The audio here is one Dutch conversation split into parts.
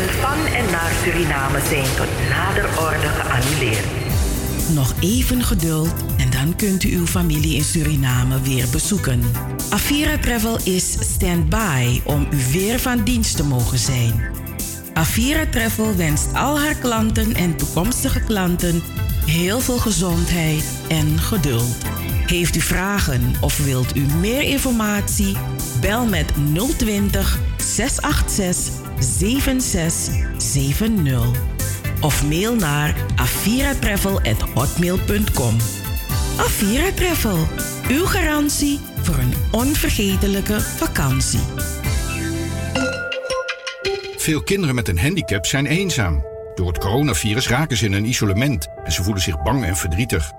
van en naar Suriname zijn tot nader orde geannuleerd. Nog even geduld en dan kunt u uw familie in Suriname weer bezoeken. Avira Travel is stand-by om u weer van dienst te mogen zijn. Avira Travel wenst al haar klanten en toekomstige klanten heel veel gezondheid en geduld. Heeft u vragen of wilt u meer informatie? Bel met 020 686 7670 of mail naar aviratravel@hotmail.com. Avira Travel, uw garantie voor een onvergetelijke vakantie. Veel kinderen met een handicap zijn eenzaam. Door het coronavirus raken ze in een isolement en ze voelen zich bang en verdrietig.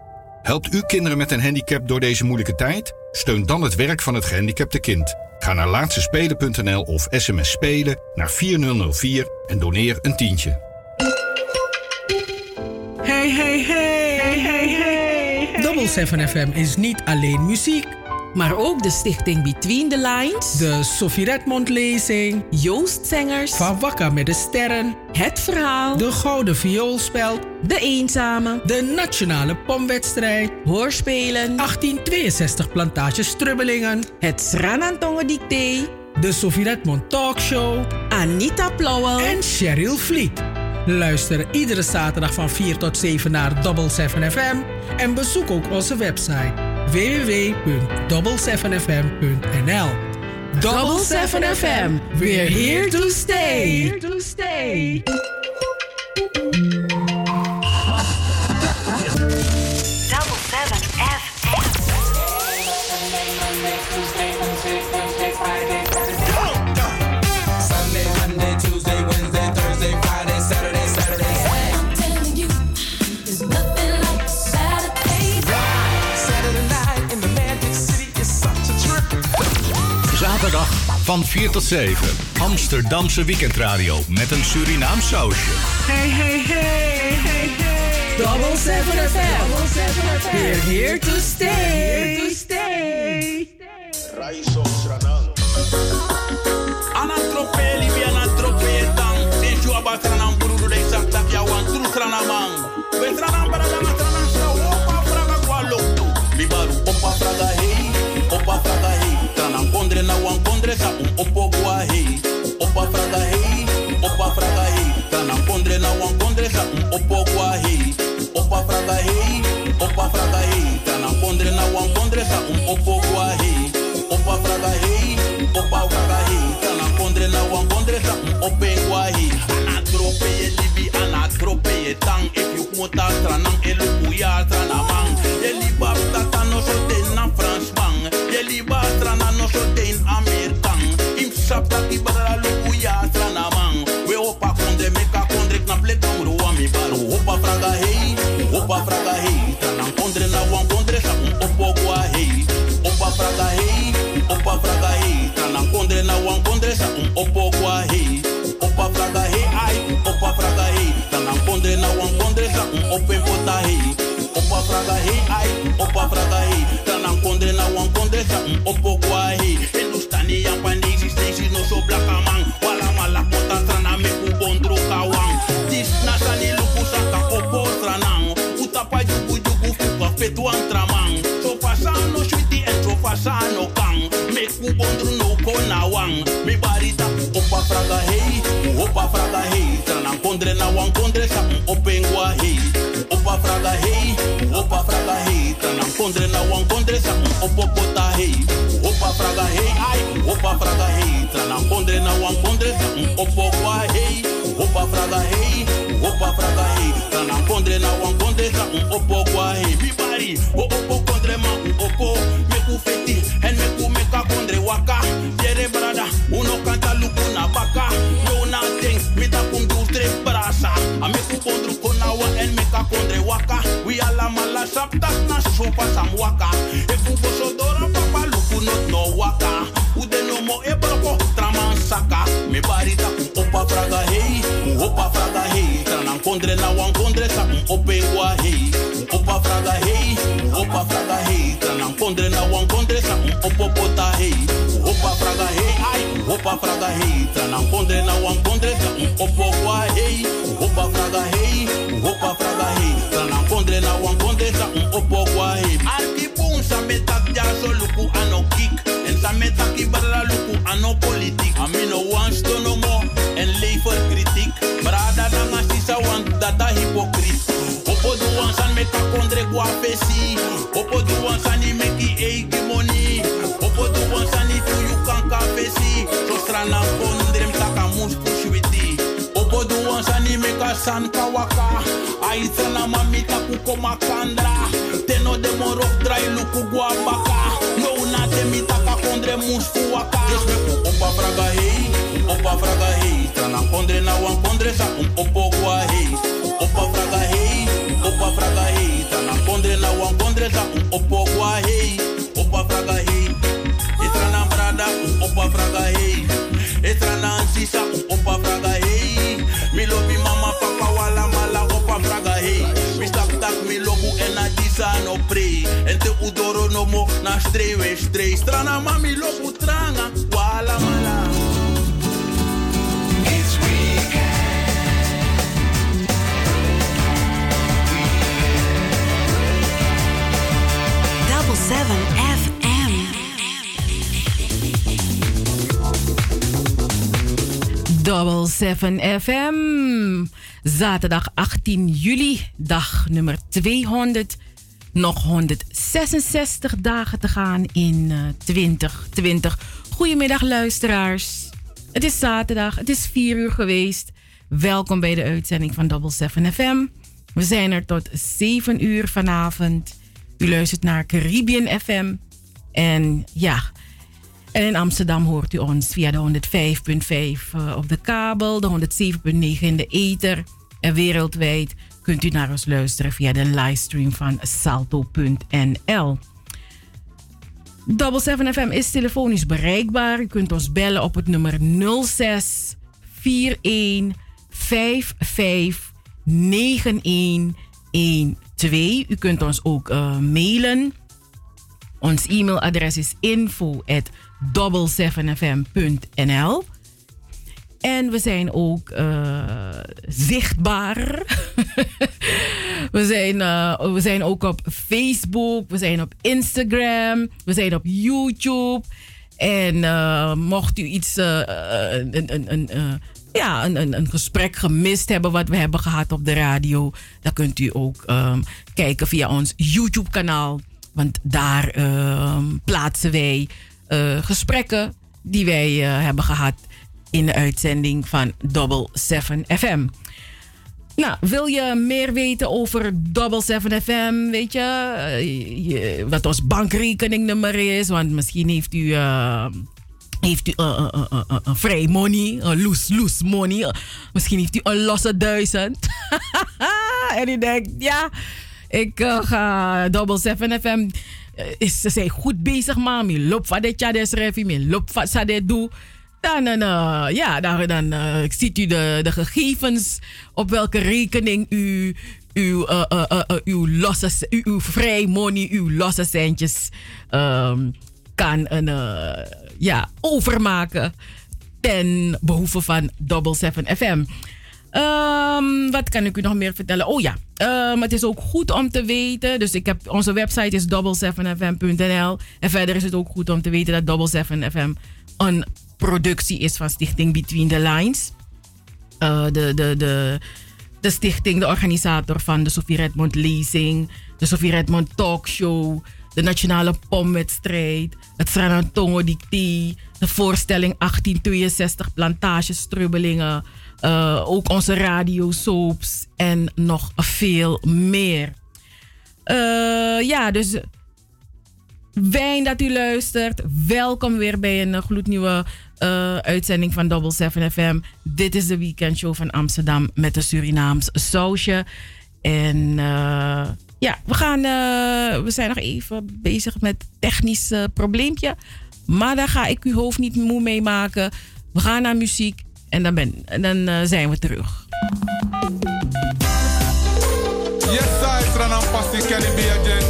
Helpt u kinderen met een handicap door deze moeilijke tijd? Steun dan het werk van het gehandicapte kind. Ga naar laatstespelen.nl of sms spelen naar 4004 en doneer een tientje. Hey, hey, hey, hey, hey, hey. Double 7 FM is niet alleen muziek. Maar ook de stichting Between the Lines, De Sophie Redmond lezing. Joost Zengers, Van Wakker met de Sterren. Het Verhaal, De Gouden Vioolspeld. De Eenzame, De Nationale Pomwedstrijd. Hoorspelen, 1862 Plantage Strubbelingen. Het Sranantongen Dicté, De Sophie Redmond Talkshow. Anita Plauwel En Cheryl Vliet. Luister iedere zaterdag van 4 tot 7 naar Double 7 FM. En bezoek ook onze website www.double7fm.nl Double 7 FM. We're here to stay. Here to stay. Van 4 tot 7. Amsterdamse weekendradio met een Surinaam sausje. Hey, hey, hey, hey, hey. Double 7 FM. Double 7 FM. We're here to stay. Here to stay. Anatropeli bi anatrope tang Sen ju aba tranam burudu de sak tak ya wan tru tranamang We tranam bara da tranam sa opa fraga kwa loktu Mi baru opa fraga hey Opa fraga hey opo gua Opa fraga hey Opa fraga hey Tranam kondre na wan kondre sa opo gua Opa fraga hey Opa fraga hey Tranam kondre na wan kondre sa opo gua Opa fraga hey Opa fraga hey Tranam kondre na wan kondre sa ope gua hey Ana trope ye libi ana trope ye tang If you mota tranang elu opa fraga hey Opa fraga hey Tranang kondre na wan kondre sa un opengwa hey Opa fraga hey Opa fraga hey Tranang kondre na wan kondre sa un opopota hey Opa fraga hey ay Opa fraga hey Tranang kondre na wan kondre sa un opokwa hey Opa fraga hey Opa fraga hey Tranang kondre na wan kondre sa un opokwa hey waka. Efu boso dora papa lupu not no waka. Ude no mo e broko traman saka. Me barita kum opa fraga hey, kum opa fraga hey. Tranan kondre na wan kondre sa kum ope wa hey. Kum opa fraga hey, kum opa fraga hey. Tranan kondre na wan kondre sa kum opo pota hey. Kum opa fraga hey, ay kum opa fraga hey. Tranan kondre na wan kondre sa kum opo wa hey. Kum opa fraga hey, kum opa fraga hey. Tranan kondre na wan kondre sa kum opo wa hey. Politiek. Ami no wants to no more en lever kritiek. Brada na nga sisa want data hypocriet. Opo du wan san meka kondre kwa pesi. Opo du wan san i meki eiki money. Opo du wan san i tu you kan ka pesi. So strana kondre mtaka mus pushwiti. Opo du san i meka san kawaka. Aitsa na mamita kukoma kandra. Teno de morok drai luku gua baka. No mitaka kondre mus fuwaka. Dus me ku opa fraga hey. Opa fraga hey. Strana kondre na wan kondre sa um opo gua hey. Opa fraga hey. Opa fraga hey. Strana kondre na wan kondre sa um opo hey. Opa fraga hey. Estrana brada um opa fraga hey. Estrana ansisa um opa fraga hey. Mi lobi mama papa wala mala opa fraga hey. Mi stap tak mi lobu en a disa no pre. En te udoro no mo na stray we stray. Strana mami lobu tranga wala mala. Double seven FM. Double 7 FM. Zaterdag 18 juli, dag nummer 200. Nog 166 dagen te gaan in eh, 2020. Goedemiddag luisteraars. Het is zaterdag, het is 4 uur geweest. Welkom bij de uitzending van Double 7 FM. We zijn er tot 7 uur vanavond. U luistert naar Caribbean FM. En ja, en in Amsterdam hoort u ons via de 105.5 eh, op de kabel, de 107.9 in de ether. En wereldwijd kunt u naar ons luisteren via de livestream van salto.nl. Double 7 FM is telefonisch bereikbaar. U kunt ons bellen op het nummer 06 41 55 9112. U kunt ons ook eh, mailen. Ons e-mailadres is info at 7fm.nl. En we zijn ook eh, zichtbaar. we, zijn, eh, we zijn ook op Facebook, we zijn op Instagram, we zijn op YouTube. En eh, mocht u iets, een, een, een, ja, een, een, een gesprek gemist hebben wat we hebben gehad op de radio, dan kunt u ook ehm, kijken via ons YouTube-kanaal. Want daar ehm, plaatsen wij gesprekken die wij hebben gehad in de uitzending van Double 7 FM. Nou, wil je meer weten over Double 7 FM? Weet je, eh, je- wat ons bankrekeningnummer is? Want misschien heeft u. eh, heeft u eh, eh, eh, eh, een vrij money, een loose, loose money. Eh, Misschien heeft u een losse duizend. en u denkt, ja, ik eh, ga Double 7 FM. eh, is, ze zijn goed bezig, man. Mi loop van de chades refi, mi loop van sade doe. Dan, eh, ja, dan, dan eh, ziet u de, de gegevens op welke rekening u uw, eh, eh, uw, losse, uw, uw vrij money, uw losse centjes ehm, kan een, ja, overmaken ten behoeve van Double 7 FM. Ehm, wat kan ik u nog meer vertellen? Oh ja, ehm, het is ook goed om te weten. Dus ik heb, onze website is double7fm.nl. En verder is het ook goed om te weten dat Double 7 FM een productie is van Stichting Between the Lines. Eh, de, de, de, de stichting, de organisator van de Sofie Redmond lezing, de Sofie Redmond talkshow, de nationale pomwedstrijd, het Sranantongo Dictee, de voorstelling 1862 Plantagestrubbelingen, eh, ook onze radiosoaps en nog veel meer. Eh, ja, dus Fijn dat u luistert. Welkom weer bij een gloednieuwe eh, uitzending van Double 7 FM. Dit is de weekendshow van Amsterdam met een Surinaams sausje. En eh, ja, we, gaan, eh, we zijn nog even bezig met technisch probleempje. Maar daar ga ik uw hoofd niet moe mee maken. We gaan naar muziek en dan, ben, en dan zijn we terug. Yes, I Sranam Pasti Kenny B again.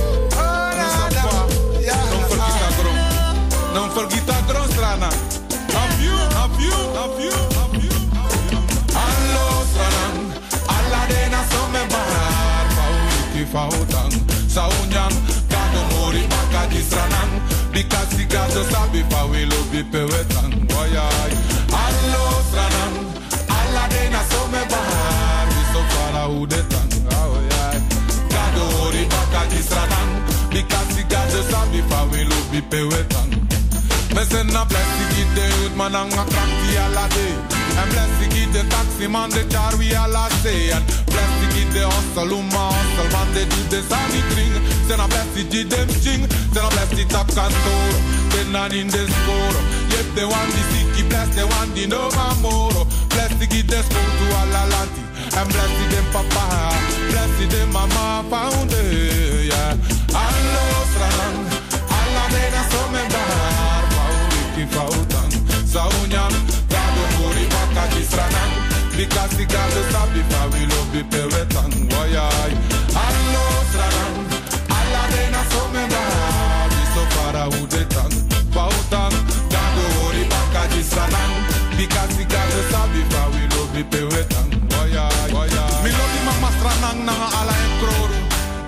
Barar. Fauliki fautang. Saunyan. Kado mori baka di Stranam. Because the God just a be for we love be pe wetan. Oh yeah. Allo stranang. Alla de na so me bahar. We so far out the tang. Oh yeah. God ori baka di stranang. Because the God just a be for we love be pe wetan. Me send a blessing it de youth man ang a crack fi alla day. And blessing it taxi man the car we alla say. And blessing it the hustle uma hustle man they do the sunny kring. Send a blessing it them ching. Send a blessing top kantoor. Then on in the score. Yep they want the sicky bless they want the no more. Blessing it the school to alla lanti. And blessing them papa. Blessing them mama found it. Yeah. Allo strang. Alla mena som en bar. Pauliki fautan. Saunyan. Gado muri baka di stranang. Because the gado sabi fa we love be pewetan. Wayay. Allo strang. Alla mena som en bar. We so far out the tan. Fautan. Gado muri baka di stranang. Because the gado sabi fa we love be pewetan. Wayay. Wayay. Mi love the mama stranang nanga ala en kroru.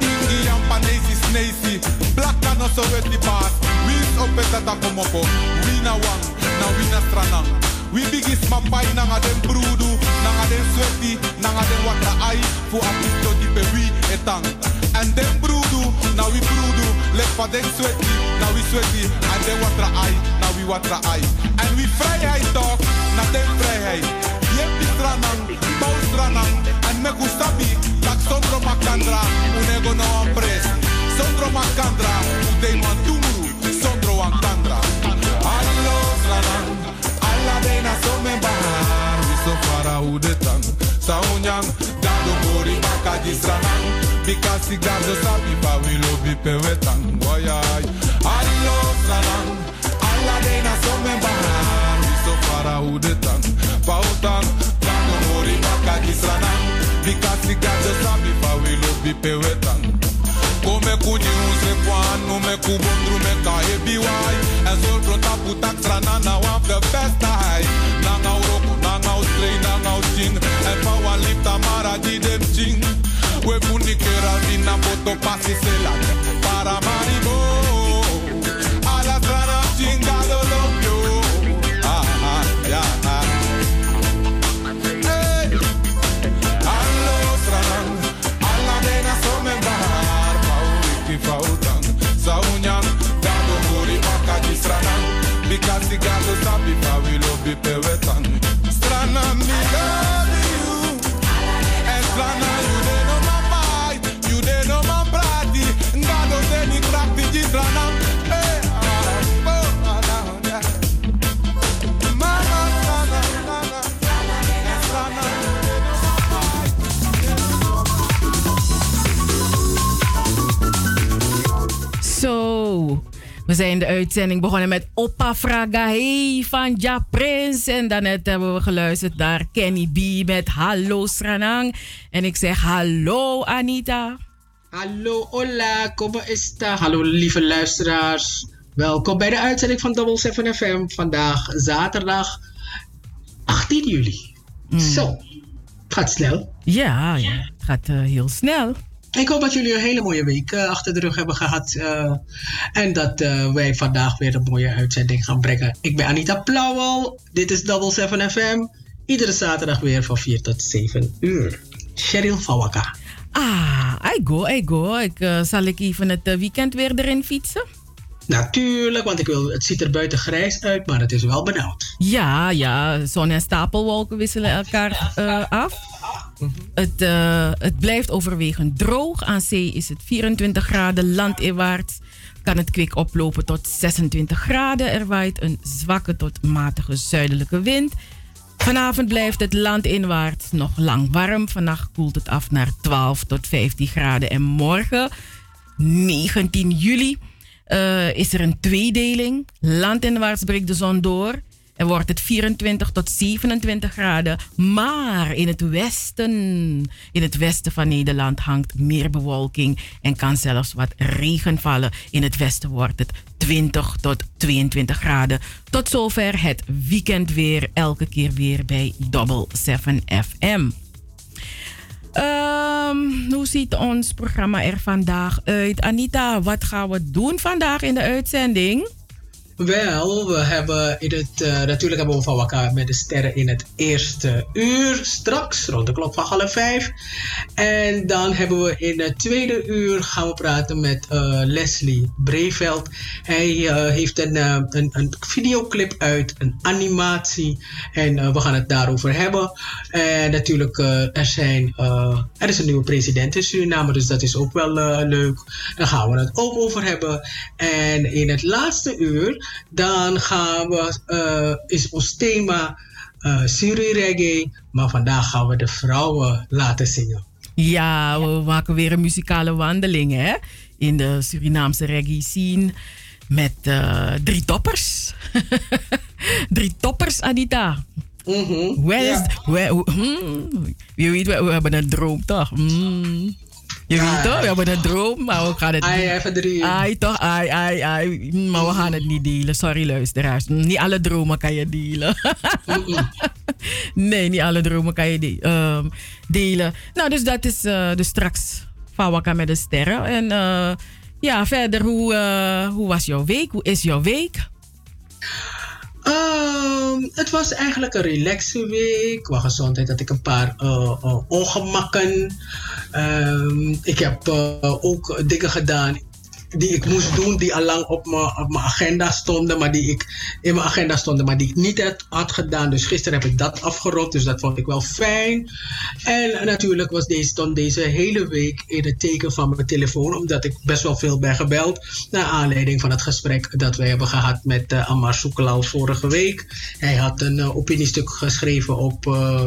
Ingi yang panesi snesi Black kan also wet die paas Wie is op het dat kom op Wie na wang, na wie na stranang We bigis mapai nanga den brudu Nanga den sweaty, nanga den watra ai Fu artisto di pe wie etang En den brudu, na we brudu Lek pa den sweaty, na we sweaty. En den watra ai, na we watra ai En we vrijheid toch, na den Yep die stranang, bouw stranang En me gustabi, tak sondro makandra Unego no ampres Sondro makandra, udei mantumuru Sondro wakandra Allo stranang, alla dena some bahar We so far udetan Saunyang, gado gori baka di stranang Because the gado sabi pa we lobi pewetan Wayay Allo stranang, alla dena some bahar We so far udetan Pautan, gado gori baka di stranang Because the gado sabi pa we lobi pewetan Come kuni use kwan, no me kubondru me ka ebi wai. En zol pronta putak strana di na boto pasi We zijn de uitzending begonnen met Opa Fraga Hey van Ja Prins. En daarnet hebben we geluisterd naar Kenny B met Hallo Sranang. En ik zeg hallo Anita. Hallo, hola, como esta? Hallo lieve luisteraars. Welkom bij de uitzending van Double 7 FM. Vandaag zaterdag 18 juli. Zo, het gaat snel. Ja, ja. het gaat eh, heel snel. Ik hoop dat jullie een hele mooie week eh, achter de rug hebben gehad. eh, en dat eh, wij vandaag weer een mooie uitzending gaan brengen. Ik ben Anita Plauwel. Dit is Double 7 FM. Iedere zaterdag weer van 4 tot 7 uur. Cheryl Fawaka. Ah, I go, I go. Ik, zal ik even het weekend weer erin fietsen? Natuurlijk, want ik wil, het ziet er buiten grijs uit, maar het is wel benauwd. Ja, ja. Zon en stapelwolken wisselen elkaar eh, af. Het, eh, het blijft overwegend droog. Aan zee is het 24 graden. Landinwaarts kan het kwik oplopen tot 26 graden. Er waait een zwakke tot matige zuidelijke wind. Vanavond blijft het landinwaarts nog lang warm. Vannacht koelt het af naar 12 tot 15 graden. En morgen, 19 juli, eh, is er een tweedeling. Landinwaarts breekt de zon door. En wordt het 24 tot 27 graden. Maar in het westen, in het westen van Nederland hangt meer bewolking en kan zelfs wat regen vallen. In het westen wordt het 20 tot 22 graden. Tot zover het weekend weer, elke keer weer bij Double 7 FM. Ehm, hoe ziet ons programma er vandaag uit? Anita, wat gaan we doen vandaag in de uitzending? Wel, we hebben in het, uh, natuurlijk hebben we van elkaar met de sterren in het eerste uur, straks rond de klok van half vijf. En dan hebben we in het tweede uur gaan we praten met uh, Leslie Breveld. Hij uh, heeft een, een, een, videoclip uit, een animatie. En we gaan het daarover hebben. En natuurlijk, er, zijn, er is een nieuwe president in Suriname, dus dat is ook wel leuk. Daar gaan we het ook over hebben. En in het laatste uur dan gaan we, uh, is ons thema uh, Reggae. Maar vandaag gaan we de vrouwen laten zingen. Ja, we maken weer een muzikale wandeling hè? in de Surinaamse reggae scene. Met uh, drie toppers. drie toppers, Anita. Mm -hmm. Where is, where, je weet, we, we hebben een droom toch? Mm. Je weet toch, we hebben een droom, maar we gaan het niet... Ai, toch, ai, ai, ai. Maar we gaan het niet delen. Sorry, luisteraars. Niet alle dromen kan je delen. nee, niet alle dromen kan je de, um, delen. Nou, dus dat is uh, dus straks Fawaka met de sterren. En uh, ja, verder, hoe, uh, hoe was jouw week? Hoe is jouw week? Um, het was eigenlijk een relaxe week. Qua gezondheid had ik een paar uh, uh, ongemakken. Um, ik heb uh, ook dingen gedaan die ik moest doen, die al lang op mijn agenda stonden, maar die ik in mijn agenda stonden, maar die ik niet had, had gedaan. Dus gisteren heb ik dat afgerond, dus dat vond ik wel fijn. En natuurlijk was deze, stond deze hele week in het teken van mijn telefoon, omdat ik best wel veel ben gebeld. Naar aanleiding van het gesprek dat wij hebben gehad met Ammar Soekelal vorige week. Hij had een uh, opiniestuk geschreven op uh,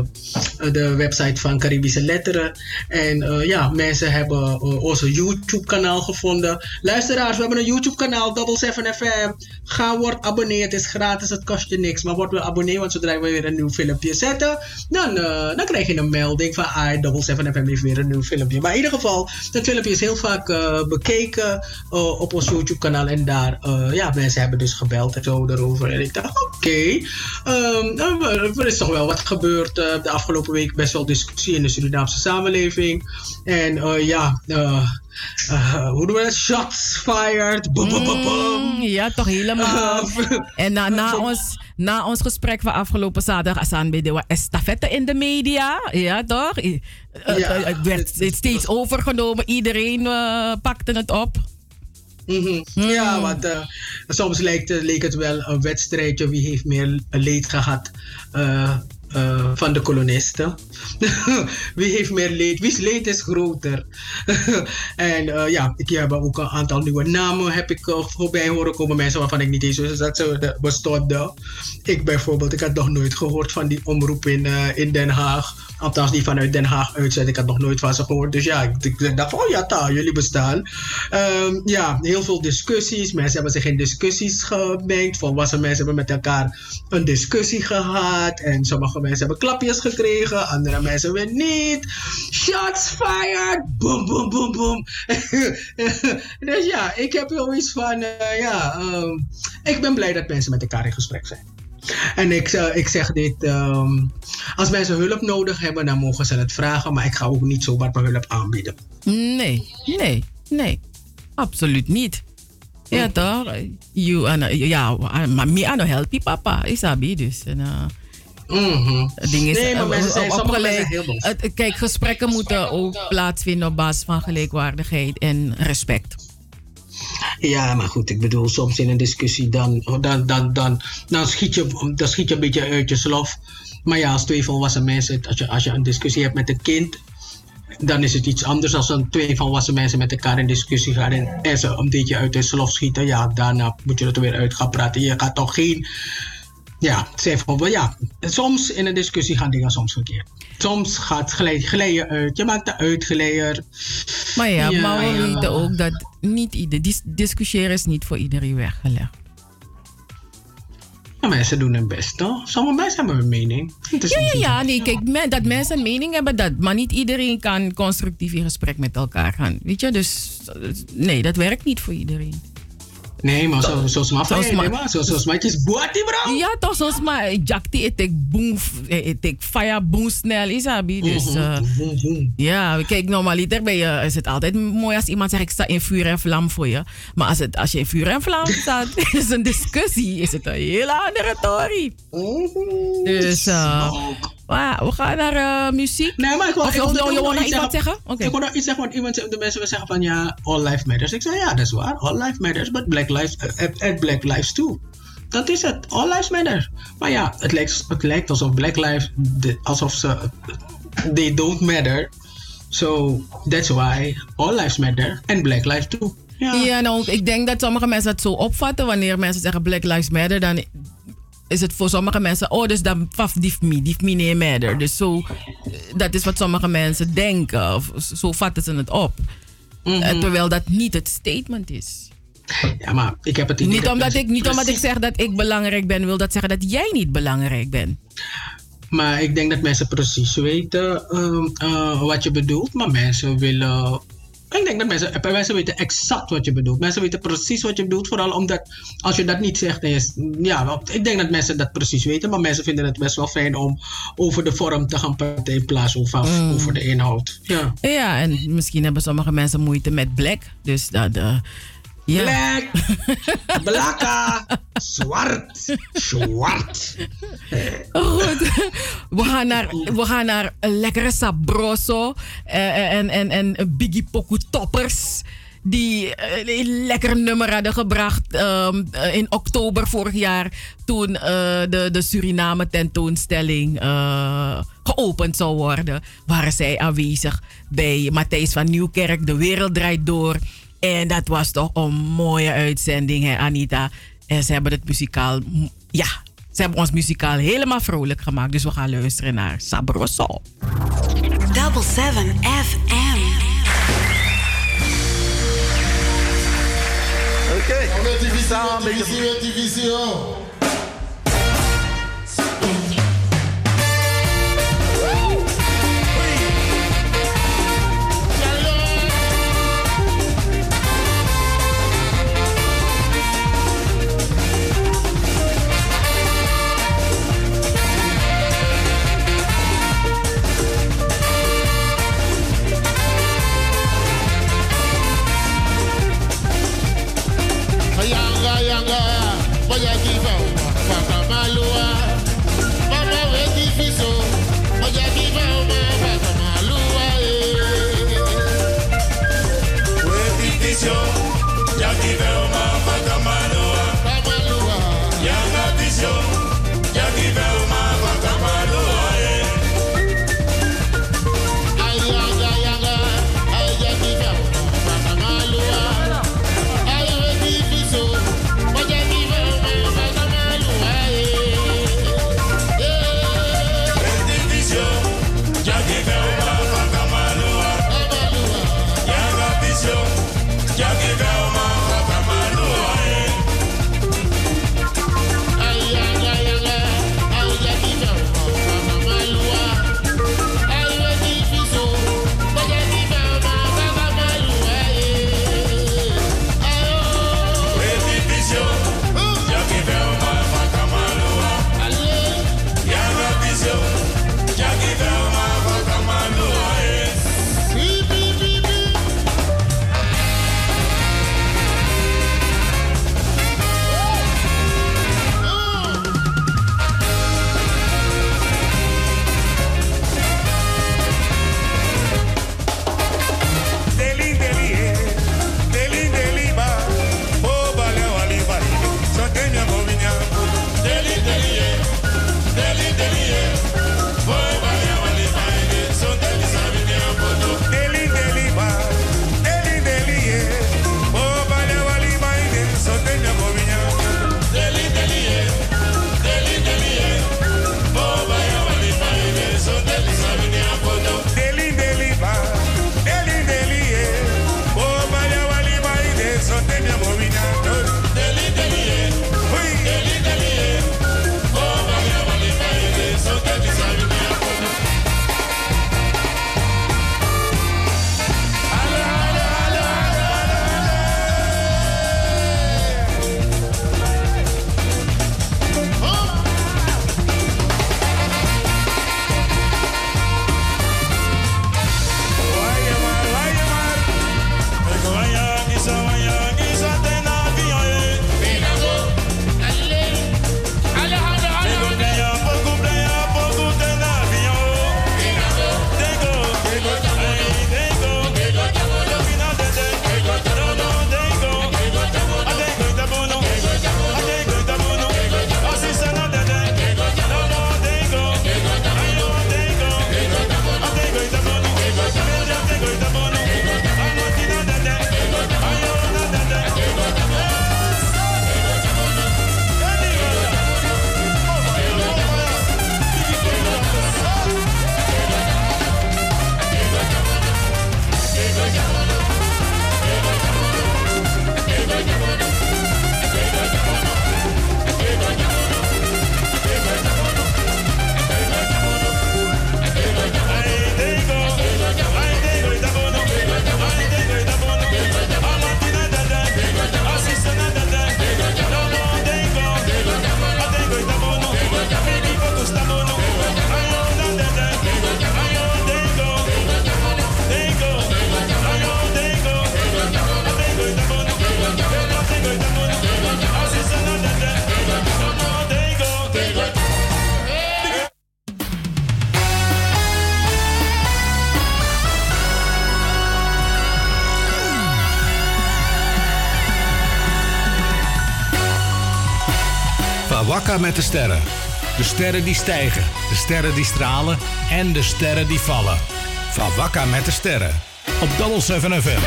de website van Caribische Letteren. En ja, mensen hebben onze YouTube-kanaal gevonden Luisteraars, we hebben een YouTube-kanaal, Double 7 FM. Ga, word abonnee. Het is gratis, het kost je niks. Maar word wel abonnee, want zodra we weer een nieuw filmpje zetten, dan, uh, dan krijg je een melding van ah, Double 7 FM heeft weer een nieuw filmpje. Maar in ieder geval, dat filmpje is heel vaak uh, bekeken uh, op ons YouTube-kanaal. En daar, ja, mensen hebben dus gebeld en zo erover. En ik dacht, oké, okay, um, er is toch wel wat gebeurd de afgelopen week. Best wel discussie in de Surinaamse samenleving. En ja, uh, hoe doen we dat? Shots fired. Boom. Mm, ja, toch helemaal. en na, na, ons, na ons gesprek van afgelopen zaterdag, Asan we estafette in de media. Ja, toch? Ja, het werd steeds overgenomen. Iedereen uh, pakte het op. Mm -hmm. mm. Ja, want uh, soms leek, leek, het wel een wedstrijdje wie heeft meer leed gehad. Uh, uh, van de kolonisten. Wie heeft meer leed? Wie's leed is groter? en uh, ja, ik heb ook een aantal nieuwe namen heb ik uh, voorbij horen komen. Mensen waarvan ik niet eens wist dat ze bestonden. Ik bijvoorbeeld, ik had nog nooit gehoord van die omroep in, in Den Haag. Althans, die vanuit Den Haag uitzet. Ik had nog nooit van ze gehoord. Dus ja, ik, ik dacht van, oh ja, ta, jullie bestaan. Um, ja, heel veel discussies. Mensen hebben zich in discussies gemengd. Volwassen mensen hebben met elkaar een discussie gehad. En sommige mensen hebben klapjes gekregen. Andere mensen weer niet. Shots fired. Boom, boom, boom, boom. dus ja, ik heb zoiets van, uh, ja, um, ik ben blij dat mensen met elkaar in gesprek zijn. En ik, uh, ik zeg dit, um, als mensen hulp nodig hebben, dan mogen ze het vragen. Maar ik ga ook niet zomaar mijn hulp aanbieden. Nee, nee, nee. Absoluut niet. Ja, toch? You, uh, ja, maar me aan help je papa, is dat dus. En, uh, ding is, nee, maar mensen zijn, mensen heel boos. Kijk, gesprekken moeten ook plaatsvinden op basis van gelijkwaardigheid en respect. Ja, maar goed, ik bedoel, soms in een discussie dan, dan, dan, dan, dan, schiet, je, dan schiet je een beetje uit je slof. Maar ja, als twee volwassen mensen, als je, als je een discussie hebt met een kind, dan is het iets anders als dan twee volwassen mensen met elkaar in discussie gaan en, en ze een beetje uit de slof schieten. Ja, daarna moet je het er weer uit gaan praten. Je gaat toch geen. Ja, zeg ja, soms in een discussie gaan dingen soms verkeerd. Soms gaat glijden uit. Je maakt de uitgeleier. Maar ja, ja maar we ja. weten ook dat niet ieder, dis discussiëren is niet voor iedereen weggelegd. Maar mensen doen hun best, toch? Sommige mensen hebben een mening. Ja, ja, ja, nee, kijk, dat mensen een mening hebben, dat, maar niet iedereen kan constructief in gesprek met elkaar gaan. Weet je, dus nee, dat werkt niet voor iedereen. Nee, maar zo, zo sma Zo vrij, sma- nee, maar zo, zo smaakjes buati, bro. Ja, toch soms maar jakti het ik boom, het ik fire boom snel isabi. Dus eh, ja, kijk, normaliter ben je, is het altijd mooi als iemand zegt ik sta in vuur en vlam voor je. Maar als, het, als je in vuur en vlam staat, is een discussie, is het een hele andere story. Dus eh, maar we gaan naar eh, muziek. Nee, maar ik wil, of, ik of, wil of, ik je wil wil nog iets zeggen? Oké. Ik wil nog iets zeggen, want iemand, de mensen zeggen van ja, all life matters. Ik zeg ja, dat is waar. All life matters, but black lives, uh, and black lives too. Dat is het. All lives matter. Maar ja, het lijkt, het lijkt alsof black lives, alsof ze, they don't matter. So that's why all lives matter and black lives too. Ja. Ja, nou, ik denk dat sommige mensen het zo opvatten. Wanneer mensen zeggen Black Lives Matter, dan is het voor sommige mensen, oh, dus dan faf dief me, dief me nee matter. Dus zo, dat is wat sommige mensen denken. Of zo vatten ze het op. Eh, Terwijl dat niet het statement is. Ja, maar ik heb het Niet dat omdat, ik, niet omdat ik zeg dat ik belangrijk ben, wil dat zeggen dat jij niet belangrijk bent. Maar ik denk dat mensen precies weten ehm, eh, wat je bedoelt. Maar mensen willen. Ik denk dat mensen, eh, mensen weten exact wat je bedoelt. Mensen weten precies wat je bedoelt. Vooral omdat als je dat niet zegt. Dan is, ja, ik denk dat mensen dat precies weten. Maar mensen vinden het best wel fijn om over de vorm te gaan praten in plaats van Mm. over de inhoud. Ja. Ja, en misschien hebben sommige mensen moeite met black. Dus dat. eh, ja. Black, blakka, zwart, zwart. Goed. We gaan naar, we gaan naar een lekkere sabroso eh, en, en, en Biggie Poku Toppers. Die eh, een lekker nummer hadden gebracht ehm, eh, in oktober vorig jaar. Toen eh, de, de Suriname tentoonstelling eh, geopend zou worden. Waren zij aanwezig bij Matthijs van Nieuwkerk. De wereld draait door. En dat was toch een mooie uitzending, hè, Anita. En ze hebben het muzikaal, ja, ze hebben ons muzikaal helemaal vrolijk gemaakt. Dus we gaan luisteren naar Sabroso. Double 7 FM. Oké. Samen Wakka met de sterren. De sterren die stijgen, de sterren die stralen en de sterren die vallen. Van Wakka met de sterren. Op Double 7 FM.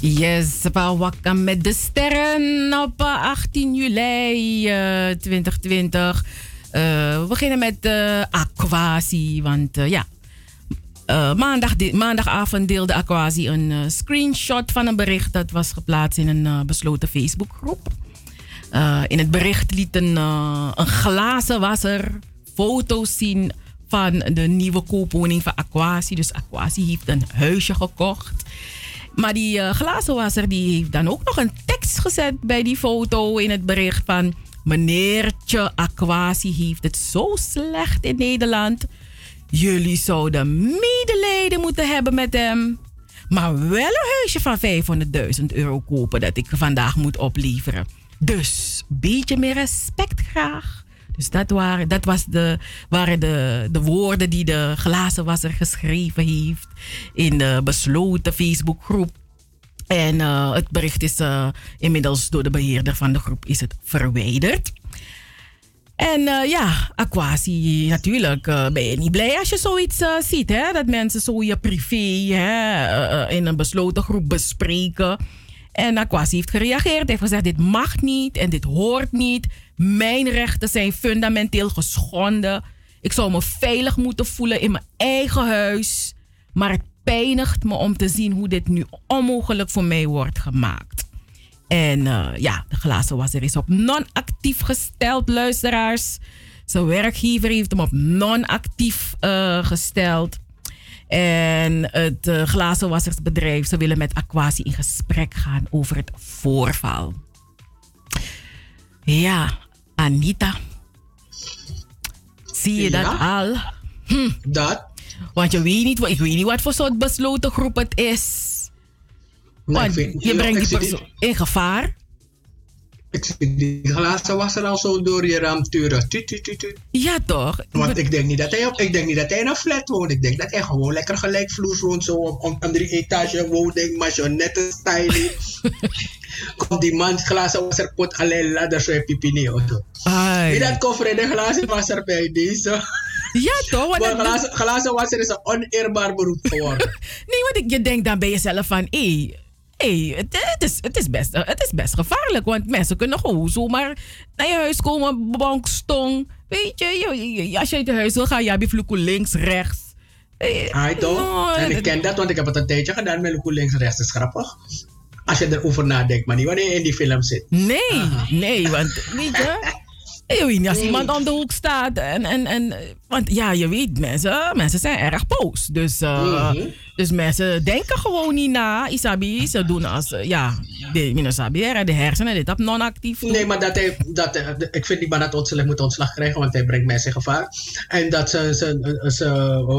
Yes, van met de sterren op eh, 18 juli eh, 2020. Eh, we beginnen met uh, Aquasi, want eh, ja... eh, maandag, maandagavond deelde Aquasi een eh, screenshot van een bericht dat was geplaatst in een eh, besloten Facebookgroep. In het bericht liet een, een glazenwasser foto's zien van de nieuwe koopwoning van Aquasi. Dus Aquasi heeft een huisje gekocht. Maar die eh, glazenwasser die heeft dan ook nog een tekst gezet bij die foto in het bericht van... Meneertje Aquasi heeft het zo slecht in Nederland. Jullie zouden medelijden moeten hebben met hem. Maar wel een huisje van 500.000 euro kopen dat ik vandaag moet opleveren. Dus beetje meer respect graag. Dus dat, waren, dat was de, waren de, de woorden die de glazenwasser geschreven heeft in de besloten Facebookgroep. En eh, het bericht is eh, inmiddels door de beheerder van de groep is het verwijderd. En eh, ja, Aquasi, natuurlijk eh, ben je niet blij als je zoiets eh, ziet. Hè? Dat mensen zo je privé in een besloten groep bespreken. En Aquasi heeft gereageerd. heeft gezegd, dit mag niet en dit hoort niet. Mijn rechten zijn fundamenteel geschonden. Ik zou me veilig moeten voelen in mijn eigen huis. Maar het pijnigt me om te zien hoe dit nu onmogelijk voor mij wordt gemaakt. En eh, ja, de glazenwasser is op non-actief gesteld, luisteraars. Zijn werkgever heeft hem op non-actief eh, gesteld. En het uh, glazenwassersbedrijf, ze willen met Aquasi in gesprek gaan over het voorval. Ja, Anita. Zie je Ja? dat al? Hm. Dat? Want je weet niet, ik weet niet wat voor soort besloten groep het is. Maar je brengt die persoon in gevaar. Ik zie die glazen was er al zo door je raam turen. Ja, toch? Want ik denk, niet dat hij, op- ik denk niet dat hij in een flat woont. Ik denk dat hij gewoon lekker gelijkvloers woont. Zo op, op een drie etage woning, maisonette style. Komt die man glazen was er pot alleen ladder zo pipi niet. of zo. Wie dat koffer in de glazen was er bij deze. Ja, toch? Want Maar glazen, glazen is een oneerbaar beroep geworden. Nee, want ik, je denkt dan bij jezelf van... hé, hey, het, het, is, het, is best, het is best gevaarlijk. Want mensen kunnen gewoon zomaar naar je huis komen. Bonk, stong. Weet je, je, je- als je uit huis wil gaan... Ja, vloeken links, rechts. Eh, Hij toch? no, en ik ken dat, want ik heb het een tijdje gedaan met links rechts. Dat is grappig. Als je erover nadenkt, maar niet wanneer je in die film zit. Nee, nee, want weet je... Je weet niet als iemand om de hoek staat. En, en, en, want ja, je weet, mensen, mensen zijn erg boos. Dus, eh, Mhm. dus mensen denken gewoon niet na. Isabi, ze doen als, eh, ja, de, Minasabi, de hersenen, dit op non-actief. Nee, maar dat hij, dat, ik vind niet maar dat ontslag moet ontslag krijgen, want hij brengt mensen in gevaar. En dat ze, ze, ze,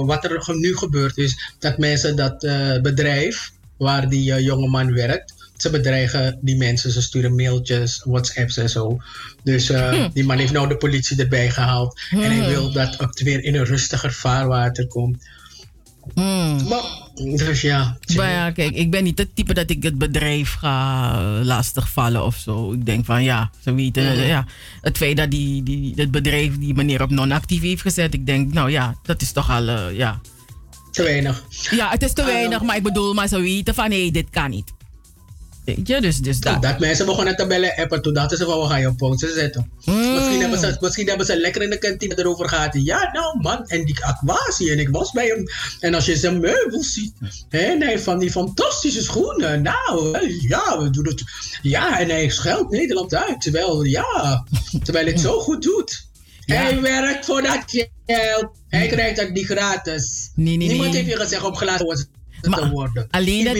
wat er nu gebeurt is dat mensen dat eh, bedrijf waar die jongeman werkt, ze bedreigen die mensen. Ze sturen mailtjes, WhatsApps en zo. Dus uh, hm. die man heeft nou de politie erbij gehaald. Hm. En hij wil dat het weer in een rustiger vaarwater komt. Hm. Maar, dus ja. Maar ja, kijk, ik ben niet het type dat ik het bedrijf ga lastigvallen of zo. Ik denk van ja, ze weten, ja. Het feit dat die, die, het bedrijf die meneer op non-actief heeft gezet, ik denk, nou ja, dat is toch al, uh, ja. Te weinig. Ja, het is te weinig, maar ik bedoel, maar ze weten van hé, hey, dit kan niet. Weet je, dus, dus dat. dat mensen begonnen te bellen appen, toen dachten ze van we gaan je op pauze zetten. Mm. Misschien, hebben ze, misschien hebben ze lekker in de kantine erover gehad. Ja, nou man, en die aquatie, en ik was bij hem. En als je zijn meubels ziet, hè, en hij van die fantastische schoenen. Nou, ja, we doen het. Ja, en hij scheldt Nederland uit. Terwijl, ja, terwijl het zo goed doet. Ja. Hij werkt voor dat geld. Hij krijgt dat niet gratis. Nee, nee, Niemand nee. heeft je gezegd om glazen maar, te worden. Alleen dat...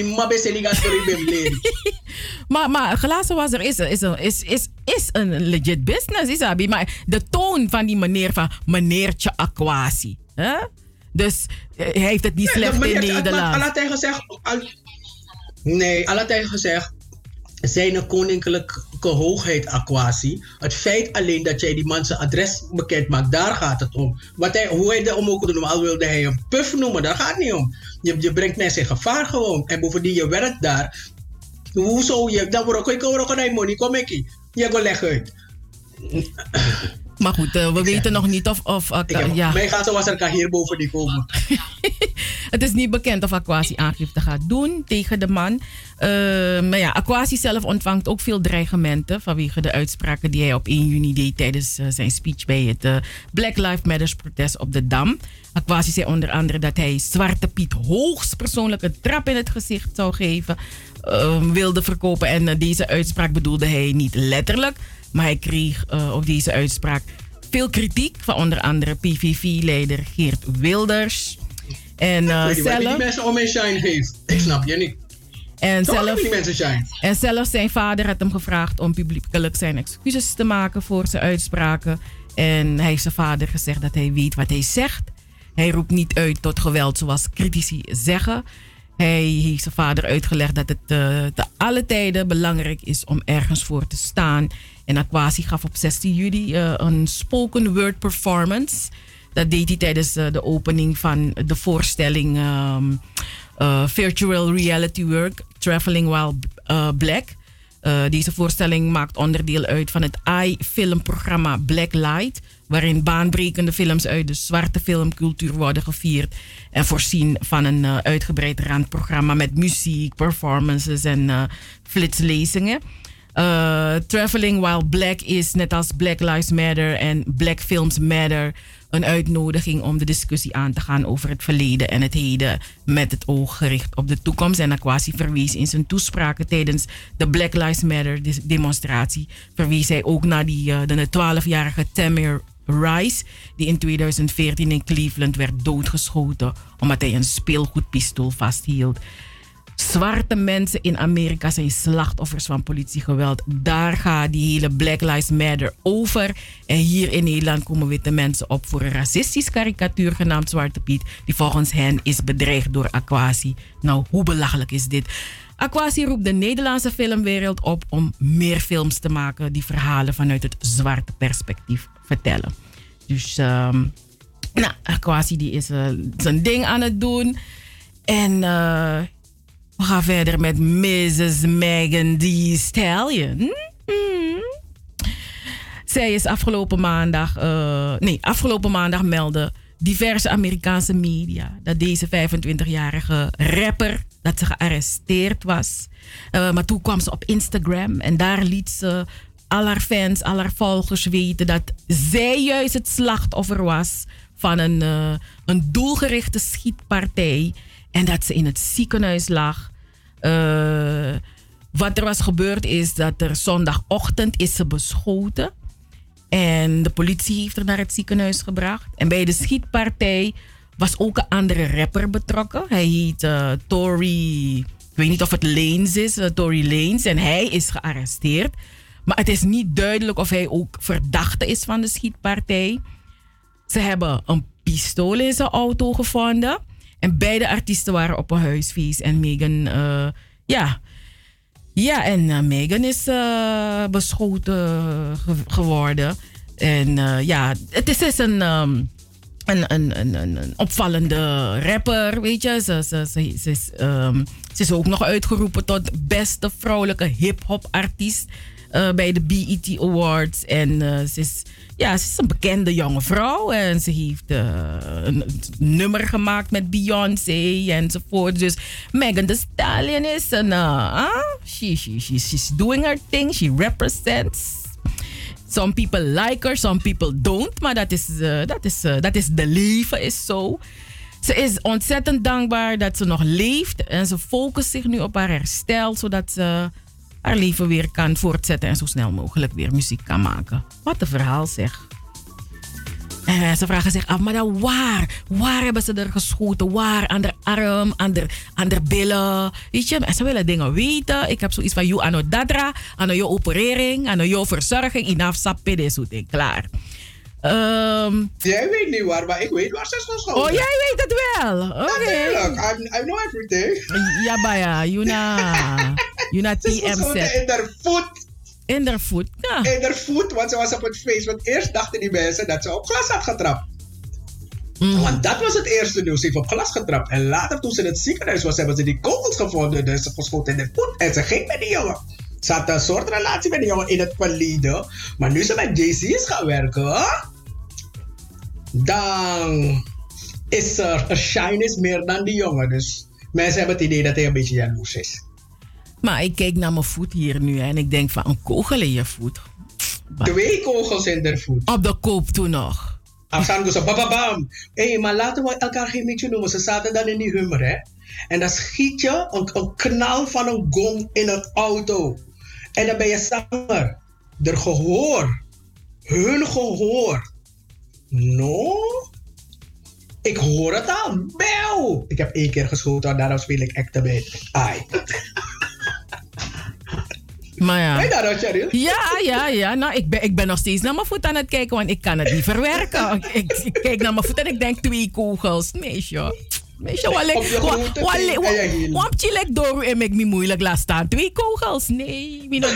maar, maar glazenwasser is, is, is, is, is een legit business, Isabi. Maar de toon van die meneer van meneertje Aquasi. Hè? Dus hij heeft het niet slecht in Nederland. Al had hij gezegd... Nee, al had hij gezegd... Zijn koninklijke hoogheid Aquasi. Het feit alleen dat jij die man zijn adres bekend maakt, daar gaat het om. Wat hij, hoe hij dat om ook doen, al wilde hij een puff noemen, daar gaat het niet om. Je, je brengt mensen in gevaar gewoon. En bovendien, je werkt daar. Hoezo? Je, dan word ik ook een money. Kom ik hier. Je gaat leg uit. Maar goed, uh, we weten nog niet of... of uh, ja. Mij gaat zo was er hierboven die komen. het is niet bekend of Aquasi aangifte gaat doen tegen de man. Uh, maar ja, Aquasi zelf ontvangt ook veel dreigementen... vanwege de uitspraken die hij op 1 juni deed... tijdens zijn speech bij het Black Lives Matter protest op de Dam. Aquasi zei onder andere dat hij Zwarte Piet hoogstpersoonlijk een trap in het gezicht zou geven... wilde verkopen. En deze uitspraak bedoelde hij niet letterlijk... Maar hij kreeg op deze uitspraak veel kritiek van onder andere PVV-leider Geert Wilders. En uh, zelf, die mensen om een shine heeft. Ik snap je niet. En zelf, die mensen shine. en zelfs zijn vader had hem gevraagd om publiekelijk zijn excuses te maken voor zijn uitspraken. En hij heeft zijn vader gezegd dat hij weet wat hij zegt. Hij roept niet uit tot geweld zoals critici zeggen. Hij heeft zijn vader uitgelegd dat het uh, te alle tijden belangrijk is om ergens voor te staan. En Aquasi gaf op 16 juli uh, een spoken word performance. Dat deed hij tijdens uh, de opening van de voorstelling um, Virtual Reality Work Traveling While Black. deze voorstelling maakt onderdeel uit van het AI-filmprogramma Blacklight waarin baanbrekende films uit de zwarte filmcultuur worden gevierd en voorzien van een uh, uitgebreid randprogramma met muziek, performances en uh, flitslezingen. Uh, Traveling While Black is net als Black Lives Matter en Black Films Matter een uitnodiging om de discussie aan te gaan over het verleden en het heden met het oog gericht op de toekomst. En Aquasi verwees in zijn toespraken tijdens de Black Lives Matter demonstratie, verwees hij ook naar die, de 12-jarige Tamir Rice, die in 2014 in Cleveland werd doodgeschoten omdat hij een speelgoedpistool vasthield. Zwarte mensen in Amerika zijn slachtoffers van politiegeweld. Daar gaat die hele Black Lives Matter over. En hier in Nederland komen witte mensen op voor een racistisch karikatuur genaamd Zwarte Piet, die volgens hen is bedreigd door Aquasi. Nou, hoe belachelijk is dit? Aquasi roept de Nederlandse filmwereld op om meer films te maken die verhalen vanuit het zwarte perspectief vertellen. Dus, um, nou, Aquasi die is uh, zijn ding aan het doen. En uh, we gaan verder met Mrs. Megan Thee Stallion. Mm. Zij is afgelopen maandag, uh, nee, afgelopen maandag meldde diverse Amerikaanse media dat deze 25-jarige rapper dat ze gearresteerd was. Uh, maar toen kwam ze op Instagram en daar liet ze al haar fans, al haar volgers weten dat zij juist het slachtoffer was van een, uh, een doelgerichte schietpartij en dat ze in het ziekenhuis lag. Uh, wat er was gebeurd is dat er zondagochtend is ze beschoten. En de politie heeft haar naar het ziekenhuis gebracht. En bij de schietpartij was ook een andere rapper betrokken. Hij heet uh, Tory. Ik weet niet of het Lanes is, uh, Tory Lanes. En hij is gearresteerd. Maar het is niet duidelijk of hij ook verdachte is van de schietpartij. Ze hebben een pistool in zijn auto gevonden. En beide artiesten waren op een huisfeest. En Megan, uh, ja. Ja, en uh, Megan is uh, beschoten geworden. En ja, het is, is een, um, een, een, een, een, opvallende rapper, weet je. Ze, ze, ze, is, um, ze is ook nog uitgeroepen tot beste vrouwelijke hip-hop artiest. Uh, bij de BET Awards. En uh, ze, is, ja, ze is een bekende jonge vrouw. En ze heeft uh, een, nummer gemaakt met Beyoncé enzovoort. Dus Megan Thee Stallion is een... Uh, she, she, she, she's doing her thing. She represents. Some people like her, some people don't. Maar dat is, dat is, dat is de leven, is zo. Ze is ontzettend dankbaar dat ze nog leeft. En ze focust zich nu op haar herstel, zodat ze haar leven weer kan voortzetten en zo snel mogelijk weer muziek kan maken. Wat een verhaal zeg. En ze vragen zich af, maar dan waar? Waar hebben ze er geschoten? Waar? Aan de arm, aan de, aan de billen? Weet je, en ze willen dingen weten. Ik heb zoiets van, you ano dadra, ano je operering, ano je verzorging, inaf sapide, zo klaar. Um, jij weet niet waar, maar ik weet waar ze is geschoten. Oh, jij weet het wel. Oké. Okay. I, I know everything. Ja, baya. Yuna, Yuna TM set. in haar voet. In haar voet, ja. In haar voet, want ze was op het feest. Want eerst dachten die mensen dat ze op glas had getrapt. Want dat was het eerste nieuws. Ze heeft op glas getrapt. En later, toen ze in het ziekenhuis was, hebben ze die kogels gevonden. Dus ze geschoten in de voet. En ze ging met die jongen. Ze had een soort relatie met die jongen in het verleden. Maar nu ze met JC is gaan werken, dan is er een shyness meer dan die jongen. Dus mensen hebben het idee dat hij een beetje jaloers is. Maar ik kijk naar mijn voet hier nu hè, en ik denk van een kogel in je voet. Twee kogels in de voet. Op de koop toen nog. Afstaan zo, bababam. Hé, hey, maar laten we elkaar geen beetje noemen. Ze zaten dan in die hummer, hè. En dan schiet je een, een knal van een gong in een auto. En dan ben je zanger. Er gehoor. Hun gehoor. No? Ik hoor het al. Bel! Ik heb één keer geschoten, daarom speel ik echt bij. Ai. Maar ja. Je dat? Ja, ja, ja. Nou, ik ben, ik ben nog steeds naar mijn voet aan het kijken, want ik kan het niet verwerken. ik, ik kijk naar mijn voet en ik denk twee kogels. Nee, joh. Meisje, wat lek, wat chilek door en make me moeilijk laat staan. Twee kogels? Nee, wie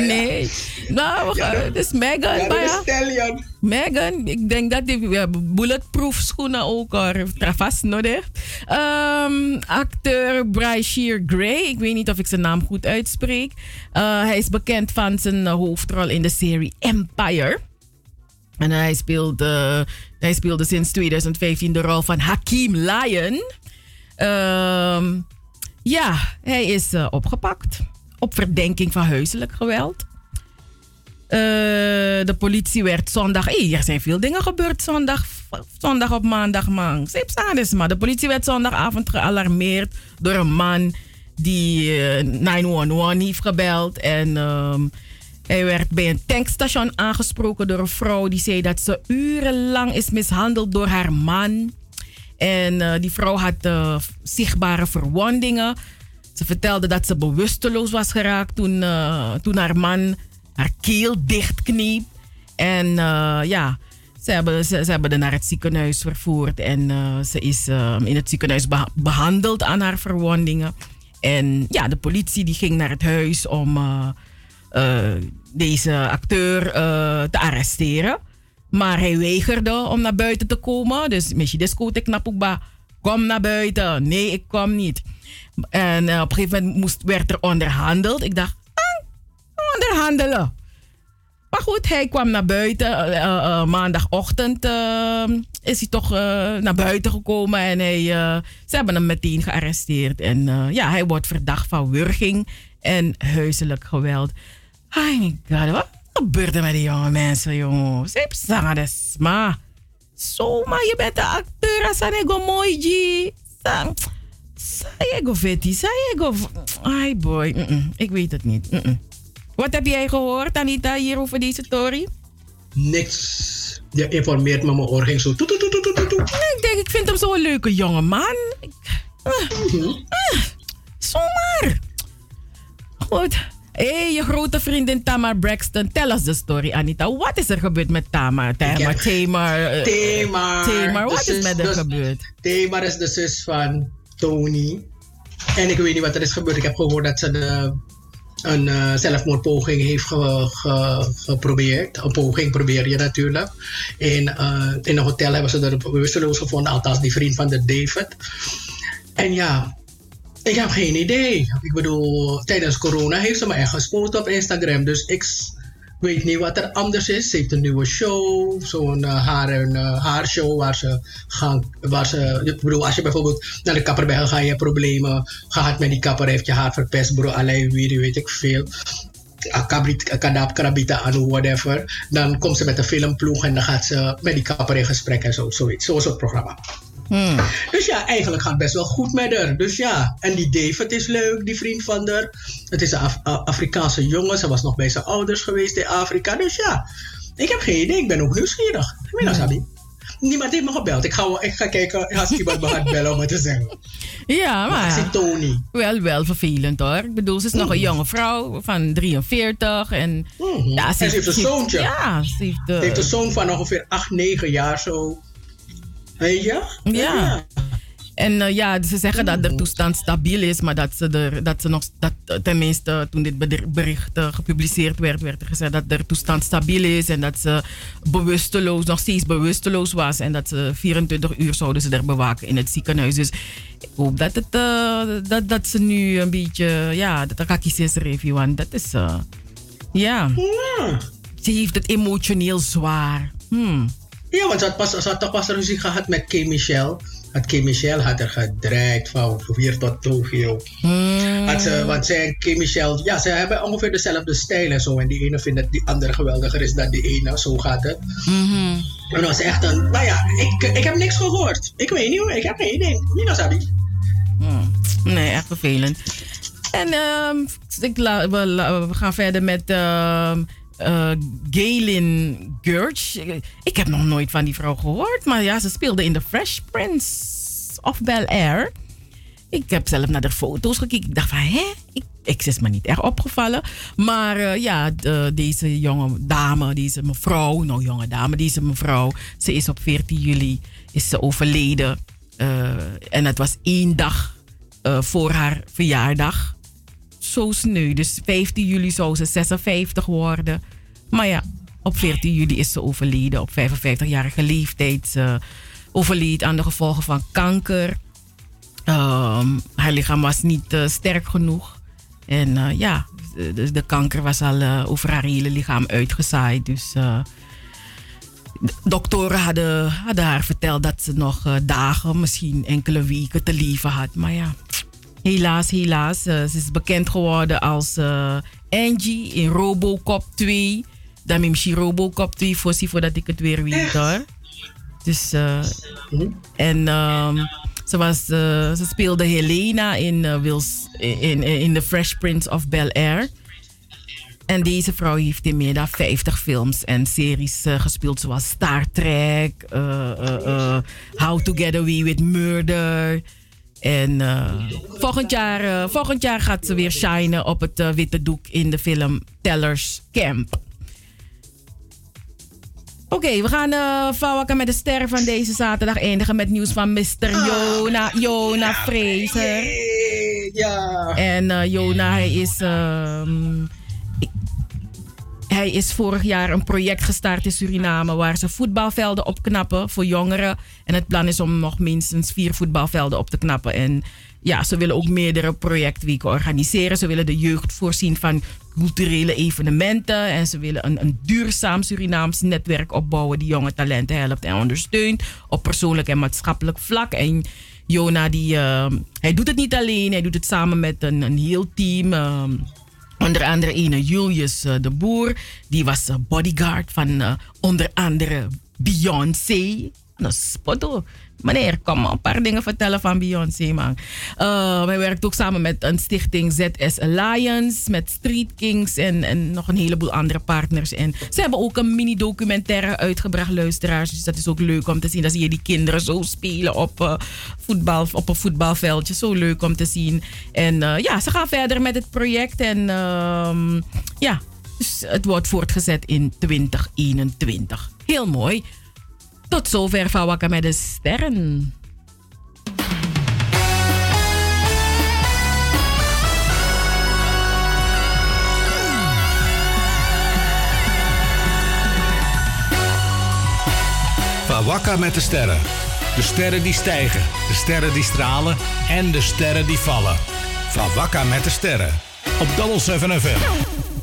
Nee. Nou, we gaan, dus Megan. Ja, is ja. Stallion. Megan, ik denk dat die ja, bulletproof schoenen ook uh, vast nodig. Um, acteur Brashear Gray, ik weet niet of ik zijn naam goed uitspreek. Uh, hij is bekend van zijn hoofdrol in de serie Empire. En hij speelde, hij speelde sinds 2015 de rol van Hakim Lion. Um, ja, hij is uh, opgepakt op verdenking van huiselijk geweld. Uh, de politie werd zondag. Hey, er zijn veel dingen gebeurd zondag, zondag op maandag, man. Zeepsades, maar de politie werd zondagavond gealarmeerd door een man die uh, 911 heeft gebeld. En um, hij werd bij een tankstation aangesproken door een vrouw die zei dat ze urenlang is mishandeld door haar man. En die vrouw had zichtbare verwondingen. Ze vertelde dat ze bewusteloos was geraakt toen, uh, toen haar man haar keel dichtkneep. En uh, ja, ze hebben, ze, ze, hebben naar het ziekenhuis vervoerd. En uh, ze is in het ziekenhuis beha behandeld aan haar verwondingen. En ja, de politie die ging naar het huis om deze acteur te arresteren. Maar hij weigerde om naar buiten te komen. Dus misschien discote knapukba, kom naar buiten. Nee, ik kom niet. En uh, op een gegeven moment moest, werd er onderhandeld. Ik dacht, ah, onderhandelen. Maar goed, hij kwam naar buiten. Uh, uh, maandagochtend is hij toch naar buiten gekomen. En hij, ze hebben hem meteen gearresteerd. En ja, hij wordt verdacht van wurging en huiselijk geweld. Oh my god, wat gebeurt er met die jonge mensen, jongen? Ze hebben sma. Zomaar, je bent de acteur. Asanego mooi, G. Sang. Sayego Vetti, Sayego. Ai boy, mm -mm. ik weet het niet. Mm Wat heb jij gehoord, Anita, hier over deze story? Niks. Je informeert me, mijn oor ging zo. Toe, toe, toe. Nee, ik denk, ik vind hem zo'n leuke jonge man. Uh, -hmm. uh, zomaar. Goed. Hé, hey, je grote vriendin Tamar Braxton, tell us the story, Anita. Wat is er gebeurd met Tamar? Tamar, Tamar. Tamar. Tamar, wat is met haar gebeurd? Tamar is de zus van En ik weet niet wat er is gebeurd. Ik heb gehoord dat ze de, een uh, zelfmoordpoging heeft ge, ge, geprobeerd. Een poging probeer je natuurlijk. En uh, in een hotel hebben ze er bewusteloos gevonden. Althans, die vriend van de David. En ja, ik heb geen idee. Ik bedoel, tijdens corona heeft ze me echt gespoten op Instagram. Dus ik weet niet wat er anders is. Ze heeft een nieuwe show, zo'n uh, haar, een, uh, haarshow waar ze gaan. Waar ze, ik als je bijvoorbeeld naar de kapper bent gegaan, je problemen gehad met die kapper, heeft je haar verpest, bro, allerlei weer, weet ik veel. Kadab, karabita aan, whatever. Dan komt ze met een filmploeg en dan gaat ze met die kapper in gesprek en zo, zoiets. Zo'n soort programma. Hmm. Dus ja, eigenlijk gaat het best wel goed met haar. Dus ja, en die David is leuk, die vriend van haar. Het is een Af Afrikaanse jongen. Ze was nog bij zijn ouders geweest in Afrika. Dus ja, ik heb geen idee. Ik ben ook nieuwsgierig. Middag, Sabi. Niemand heeft me gebeld. Ik ga, ik ga kijken als iemand me gaat bellen om het te zeggen. Ja, maar... maar ik Tony. Wel, wel vervelend hoor. Ik bedoel, ze is mm. nog een jonge vrouw van 43. En, mm. ja, ze, en ze heeft een zoontje. Ja, ze heeft, uh, ze heeft een zoon van ongeveer 8, 9 jaar zo. Weet je? Ja. ja. En eh, ja, ze zeggen dat de toestand stabiel is, maar dat ze er, dat ze nog, dat, eh, tenminste toen dit bericht eh, gepubliceerd werd, werd er gezegd dat de toestand stabiel is en dat ze bewusteloos, nog steeds bewusteloos was en dat ze 24 uur zouden ze er bewaken in het ziekenhuis. Dus ik hoop dat, het, dat, dat ze nu een beetje, ja, dat de kakjes is review, want dat is, ja. Ze heeft het emotioneel zwaar. Hmm. Ja, want ze had, pas, ze had toch pas ruzie gehad met K. Michel. Had K. Michel had er gedraaid van hier tot Tokio. Had ze, want zij en K. Michel, ja, ze hebben ongeveer dezelfde stijl en zo. En die ene vindt dat die andere geweldiger is dan die ene. Zo gaat het. En dat was echt een, nou ja, ik, ik heb niks gehoord. Ik weet niet hoor, ik heb geen idee. Nina Sabi. Hmm. Nee, echt vervelend. En ehm, ik la- we, la- we gaan verder met ehm eh, Galen Gurch. Ik heb nog nooit van die vrouw gehoord. Maar ja, ze speelde in The Fresh Prince of Bel Air. Ik heb zelf naar de foto's gekeken. Ik dacht van, hè? Ik, ik is me niet echt opgevallen. Maar eh, ja, de- deze jonge dame, deze mevrouw, nou jonge dame, deze mevrouw, ze is op 14 juli is ze overleden. Eh, en het was één dag voor haar verjaardag. Zo sneu. Dus 15 juli zou ze 56 worden. Maar ja, op 14 juli is ze overleden. Op 55-jarige leeftijd. Ze overleed aan de gevolgen van kanker. Ehm, haar lichaam was niet eh, sterk genoeg. En eh, ja, de, de kanker was al eh, over haar hele lichaam uitgezaaid. Dus eh, doktoren hadden, hadden haar verteld dat ze nog eh, dagen, misschien enkele weken te leven had. Maar ja, helaas, helaas. eh, ze is bekend geworden als eh, Angie in Robocop 2. Dan misschien Robocop 2 voorzien voordat ik het weer weet hoor. Dus, eh, en ehm, ze, was, ze speelde Helena in, Wils, in, in, The Fresh Prince of Bel Air. En deze vrouw heeft in meer dan 50 films en series gespeeld, zoals Star Trek, How to Get Away with Murder. En eh, volgend, jaar, eh, volgend jaar gaat ze weer shinen op het eh, witte doek in de film Tellers Camp. Oké, we gaan uh, met de sterren van deze zaterdag eindigen met nieuws van Mr. Jona, Jona Fraser. Ja. En eh, Jona, hij is, ehm, hij is vorig jaar een project gestart in Suriname waar ze voetbalvelden opknappen voor jongeren. En het plan is om nog minstens vier voetbalvelden op te knappen. En ja, ze willen ook meerdere projectweken organiseren. Ze willen de jeugd voorzien van culturele evenementen. En ze willen een, een duurzaam Surinaams netwerk opbouwen die jonge talenten helpt en ondersteunt op persoonlijk en maatschappelijk vlak. En Jona, die, eh, hij doet het niet alleen, hij doet het samen met een, een heel team. eh, onder andere ene Julius eh, de Boer, die was eh, bodyguard van eh, onder andere Beyoncé. Nou, spotto. Meneer, kom maar een paar dingen vertellen van Beyoncé, man. Eh, hij werkt ook samen met een stichting ZS Alliance, met Street Kings en, en nog een heleboel andere partners. En ze hebben ook een mini-documentaire uitgebracht, luisteraars. Dus dat is ook leuk om te zien. Dan zie je die kinderen zo spelen op, eh, voetbal, op een voetbalveldje. Zo leuk om te zien. En eh, ja, ze gaan verder met het project. En ehm, ja, dus het wordt voortgezet in 2021. Heel mooi. Tot zover van met de Sterren. Van met de sterren. De sterren die stijgen, de sterren die stralen en de sterren die vallen. Van met de sterren. Op Double 7 FM.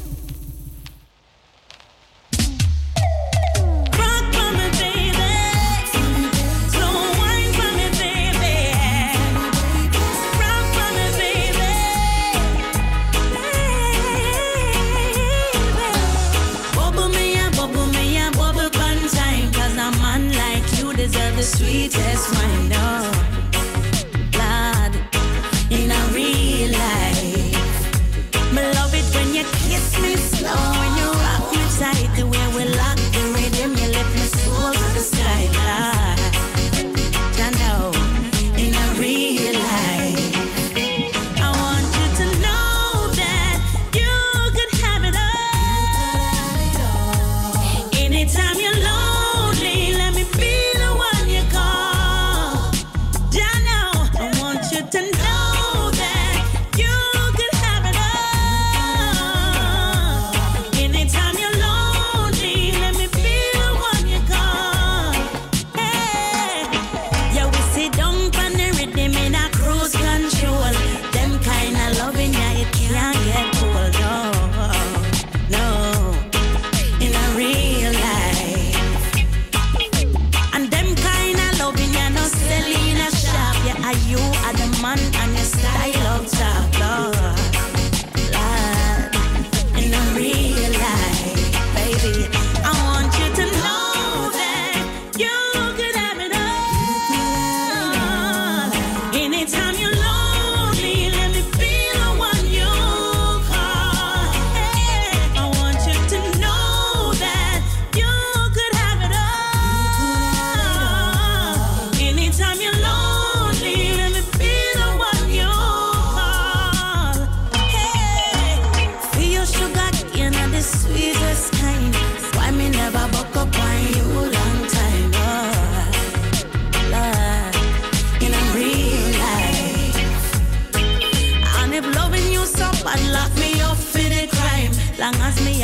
The sweetest wine.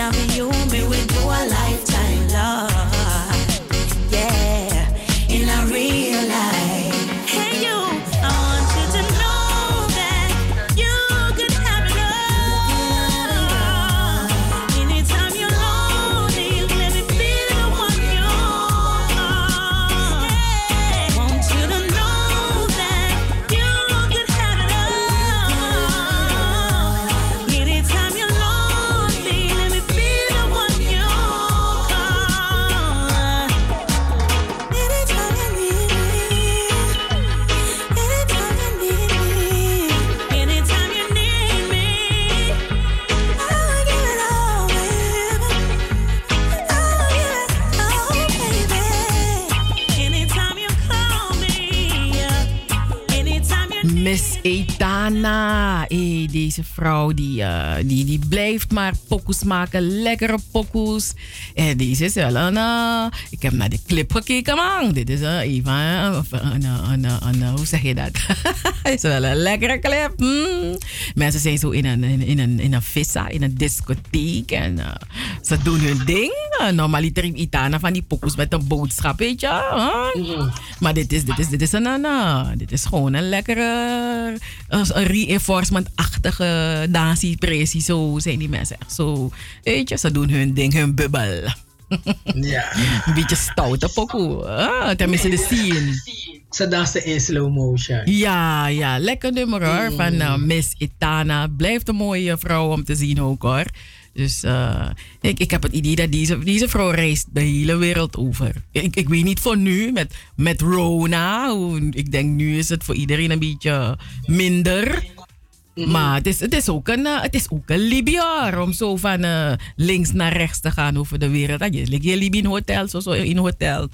As me have you, vrouw die, eh, die, die blijft maar pokoes maken. Lekkere pokoes. En deze is wel een... eh, ik heb naar de clip gekeken, man. Dit is eh, even eh, een, een, een, een, hoe zeg je dat? Het is wel een lekkere clip. mm. Mensen zijn zo in een, in, in een, in een vissa, in een discotheek. En eh, ze doen hun ding. Uh, normaliter heeft Itana van die pokoes met een boodschap, weet je. huh? Maar dit is, dit is, dit is een, een, eh, dit is gewoon een lekkere, eh, een reinforcement-achtige dansie, precies. Zo zijn die mensen echt zo, weet je, ze doen hun ding, hun bubbel. Ja. Een beetje stoute pokoe. Ah, tenminste de scene. Ze dansen in slow motion. Ja, ja, lekker nummer hoor. Van eh, Miss Itana. Blijft een mooie vrouw om te zien ook hoor. Dus eh, ik, ik heb het idee dat deze, deze vrouw reist de hele wereld over. Ik, ik weet niet voor nu, met, met Rona. Ik denk nu is het voor iedereen een beetje minder. Maar het is, het, is ook een, eh, het is ook een hoor, om zo van eh, links naar rechts te gaan over de wereld. Dat Je ligt hier Libië in hotel, zo, zo in hotel.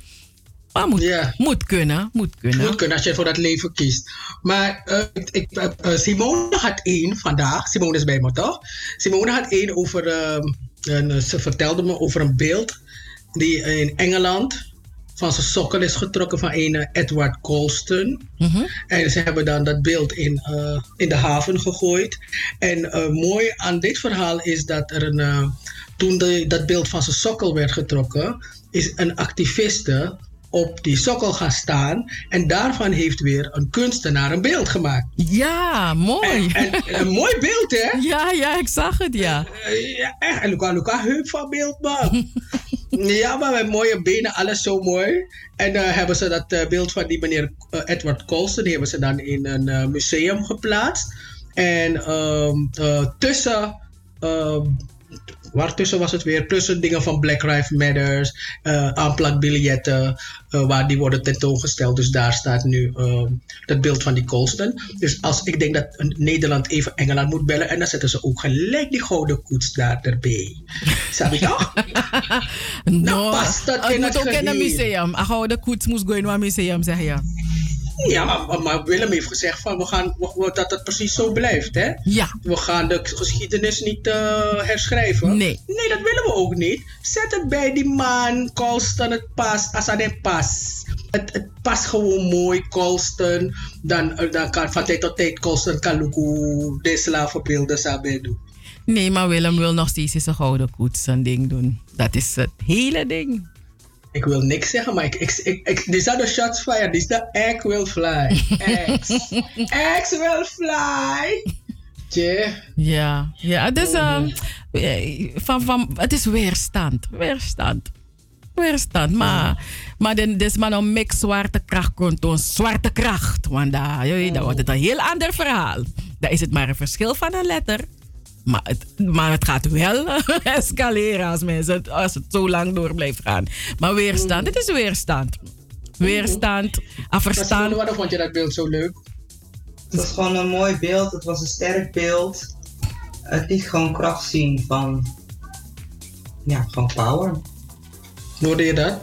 Maar moet, moet kunnen, moet kunnen. Moet kunnen als je voor dat leven kiest. Maar eh, ik, eh, eh, Simone had één vandaag. Simone is bij me toch? Simone had één over. eh, een, ze vertelde me over een beeld die in Engeland van zijn sokkel is getrokken van een Edward Colston. En ze hebben dan dat beeld in, eh, in de haven gegooid. En eh, mooi aan dit verhaal is dat er een. eh, toen de, dat beeld van zijn sokkel werd getrokken, is een activiste op die sokkel gaan staan. En daarvan heeft weer een kunstenaar een beeld gemaakt. Ja, mooi. En, en een mooi beeld, hè? Ja, ja, ik zag het, ja. Ja, echt. En Luca, Luca, heup van beeld, man. ja, maar met mooie benen, alles zo mooi. En dan hebben ze dat eh, beeld van die meneer eh, Edward Colston, die hebben ze dan in een museum geplaatst. En ehm, eh, tussen, ehm, waartussen was het weer? Tussen dingen van Black Lives Matters, eh aanplakbiljetten, eh, waar die worden tentoongesteld. Dus daar staat nu ehm, dat beeld van die Colston. Dus als ik denk dat een Nederland even Engeland moet bellen, en dan zetten ze ook gelijk die gouden koets daar erbij. Snap je toch? Nou, past dat het in moet het ook in een museum. Oh, de koets moest gaan in een museum, zeg je. Ja, maar, Willem heeft gezegd van we gaan, we- dat het precies zo blijft. Hè? Ja. We gaan de geschiedenis niet eh, herschrijven. Nee. Nee, dat willen we ook niet. Zet het bij die man, Colston, het past. Als het past. Het, het past gewoon mooi, Colston. Dan, eh, dan kan van tijd tot tijd Colston kan Luku de slavenbeelden samen doen. Nee, maar Willem wil nog steeds zijn gouden koets een ding doen. Dat is het hele ding. Ik wil niks zeggen, maar ik, ik, ik, ik, these are the shots fired. This the egg will fly. Eggs. Eggs will fly. Tje. Ja, ja het, is, ehm, eh, van, van, het is weerstand. Weerstand. Weerstand. Maar, maar dit is maar een mix zwarte kracht komt een zwarte kracht. Want daar, dan wordt het een heel ander verhaal. Dan is het maar een verschil van een letter. Maar het, maar het gaat wel escaleren als, mensen, het- als het zo lang door blijft gaan. Maar weerstand, het is weerstand. Weerstand, afverstand. Waarom vond je dat beeld zo leuk? Het was gewoon een mooi beeld, het was een sterk beeld. Het liet gewoon kracht zien van. Ja, gewoon power. Hoorde je dat?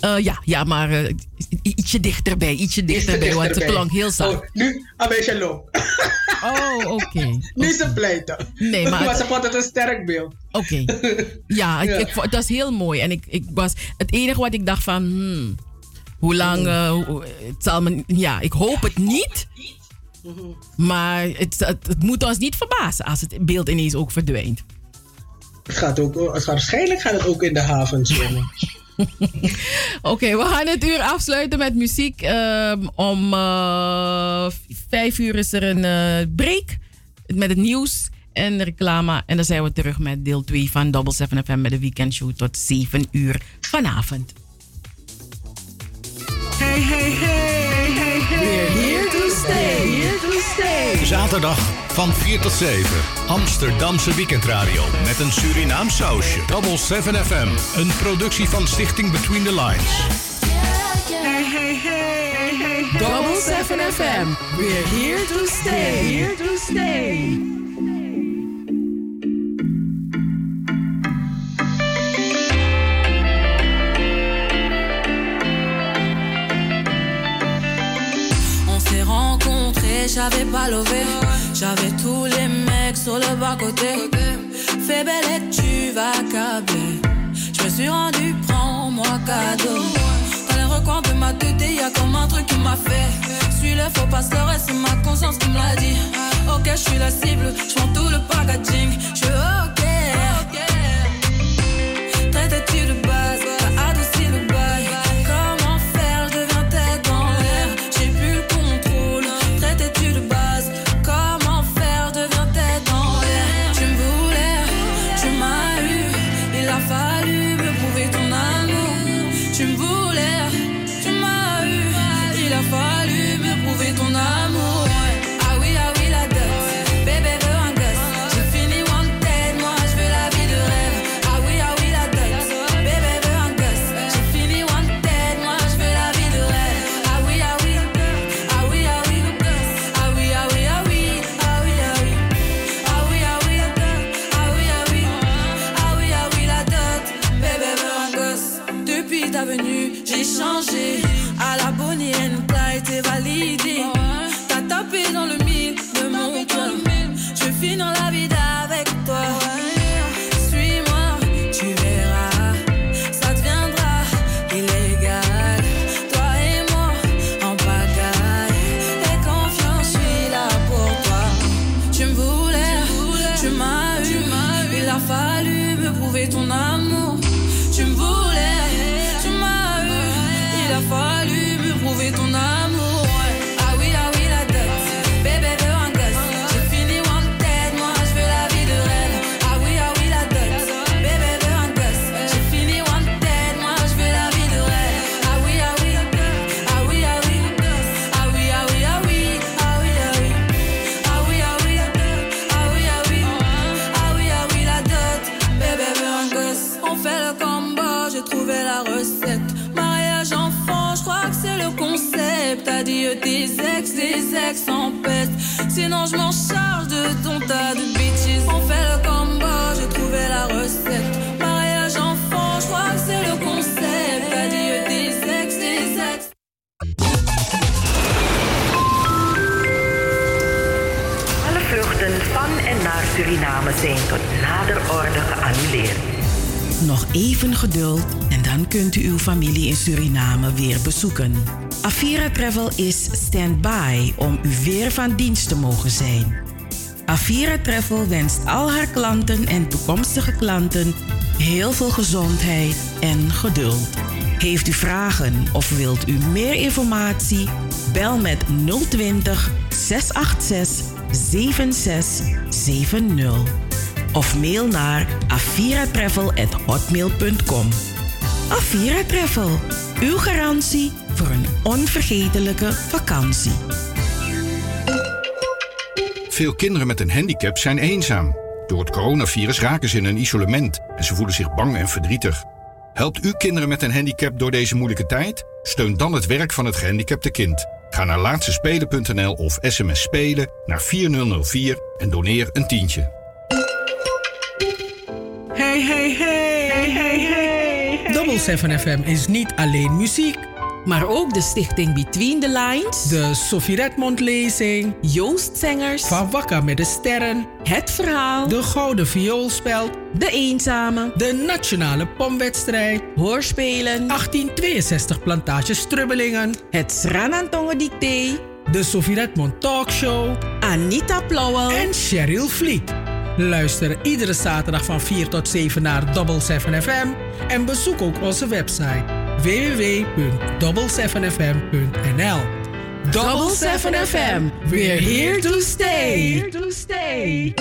Eh, ja, ja, maar i- ietsje dichterbij, ietsje dichterbij, want het klonk heel zacht. Oh, nu, een beetje low. Oh, oké. Nu is ze pleiten. Nee, maar maar het- ze vond het een sterk beeld. Oké. Ja, ik, Ja. ik, vond- het was heel mooi. En ik, ik was, het enige wat ik dacht van, hmm, hoe lang, het zal me, ja, ik hoop het niet. Maar het, het, het moet ons niet verbazen als het beeld ineens ook verdwijnt. Het gaat ook, waarschijnlijk gaat het ook in de haven zwemmen. Oké, we gaan het uur afsluiten met muziek. Ehm, om uh, vijf uur is er een uh, break met het nieuws en reclame. En dan zijn we terug met deel 2 van Double 7 FM met de weekendshow tot 7 uur vanavond. Hey, hey, hey, Zaterdag van 4 tot 7. Amsterdamse weekendradio met een Surinaam sausje. Double 7 FM. Een productie van Stichting Between the Lines. Hey, hey, hey, hey. Double 7 FM. We're here to stay. Here to stay. J'avais pas levé. J'avais tous les mecs sur le bas-côté. Fais belle et tu vas câbler. Je me suis rendu, prends-moi cadeau. Dans les recoins de ma tête, y'a comme un truc qui m'a fait. Suis le faux pasteur et c'est ma conscience qui me l'a dit. Ok, je suis la cible, je tout le packaging. Je de ton tas de bitches. On fait le combo, j'ai trouvé la recette. Mariage enfant, je crois que c'est le concept. T'as dit tes ex, tes ex. Alle vluchten van en naar Suriname zijn tot nader orde geannuleerd. Nog even geduld en dan kunt u uw familie in Suriname weer bezoeken. Avira Travel is stand-by om u weer van dienst te mogen zijn. Avira Travel wenst al haar klanten en toekomstige klanten heel veel gezondheid en geduld. Heeft u vragen of wilt u meer informatie? Bel met 020 686 7670 of mail naar aviratravel@hotmail.com. Avira Travel, uw garantie voor een onvergetelijke vakantie. Veel kinderen met een handicap zijn eenzaam. Door het coronavirus raken ze in een isolement en ze voelen zich bang en verdrietig. Helpt u kinderen met een handicap door deze moeilijke tijd? Steun dan het werk van het gehandicapte kind. Ga naar laatstespelen.nl of sms spelen naar 4004 en doneer een tientje. Hey, hey, hey, hey, hey, hey. Double 7 FM is niet alleen muziek maar ook de stichting Between the Lines, de Sophie Redmond lezing, Joost Zengers, Van Wakka met de Sterren, Het Verhaal, de Gouden Vioolspeld, De Eenzame, de Nationale Pomwedstrijd, Hoorspelen, 1862 Plantage Strubbelingen, Het Sranantongen Dicté, de Sophie Redmond Talkshow, Anita Plauwel en Cheryl Vliet. Luister iedere zaterdag van 4 tot 7 naar Double 7 FM en bezoek ook onze website www.double7fm.nl. Double 7FM, we're here to stay. Here to stay.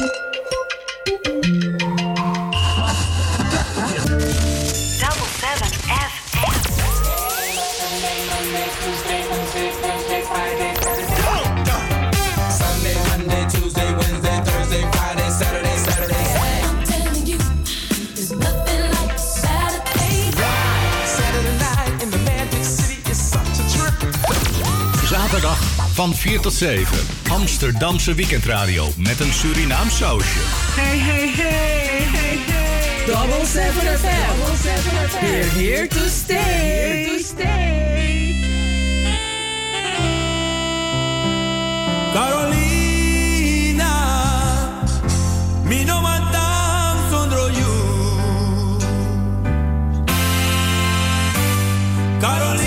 Van 4 tot 7. Amsterdamse weekendradio met een Surinaam sausje. Hey, hey, hey, hey, hey. Double 7 FM. Double We're here to stay. Here to stay. Carolina, mi no mantan sondro you. Carolina.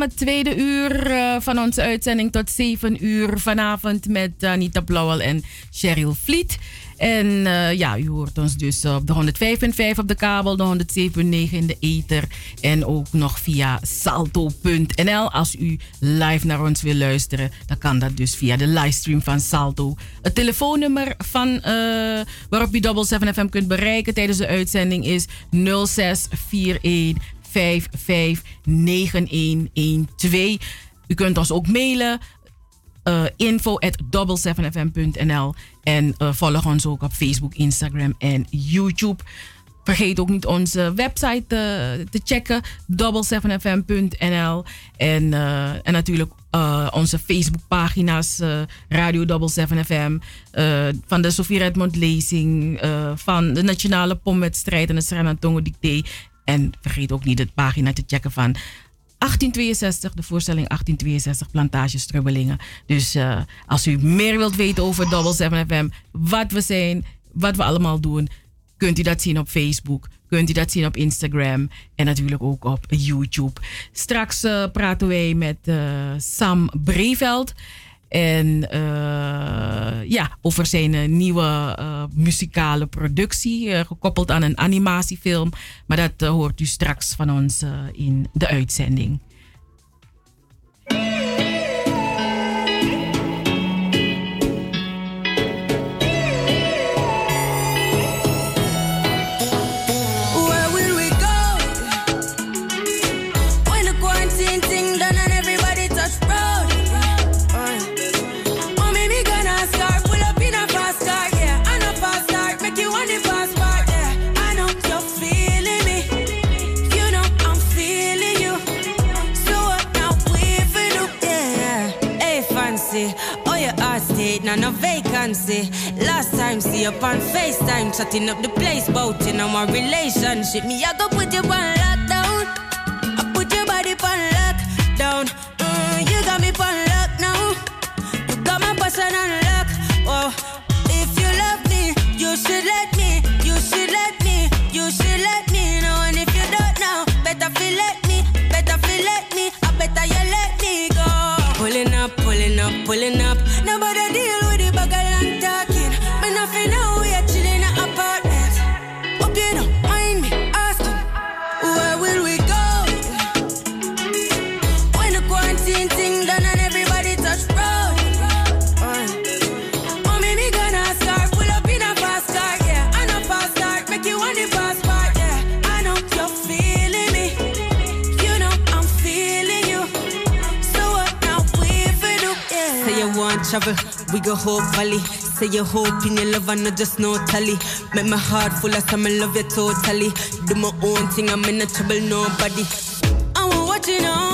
Het tweede uur eh, van onze uitzending tot 7 uur vanavond met Anita Blauwel en Cheryl Vliet. En eh, ja, u hoort ons dus op de 105.5 op de kabel, de 107.9 in de ether en ook nog via salto.nl. Als u live naar ons wil luisteren, dan kan dat dus via de livestream van Salto. Het telefoonnummer van, uh, waarop u Double 7 FM kunt bereiken tijdens de uitzending is 0641 559112. U kunt ons ook mailen. Uh, info at 7fm.nl en uh, volg ons ook op Facebook, Instagram en YouTube. Vergeet ook niet onze website te, te checken, 7fm.nl. En, uh, en natuurlijk onze Facebookpagina's, uh, Radio 7 FM, van de Sofie Redmond lezing, van de Nationale Pomwedstrijd en de Serenatongo Dicté en vergeet ook niet de pagina te checken van 1862, de voorstelling 1862 Plantage Strubbelingen. Dus uh, als u meer wilt weten over Double 7 FM, wat we zijn, wat we allemaal doen, kunt u dat zien op Facebook. Kunt u dat zien op Instagram en natuurlijk ook op YouTube. Straks uh, praten wij met uh, Sam Breveld. En uh, ja, over zijn uh, nieuwe uh, muzikale productie, gekoppeld aan een animatiefilm. Maar dat hoort u straks van ons in de uitzending. And no vacancy. Last time, see up on FaceTime, chatting up the place, bout in my relationship. Me, I go put you on lockdown. I put your body on lockdown. Mm, you got me on lock now. You got my person on lock. Oh, if you love me, you should let me. You should let me. You should let me know. And if you don't know, better feel let me. Better feel let me. I better you let me go. Pulling up, pulling up, pulling up. Travel, we go hope valley. Say you hope in your love and not just no tally. Make my heart full of some love you totally. Do my own thing, I'm in no trouble, nobody. I'm watching out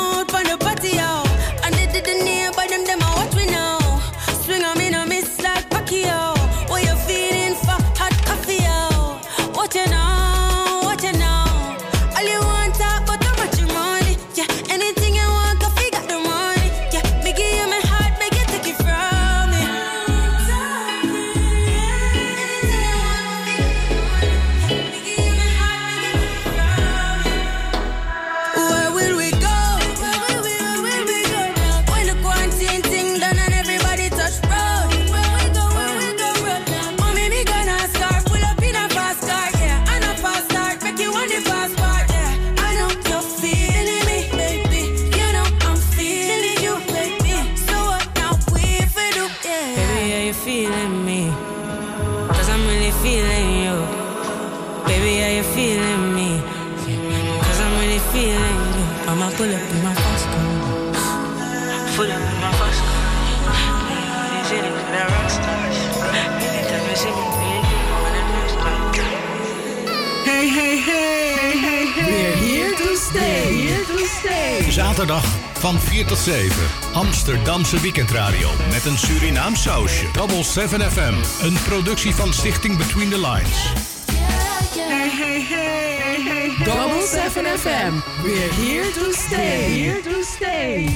van 4 tot 7. Amsterdamse weekendradio met een Surinaam sausje. Double 7 FM. Een productie van Stichting Between the Lines. Hey, hey, hey, hey, hey. Double 7 FM. We're here to stay. Here to stay.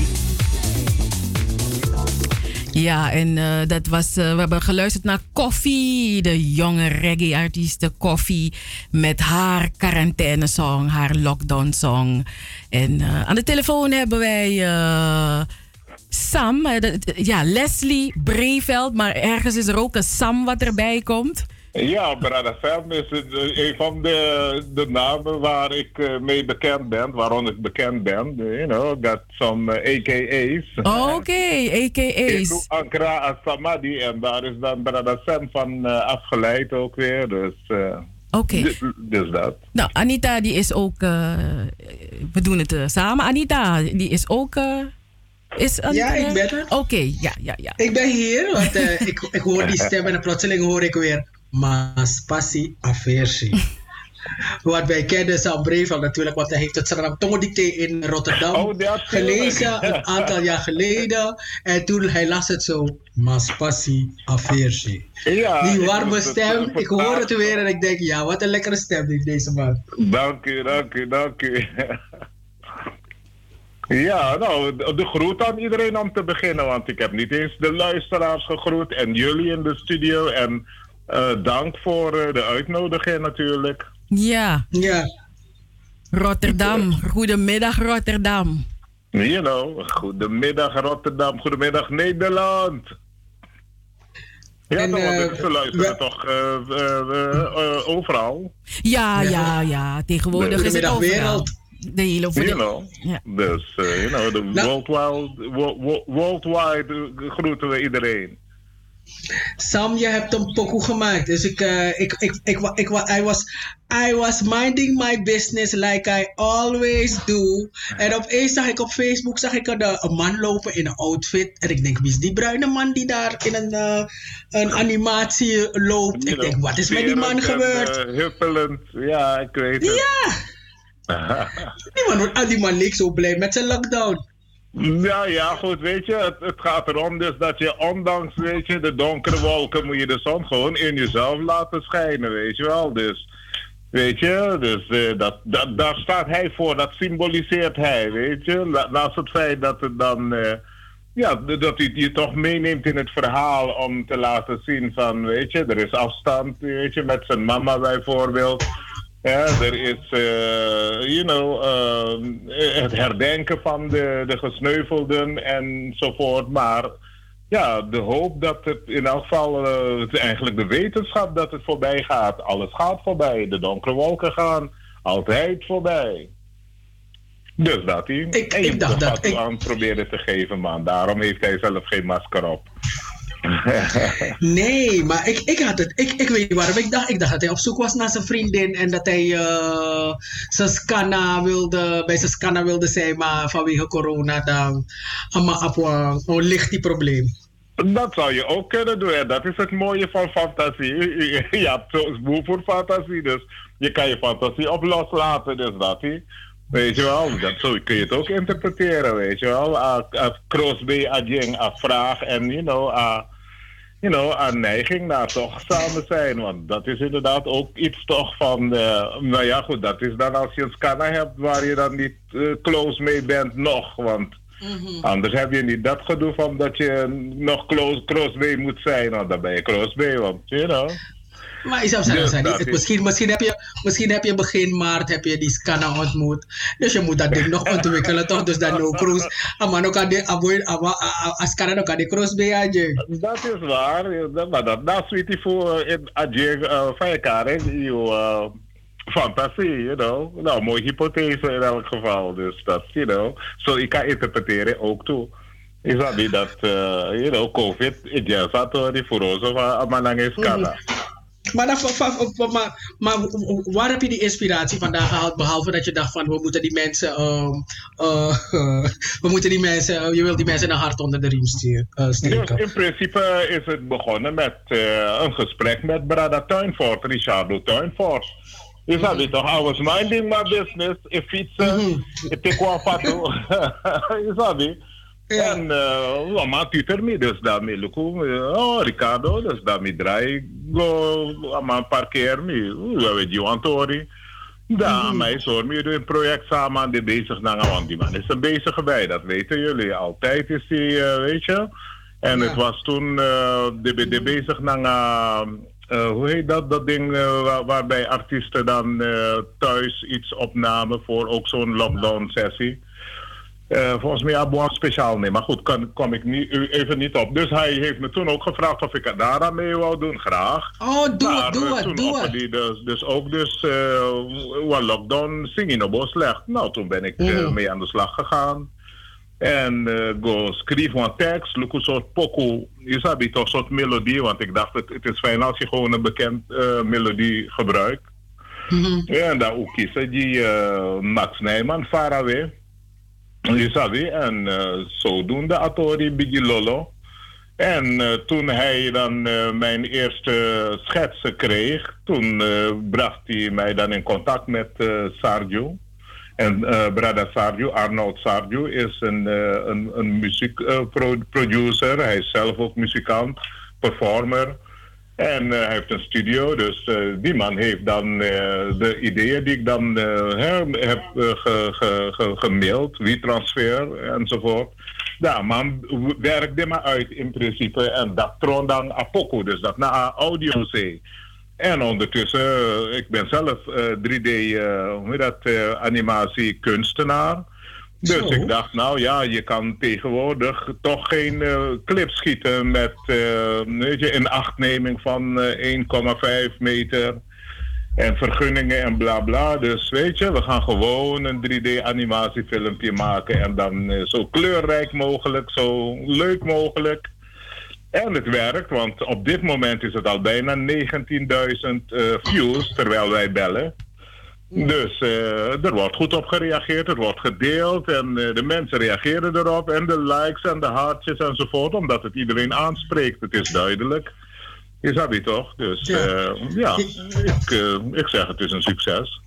Ja, en eh, dat was, eh, we hebben geluisterd naar Koffie, de jonge reggae-artieste Koffie, met haar quarantaine-song, haar lockdown-song. En eh, aan de telefoon hebben wij eh, Sam, eh, ja, Leslie Breveld, maar ergens is er ook een Sam wat erbij komt. Ja, Brother Sam is een van de, de namen waar ik mee bekend ben, waarom ik bekend ben. You know, got some AKA's. Oké, AKA's. Ik Ankara als Samadi en daar is dan Brother Sam van afgeleid ook weer. Dus, Oké. dus, dus dat. Nou, Anita, die is ook, eh, we doen het eh, samen. Anita, die is ook, eh, is Anita Ja, ik ben er. Oké, ja, ja, ja. Ik ben hier, want eh, ik, ik hoor die stem en plotseling hoor ik weer Mas passie aversie. Wat wij kennen Sam Brevel natuurlijk, want hij heeft het Saram Tongedicté in Rotterdam Oh, gelezen een aantal jaar geleden. En toen hij las het zo, Mas passie aversie. Ja, die warme het, stem, eh, ik hoor het weer en ik denk, ja, wat een lekkere stem heeft deze man. Dank u, dank u, dank u. Ja, nou, de de groet aan iedereen om te beginnen, want ik heb niet eens de luisteraars gegroet en jullie in de studio. En eh, dank voor eh, de uitnodiging natuurlijk. Ja. Ja. Rotterdam. Goedemiddag, Rotterdam. You know, goedemiddag Rotterdam, goedemiddag Nederland. Ja, En, toch, want eh, ze luisteren toch eh, eh, overal. Ja, ja, ja. Tegenwoordig is het Goedemiddag, overal. wereld. De hele voor You de- know. Ja. Dus, eh, you know, de Nou- worldwide, wo- wo- worldwide groeten we iedereen. Sam, je hebt een pokoe gemaakt. Dus ik, eh, ik, ik, ik, ik, I, was, I was minding my business like I always do. En opeens zag ik op Facebook zag ik een, eh, een man lopen in een outfit. En ik denk, wie is die bruine man die daar in een, eh, een animatie loopt? Ik denk, wat is met die man en, gebeurd? eh, huppelend, ja, ik weet het. Ja! Die man, die man leek zo blij met zijn lockdown. Ja, ja, goed, weet je, het, gaat erom dus dat je ondanks, weet je, de donkere wolken moet je de zon gewoon in jezelf laten schijnen, weet je wel. Dus, weet je, dus eh, dat, dat, daar staat hij voor, dat symboliseert hij, weet je. Naast het feit dat dan, eh, ja, dat hij je toch meeneemt in het verhaal om te laten zien van, weet je, er is afstand, weet je, met zijn mama bijvoorbeeld. Ja, er is, eh, you know, eh, het herdenken van de, de gesneuvelden enzovoort. Maar ja, de hoop dat het in elk geval, eh, eigenlijk de wetenschap dat het voorbij gaat. Alles gaat voorbij. De donkere wolken gaan altijd voorbij. Dus dat hij. Ik- en je ik dacht dat ik- aan proberen te geven, man. Daarom heeft hij zelf geen masker op. Nee, maar ik, ik had het. Ik, ik weet niet waarom. Ik dacht, ik dacht dat hij op zoek was naar zijn vriendin en dat hij eh, scanna wilde, bij zijn scanna wilde zijn, maar vanwege corona dan. Maar op hoe ligt die probleem? Dat zou je ook kunnen doen. En dat is het mooie van fantasie. Je hebt zo'n boel voor fantasie. Dus je kan je fantasie op loslaten. Dus dat. Weet je wel, dat, zo kun je het ook interpreteren. Weet je wel. Als Crosby, Adjeng, aan vraag en you know, aan you know, aan neiging naar toch samen zijn. Want dat is inderdaad ook iets toch van. eh, nou ja, goed, dat is dan als je een scanner hebt waar je dan niet eh, close mee bent nog. Want Anders heb je niet dat gedoe van dat je nog close, mee moet zijn. Want dan ben je mee, want you know. Maar Dus is- misschien, misschien, heb je, misschien heb je begin maart heb je die scanner ontmoet. Dus je moet dat ding nog ontwikkelen, toch? Dus dan no cruise. Ama no kan de avoid, ama a scanner no kan de cross bij je. Dat is waar. Maar dat, is iets voor in Adjeng van. Je eh, fantasie, you know. Nou, mooie hypothese in elk geval. Dus dat, you know. Zo, ik kan interpreteren ook toe. Is dat niet dat, eh, you know, COVID, ik ja, zat hoor, die voor ons, of amanang scanner. Maar, maar, maar waar heb je die inspiratie vandaan gehaald? Behalve dat je dacht van we moeten die mensen, ehm, eh, we moeten die mensen, je wil die mensen een hart onder de riem sturen, eh, Dus steken. in principe is het begonnen met eh, een gesprek met Brada Tuinvoort, Richardo Tuinvoort. Je toch, I was minding my business, ik fietsen, ik wel pato. Je zag En uh, wat maakt u ermee? Dus daarmee lukken Oh, Ricardo, dus daarmee draai go, maar een paar keer mee. We hebben die Antori. Daar, mij zorg doet een project samen aan die bezig naar want die man is een bezige bij, dat weten jullie. Altijd is hij, eh, weet je. En het was toen uh, de, de bezig naar, hoe heet dat, dat ding waar, waarbij artiesten dan thuis iets opnamen voor ook zo'n lockdown sessie. Volgens mij Abuan speciaal nee, maar goed, kan, kom ik even niet op. Dus hij heeft me toen ook gevraagd of ik het daar aan mee wou doen, graag. Oh, doe het, doe het, doe het. Die dus, dus ook dus, uh, lockdown zing je nog slecht. Nou, toen ben ik Mhm. mee aan de slag gegaan. En go schrijven een tekst, look een soort pokoe. Je sabi toch een soort melodie, want ik dacht het, het is fijn als je gewoon een bekend melodie gebruikt. Ja, en daar ook kiezen die Max Nijman, Faraway. Je sabi, en uh, zodoende Atori Biggie Lolo. En uh, toen hij dan uh, mijn eerste schetsen kreeg, toen uh, bracht hij mij dan in contact met Sarjo. En Brada Sarju, Arnold Sarju, is een, een, een muziekproducer. hij is zelf ook muzikant, performer. En uh, hij heeft een studio, dus die man heeft dan de ideeën die ik dan heb ge, ge, ge, gemaild, wie transfer enzovoort. Ja, man werkte maar uit in principe en dat troon dan Apoko, dus dat naar audio zee. En ondertussen, ik ben zelf uh, 3D, uh, hoe heet dat, animatie kunstenaar. Dus Zo. ik dacht, nou ja, je kan tegenwoordig toch geen clip schieten met weet je, inachtneming van 1,5 meter en vergunningen en bla bla. Dus weet je, we gaan gewoon een 3D animatiefilmpje maken en dan zo kleurrijk mogelijk, zo leuk mogelijk. En het werkt, want op dit moment is het al bijna 19.000 uh, views terwijl wij bellen. Dus uh, er wordt goed op gereageerd, er wordt gedeeld en uh, de mensen reageren erop. En de likes en de hartjes enzovoort, omdat het iedereen aanspreekt. Het is duidelijk. Je zag die toch? Dus ja, uh, ja ik, ik zeg het is een succes.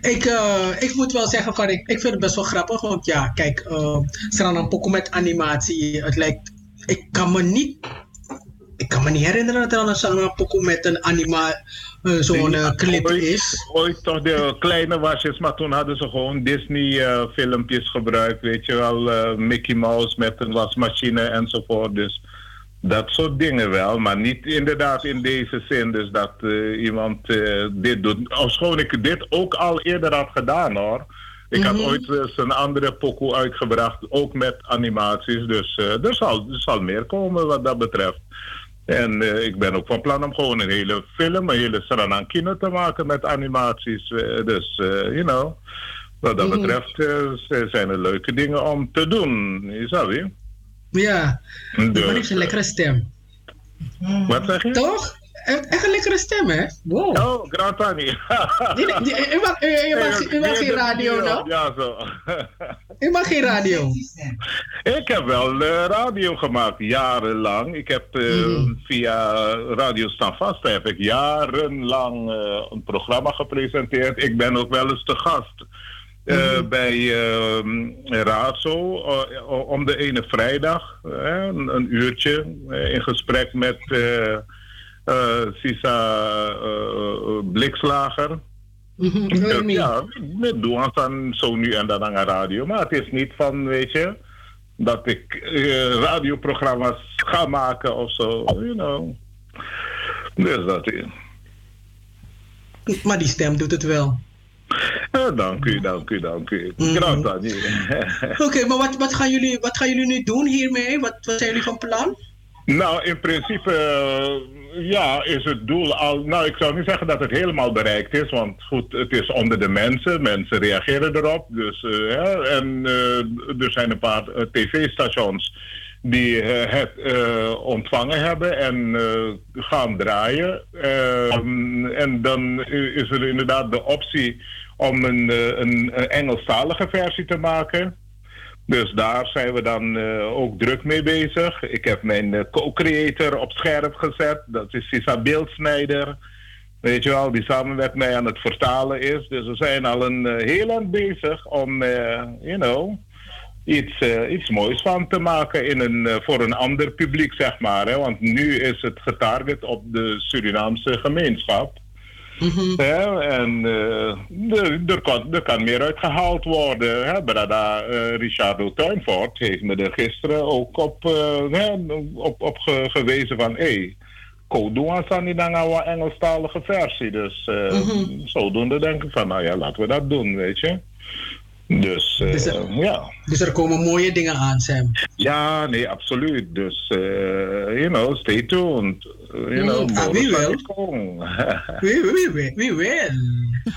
Ik, uh, ik moet wel zeggen, van, ik, ik vind het best wel grappig. Want ja, kijk, uh, Sranan Poco met animatie, het lijkt ik kan me niet. Ik kan me niet herinneren dat er een Poco met een anima. Uh, zo'n uh, clip ooit, is. Ooit toch de kleine wasjes, maar toen hadden ze gewoon Disney-filmpjes gebruikt. Weet je wel, Mickey Mouse met een wasmachine enzovoort. Dus dat soort dingen wel, maar niet inderdaad in deze zin. Dus dat iemand dit doet. Ofschoon ik dit ook al eerder had gedaan hoor. Ik had Mhm. ooit eens een andere pokoe uitgebracht, ook met animaties. Dus uh, er, zal, er zal meer komen wat dat betreft. En uh, ik ben ook van plan om gewoon een hele film, een hele Saranankino te maken met animaties. Uh, dus, you know, wat dat Mhm. betreft zijn er leuke dingen om te doen. Snap je? Ja, die man Dus, heeft een lekkere stem. Wat zeg je? Toch? Echt een lekkere stem, hè? Wow. Oh, Gratani. U mag, u, mag, u mag geen radio, no? Ja, zo. U mag geen radio. Ik heb wel eh, radio gemaakt, jarenlang. Ik heb eh, Mhm. via Radio Staan Vast heb ik jarenlang eh, een programma gepresenteerd. Ik ben ook wel eens te gast Mhm. bij ehm Razo om de ene vrijdag. een, een uurtje in gesprek met Sisa eh, Blikslager. Mhm, Ja, met doen dan zo nu en dan aan de radio. Maar het is niet van, weet je, dat ik eh, radioprogramma's ga maken of zo, you know. Dus dat is. Maar die stem doet het wel. Eh, dank u, dank u, dank u. Graag dan. Oké, maar wat, wat, gaan jullie, wat gaan jullie nu doen hiermee? Wat, wat zijn jullie van plan? Nou, in principe, eh, ja, is het doel al. Nou, ik zou niet zeggen dat het helemaal bereikt is, want goed, het is onder de mensen. Mensen reageren erop. Dus, eh, ja, en eh, er zijn een paar eh, tv-stations die eh, het eh, ontvangen hebben en eh, gaan draaien. Eh, en dan is er inderdaad de optie om een, eh, een, een Engelstalige versie te maken. Dus daar zijn we dan eh, ook druk mee bezig. Ik heb mijn eh, co-creator op scherp gezet. Dat is Sisa Beeldsnijder. Weet je wel, die samen met mij aan het vertalen is. Dus we zijn al een eh, heel eind bezig om, you know, iets, iets moois van te maken in een, voor een ander publiek, zeg maar. Hè? Want nu is het getarget op de Surinaamse gemeenschap. Hè, en eh, er, kan, er kan meer uitgehaald worden. Hè. Brada eh, Richardo Tuinvoort heeft me er gisteren ook op, eh, hè, op, op ge- gewezen van... Hey, Kodoan staan niet dan een Engelstalige versie. Dus eh, zodoende denk ik van, nou ja, laten we dat doen, weet je. Dus, Dus ja. Dus er komen mooie dingen aan, Sam. Ja, nee, absoluut. Dus, eh, you know, stay tuned. You know, Mm, ah, wie more wil? song. Wie, wie, wie, wie wil?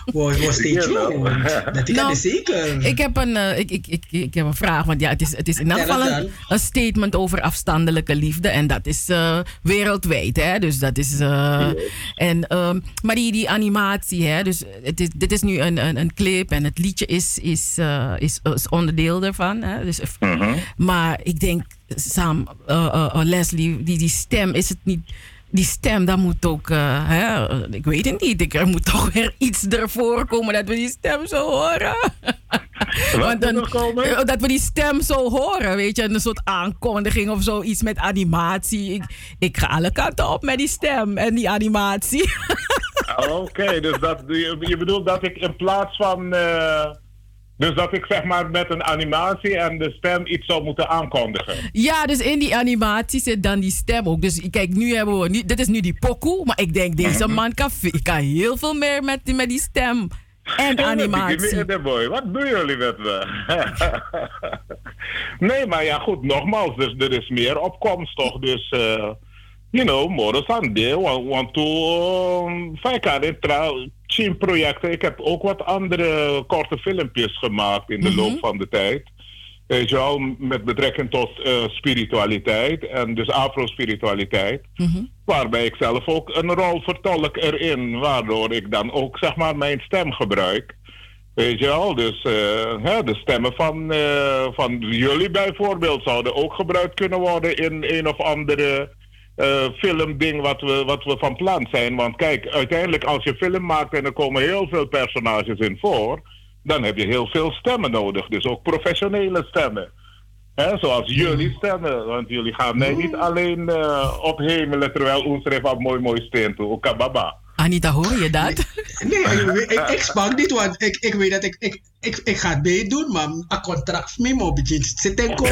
We, we stay know. tuned. Dat ik Nou, zeker. Ik heb een, eh, ik, ik, ik, ik heb een vraag, want ja, het is, het is in elk geval een, statement over afstandelijke liefde. En dat is eh, wereldwijd, hè. Dus dat is... eh, en, ehm, maar die, die animatie, hè. Dus het is, dit is nu een, een, een clip en het liedje is, is, eh, is, is onderdeel Hè. Dus, Maar ik denk, Sam, eh, eh, eh, Leslie, die, die stem, is het niet... Die stem, dat moet ook, eh, hè, eh, ik weet het niet. Er moet toch weer iets ervoor komen dat we die stem zo horen. Want dan, eh, dat we die stem zo horen, weet je, een soort aankondiging of zoiets met animatie. Ik, ik ga alle kanten op met die stem en die animatie. Oké, dus dat, je, je bedoelt dat ik in plaats van... eh, dus dat ik zeg maar met een animatie en de stem iets zou moeten aankondigen. ja, dus in die animatie zit dan die stem ook. Dus kijk, nu hebben we, nu, dit is nu die pokoe, maar ik denk deze man kan, kan heel veel meer met, die- met die stem en animatie. Boy. Wat doen jullie met me? nee, maar ja, goed, nogmaals, dus er is meer opkomst toch? Dus, eh you know, more Sunday, want, want toen, vaak aan dit trouw, team projecten. Ik heb ook wat andere korte filmpjes gemaakt in de loop van de tijd. Weet je wel, met betrekking tot eh, spiritualiteit en dus afro-spiritualiteit. Waarbij ik zelf ook een rol vertolk erin, waardoor ik dan ook zeg maar mijn stem gebruik. Weet je wel, dus eh, hè, de stemmen van, eh, van jullie bijvoorbeeld zouden ook gebruikt kunnen worden in een of andere eh, filmding wat we, wat we van plan zijn. Want kijk, uiteindelijk als je film maakt en er komen heel veel personages in voor, dan heb je heel veel stemmen nodig. Dus ook professionele stemmen. Zoals jullie stemmen, want jullie gaan mij niet alleen eh, ophemelen terwijl ons er even mooi mooi steen toe. Okababa. Anita, hoor je dat? Nee, ik, ik, ik spank niet, want ik, ik weet dat ik, ik, ik, ik ga het meedoen, maar een contract met me op het zit en kom.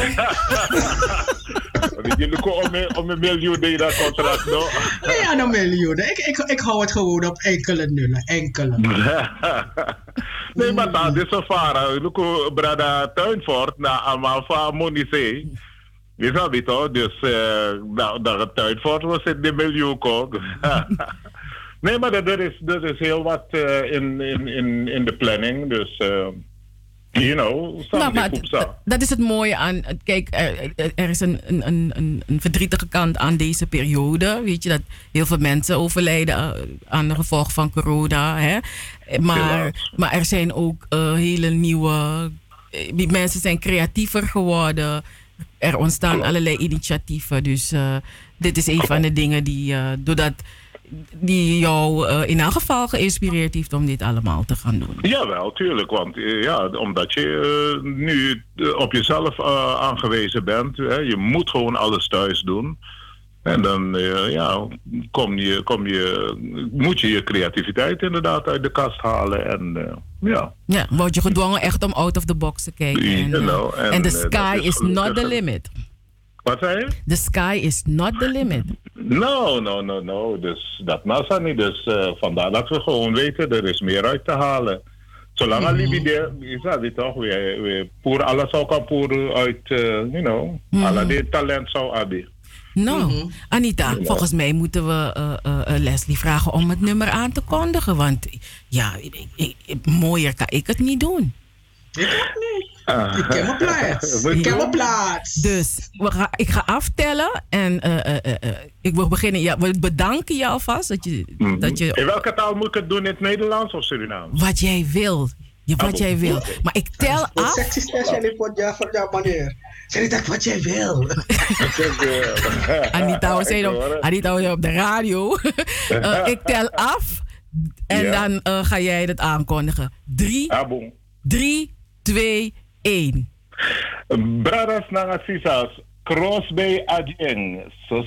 Jullie komen om een- om een miljoen in dat contract, no? Nee, aan een miljoen. Ik, ik, ik hou het gewoon op enkele nullen, enkele. nee, maar dat is een vara. Luko brada Tuinvoort na allemaal van. Je snap het toch? Dus nou, dat Tuinvoort was in de miljoen ook. nee, maar er is, er is heel wat eh, in, in, in, in de planning. Dus, eh you know, Nou, maar dat is het mooie aan. Kijk, er, er- is een, een, een, een, verdrietige kant aan deze periode. Weet je dat heel veel mensen overlijden eh, aan de gevolgen van corona. Hè? Maar, maar er zijn ook eh, hele nieuwe. eh, die mensen zijn creatiever geworden. Er ontstaan allerlei initiatieven. Dus eh, dit is een van de dingen die, eh, doordat, die jou eh, in elk geval geïnspireerd heeft om dit allemaal te gaan doen. Jawel, tuurlijk. Want eh, ja, omdat je eh, nu op jezelf aangewezen bent. Hè, je moet gewoon alles thuis doen. En dan ja, kom je, kom je, moet je je creativiteit inderdaad uit de kast halen. En ja. Ja, word je gedwongen echt om out of the box te kijken. En, You know, en, en the sky is is not the limit. Wat zei je? The sky is not the limit. No, no, no, no. Dus dat NASA niet. Dus eh, vandaar dat we gewoon weten, er is meer uit te halen. Zolang Mhm. alibi de, is dat niet toch? We, we poer alles zou kan poeren uit, eh, you know, Mhm. alle dit talent zou hebben. Nou, Anita, volgens mij moeten we eh, Leslie vragen om het nummer aan te kondigen. Want ja, ik, ik- ik- mooier kan ik het niet doen. Ik ken mijn plaats. Ik ken mijn plaats. Dus we ga, ik ga aftellen en eh, eh, eh, eh, ik wil beginnen. Ja, we bedanken je alvast dat je, dat je In welke taal moet ik het doen? In het Nederlands of Surinaams? wat jij wil. Je, wat Ah, jij wil. Maar ik tel af. sexy special in voor jou, voor jou, meneer. Zeg dat wat jij wil. Anita, we zijn op. Anita, we zijn op de radio. Ik tel af en Ja. dan eh, ga jij het aankondigen. Drie, Ah, drie, twee, één. Brothers na sisas, cross bay adjeng, so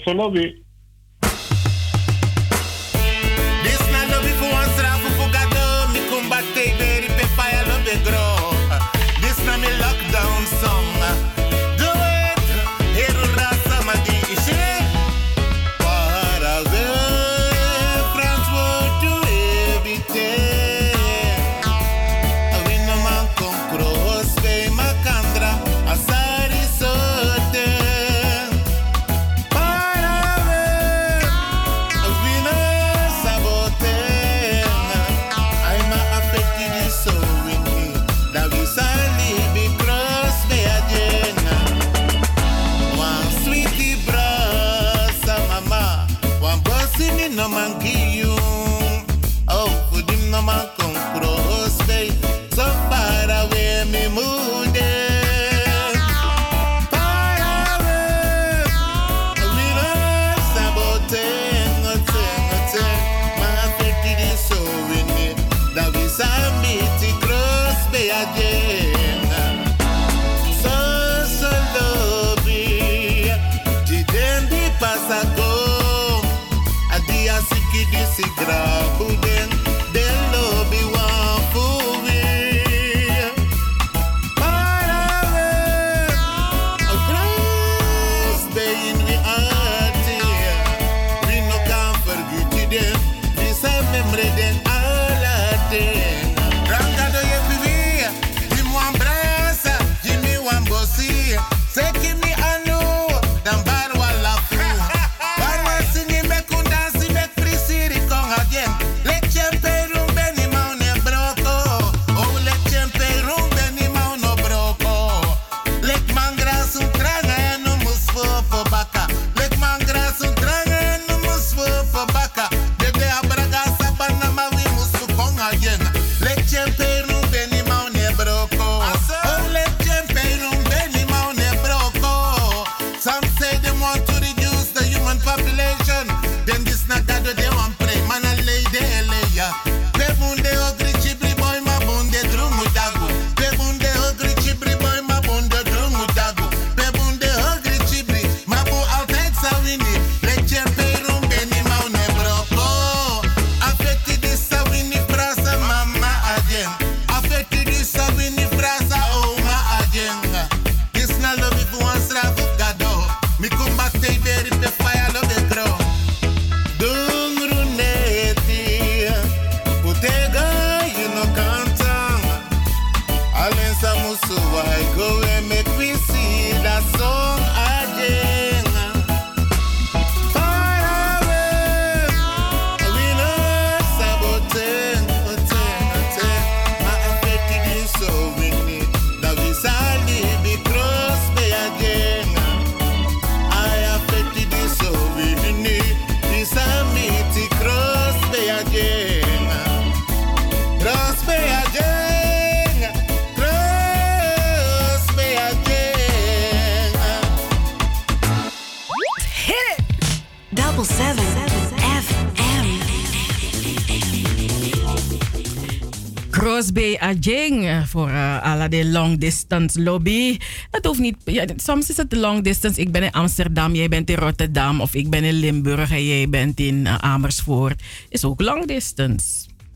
Voor uh, alle de long distance lobby. Het hoeft niet. Ja, soms is het long distance. Ik ben in Amsterdam, jij bent in Rotterdam. Of ik ben in Limburg en jij bent in uh, Amersfoort. Is ook long distance.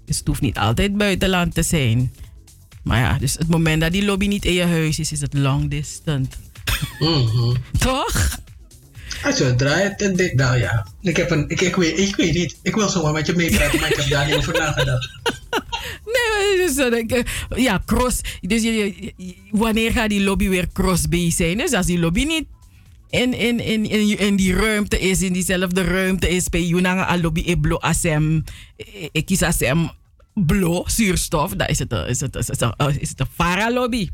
Dus het hoeft niet altijd buitenland te zijn. Maar ja, dus het moment dat die lobby niet in je huis is, is het long distance. Toch? Als je het draait, en dit, nou ja. Ik, heb een, ik, ik, weet, ik weet niet. Ik wil zomaar met je meepraten, maar ik heb daar niet over nagedacht. Dus, dan denk ik, ja, cross. Dus je, wanneer gaat die lobby weer cross-based zijn? Dus als die lobby niet in, in, in, in, in die ruimte is, in diezelfde ruimte is, bij Yunanga a lobby e blo asem, ik kies asem blo, zuurstof, dan is het, een- is het, is het, een- is het een para-lobby.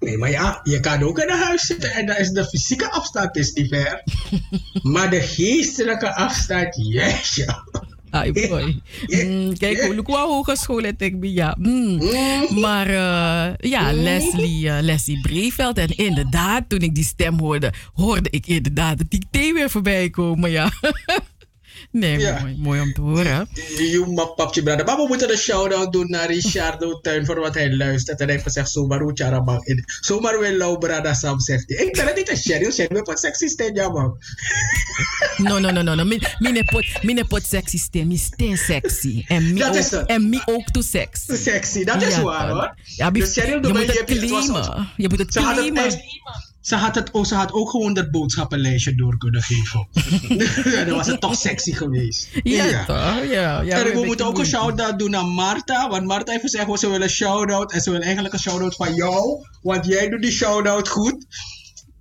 Nee, maar ja, je kan ook in een huis zitten en dan is de fysieke afstand is niet ver. maar de geestelijke afstand, yes, Ai, boy. Mm, kijk, wel hogeschool ik bij ja. Mm. Maar eh, ja, Leslie, eh, Leslie Breveld. En inderdaad, toen ik die stem hoorde, hoorde ik inderdaad de dicté weer voorbij komen. Ja. nee, Ja. mooi, mooi om te horen. Juma papje brada. Maar we moeten een shout-out doen naar Richardo Tuin voor wat hij luistert. En hij heeft gezegd, zomaar hoe charabang. in. Zomaar weer lauw brada Sam zegt hij. Ik ben het niet een Cheryl, Cheryl heeft een sexy stem, ja man. No, no, no, no. no. Min- Mine pot, mine pot sexy stem. Mi stem sexy. En mi ook, en mi ook to sex. Te sexy, dat is Ja, waar hoor. Ja, dus Cheryl, je doe moet het je- claimen. Je moet het claimen. Ze had, het, ook, ze had ook gewoon dat boodschappenlijstje door kunnen geven. ja, dan was het toch sexy geweest. Ja, toch? Ja, ja, en we moeten ook een shout-out doen aan Marta. Want Marta heeft gezegd, oh, ze wil een shout-out. En ze wil eigenlijk een shout-out van jou. Want jij doet die shout-out goed.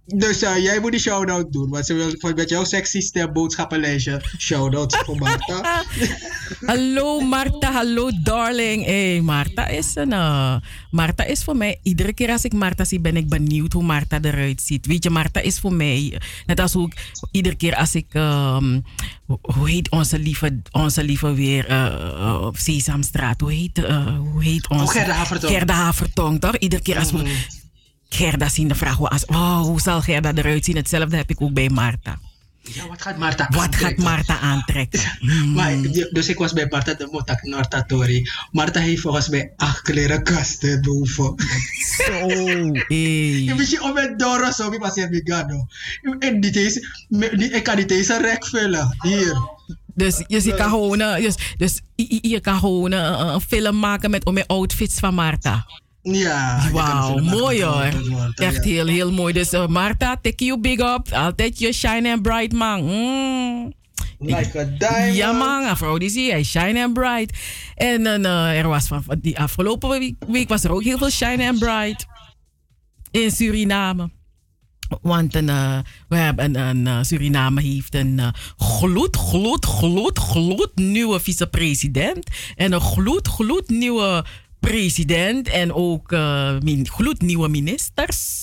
Dus eh, jij moet die shout-out doen. Want ze wil met jouw sexy stem boodschappenlijstje shout-outs voor Marta. Hallo Marta, hallo darling. Hey, Marta is een. eh, Marta is voor mij. Iedere keer als ik Marta zie, ben ik benieuwd hoe Marta eruit ziet. Weet je, Marta is voor mij. Net als hoe ik iedere keer als ik. ehm, hoe- heet onze lieve, onze lieve weer eh, op Sesamstraat? Hoe heet, hoe heet onze. Oh, Gerda Havertong. Gerda Havertong, toch? Iedere keer als we. Gerda zien, dan vragen we als, oh, hoe zal Gerda eruit zien? Hetzelfde heb ik ook bij Marta. Ja, wat gaat Marta Wat gaat aantrekken? Marta aantrekken? Maar, je- dus ik was bij Marta de Motak Marta Tori. Marta heeft volgens mij acht kleren kasten boven. Zo, hey. Wist je om met Doro zo, wie was je Migano. En niet niet- ik kan niet eens een rek vullen. Hier. Dus, dus je kan gewoon, eh, dus, dus je, je kan gewoon eh, een film maken met om mijn outfits van Marta. Ja. Wauw, mooi hoor. Echt ja. heel, heel mooi. Dus uh, Marta, take you big up. Altijd je shine and bright man. Mm. Like a diamond. Ja man, Aphrodisi, hij shine and bright. En uh, er was van, van die afgelopen week, week was er ook heel veel shine and bright. In Suriname. Want een, uh, we hebben een, een Suriname heeft een uh, gloed, gloed, gloed, gloed nieuwe vicepresident. En een gloed, gloed nieuwe president. En ook uh, min, gloednieuwe ministers.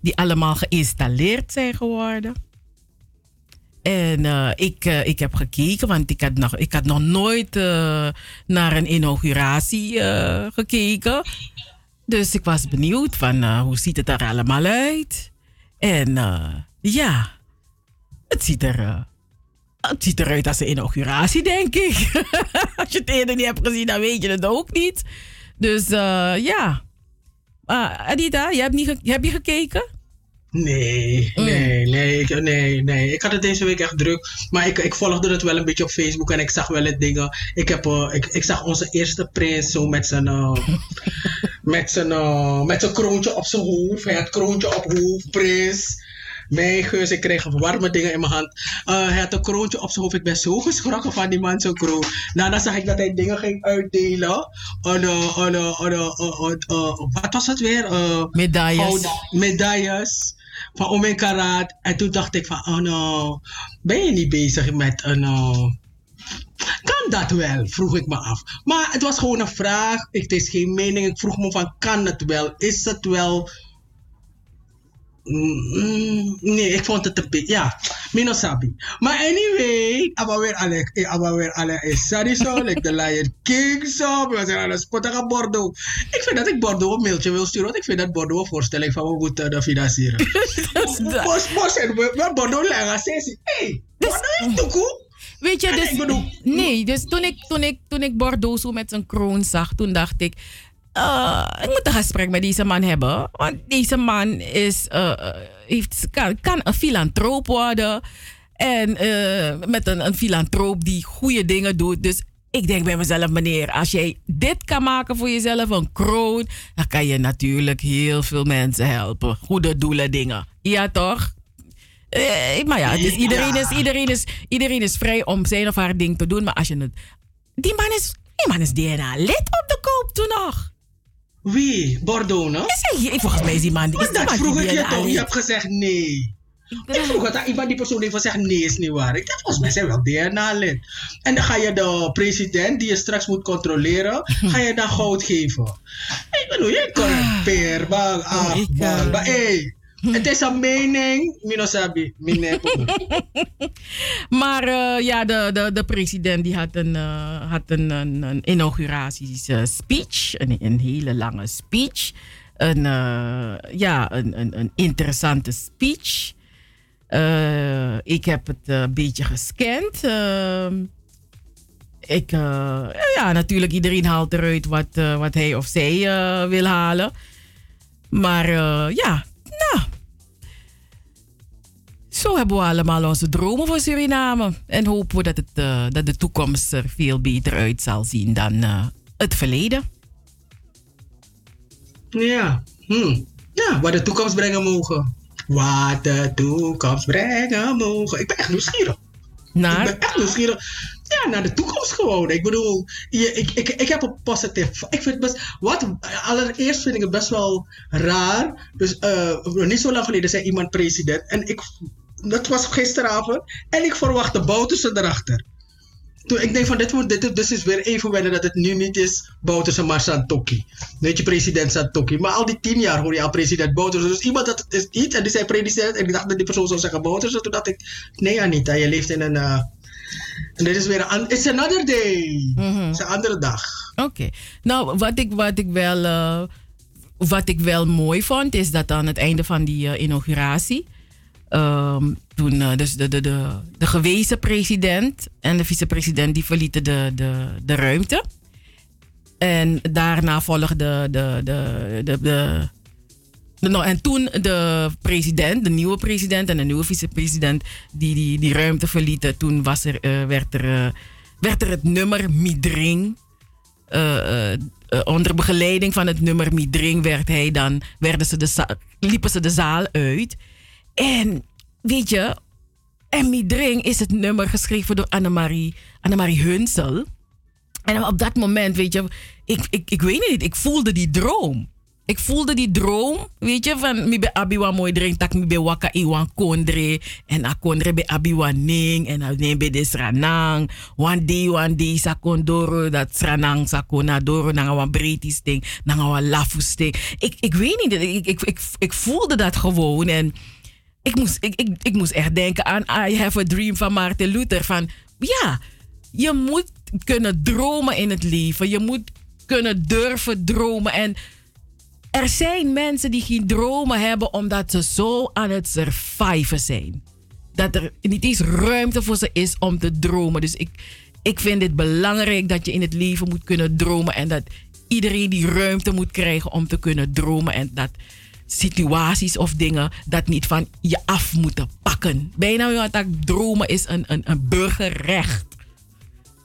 Die allemaal geïnstalleerd zijn geworden. En uh, ik, uh, ik heb gekeken, want ik had nog, ik had nog nooit naar een inauguratie gekeken. Dus ik was benieuwd van hoe ziet het er allemaal uit. En ja, het ziet, er, het ziet eruit als een inauguratie, denk ik. als je het eerder niet hebt gezien, dan weet je het ook niet. Dus ja. Adita, je hebt, niet heb je gekeken? Nee, nee, nee, ik, nee, nee. Ik had het deze week echt druk. Maar ik, ik volgde het wel een beetje op Facebook en ik zag wel het dingen. Ik, heb, uh, ik, ik zag onze eerste prins zo met zijn, uh, met zijn, uh, met zijn kroontje op zijn hoofd. Hij had kroontje op hoofd, prins. Mijn geus, ik kreeg warme dingen in mijn hand. Uh, hij had een kroontje op zijn hoofd. Ik ben zo geschrokken van die man, zo'n kroon. Daarna zag ik dat hij dingen ging uitdelen. On, uh, on, on, on, uh, wat was het weer? Uh, medailles. Medailles van om mijn karaat. En toen dacht ik van, oh no, ben je niet bezig met een... Uh, kan dat wel? Vroeg ik me af. Maar het was gewoon een vraag. Het is geen mening. Ik vroeg me van, kan het wel? Is het wel... Mm, nee, ik vond het een beetje, ja, minosabi. Maar anyway, aber weer alle, aber weer alle is sorry zo, like the Lion King zo, we zijn aan het spotten aan Bordeaux. Ik vind dat ik Bordeaux een mailtje wil sturen, want ik vind dat Bordeaux een voorstelling van we moeten financieren. Bos, bos, en we Bordeaux leggen, ze hey, Bordeaux is toekoe. Weet je, dus, nee, dus toen ik, toen, ik, toen ik Bordeaux zo met zijn kroon zag, toen dacht ik, uh, ik moet een gesprek met deze man hebben. Want deze man is, uh, heeft, kan, kan een filantroop worden. En uh, met een, een filantroop die goede dingen doet. Dus ik denk bij mezelf, meneer, als jij dit kan maken voor jezelf, een kroon, dan kan je natuurlijk heel veel mensen helpen. Goede doelen, dingen. Ja, toch? Eh, maar ja, dus iedereen, Is, iedereen, is, iedereen is vrij om zijn of haar ding te doen. Maar als je het. Die man is, die man is DNA-lid op de koop toen nog. Wie? Bordeaux, no? Is hij, volgens mij is die man. Dat vroeg ik je toch? Je hebt gezegd nee. Ik vroeg het aan iemand die persoon heeft gezegd nee is niet waar. Ik dacht volgens mij zijn wel DNA-lid. En dan ga je de president die je straks moet controleren, ga je dan goud geven. Ik bedoel, je kan peer, bang, af, bang, bang. het is een mening, Minosabi. maar uh, ja, de, de, de president die had een, uh, had een, een, een inauguratie-speech. Een, een hele lange speech. Een, uh, ja, een, een, een interessante speech. ik heb het een beetje gescand. ik, ja, natuurlijk, iedereen haalt eruit wat, wat hij of zij wil halen. Maar ja, nou, zo hebben we allemaal onze dromen voor Suriname. En hopen we dat, het, uh, dat de toekomst er veel beter uit zal zien dan uh, het verleden. Ja, hm. ja, wat de toekomst brengen mogen. Wat de toekomst brengen mogen. Ik ben echt nieuwsgierig. Naar? Ik ben echt nieuwsgierig. Ja, naar de toekomst gewoon. Ik bedoel, je, ik, ik, ik heb een positief. Ik vind best. Wat, allereerst vind ik het best wel raar. Dus uh, niet zo lang geleden zei iemand president. En ik. Dat was gisteravond. En ik verwachtte Boutersen erachter. Toen ik denk van dit, wordt, dit, dit is weer even wennen dat het nu niet is Boutersen maar Santoki. Weet je, president Santoki. Maar al die tien jaar hoor je al president Boutersen. Dus iemand dat is iets en die zei president. En ik dacht dat die persoon zou zeggen Boutersen. Toen dacht ik, nee Anita, je leeft in een... Uh, en dit is weer een it's another day. Mm -hmm. Het is een andere dag. Oké. Okay. Nou, wat ik, wat ik wel... Uh, wat ik wel mooi vond, is dat aan het einde van die uh, inauguratie... Um, toen uh, dus de, de, de, de gewezen president en de vicepresident die verlieten de, de, de ruimte. En daarna volgde de, de, de, de, de, nou, en toen de president, de nieuwe president en de nieuwe vicepresident die, die die ruimte verlieten, toen was er, eh, werd, er, eh, werd er het nummer Midring. eh, onder begeleiding van het nummer Midring werd hij dan, werden ze de liepen ze de zaal uit. En weet je, en Midring is het nummer geschreven door Annemarie, Annemarie Hunsel. En op dat moment, weet je, ik, ik, ik weet niet, ik voelde die droom. Ik voelde die droom, weet je, van mi be abiwa mooi drink, tak mi be waka iwan kondre. En a kondre be abiwa ning, en a be de sranang. One day, one day, sa kondoro, dat sranang, sa konadoro, nanga wan bretis ding, nanga wan. Ik, ik weet niet, ik, ik, ik, ik voelde dat gewoon. En ik moest, ik, ik, ik moest echt denken aan I Have a Dream van Martin Luther. Van ja, je moet kunnen dromen in het leven. Je moet kunnen durven dromen. En er zijn mensen die geen dromen hebben omdat ze zo aan het surviven zijn. Dat er niet eens ruimte voor ze is om te dromen. Dus ik, ik vind het belangrijk dat je in het leven moet kunnen dromen. En dat iedereen die ruimte moet krijgen om te kunnen dromen. En dat situaties of dingen dat niet van je af moeten pakken. Bijna dat dromen is een, een, een burgerrecht.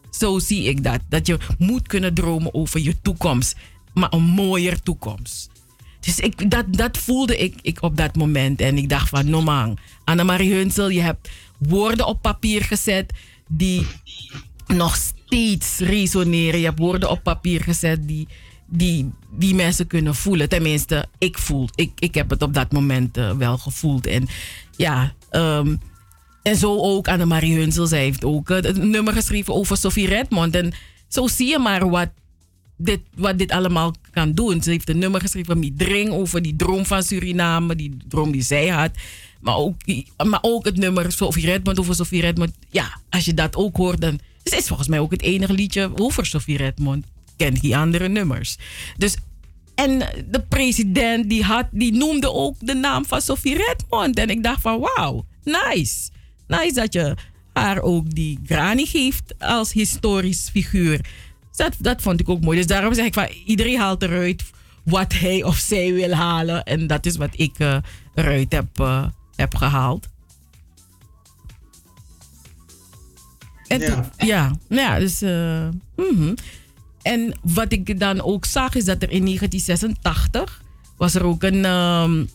Zo zie ik dat. Dat je moet kunnen dromen over je toekomst. Maar een mooier toekomst. Dus ik, dat, dat voelde ik, ik op dat moment. En ik dacht van, no man. Annemarie Hunsel, je hebt woorden op papier gezet die nog steeds resoneren. Je hebt woorden op papier gezet die, die, die mensen kunnen voelen. Tenminste, ik voel. Ik, ik heb het op dat moment eh, wel gevoeld. En ja, ehm, en zo ook Annemarie Hunsel. Zij heeft ook eh, het nummer geschreven over Sophie Redmond. En zo zie je maar wat dit, wat dit allemaal kan doen. Ze heeft een nummer geschreven met Dring over die droom van Suriname, die droom die zij had. Maar ook, maar ook het nummer Sophie Redmond over Sophie Redmond. Ja, als je dat ook hoort, dan het is volgens mij ook het enige liedje over Sophie Redmond. Ken die andere nummers. Dus, en de president die, had, die noemde ook de naam van Sophie Redmond. En ik dacht van wauw, nice. Nice dat je haar ook die Granny geeft als historisch figuur. Dat, dat vond ik ook mooi. Dus daarom zeg ik van iedereen haalt eruit wat hij of zij wil halen. En dat is wat ik eh, eruit heb, eh, heb gehaald. En Ja. toen- ja, ja, dus. eh, mhm. En wat ik dan ook zag is dat er in 1986 was er ook een, ehm,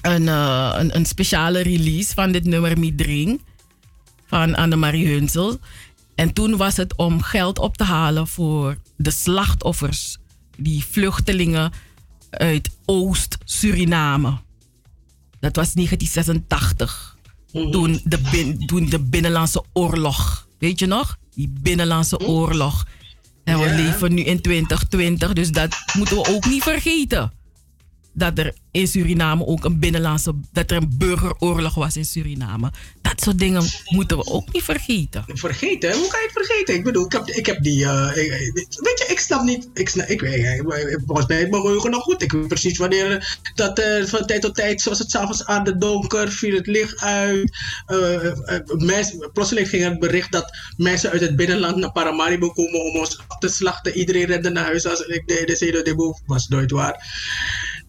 een, een, een speciale release van dit nummer Midring van Annemarie Hunsel. En toen was het om geld op te halen voor de slachtoffers, die vluchtelingen uit Oost-Suriname. Dat was 1986. Toen, de bin- toen de Binnenlandse Oorlog. Weet je nog? Die Binnenlandse Oorlog. En we leven nu in 2020, dus dat moeten we ook niet vergeten. Dat er in Suriname ook een binnenlandse, dat er een burgeroorlog was in Suriname. Dat soort dingen moeten we ook niet vergeten. Vergeten? Hoe kan je het vergeten? Ik bedoel, ik heb, ik heb die. eh, weet je, ik snap niet. Ik, snap, ik weet, eh, volgens mij mijn geheugen nog goed. Ik weet precies wanneer dat eh, van tijd tot tijd, zoals het s'avonds aan de donker, viel het licht uit. Eh, eh, mensen, plotseling ging het bericht dat mensen uit het binnenland naar Paramaribo komen om ons af te slachten. Iedereen rende naar huis als ik de, de was nooit waar.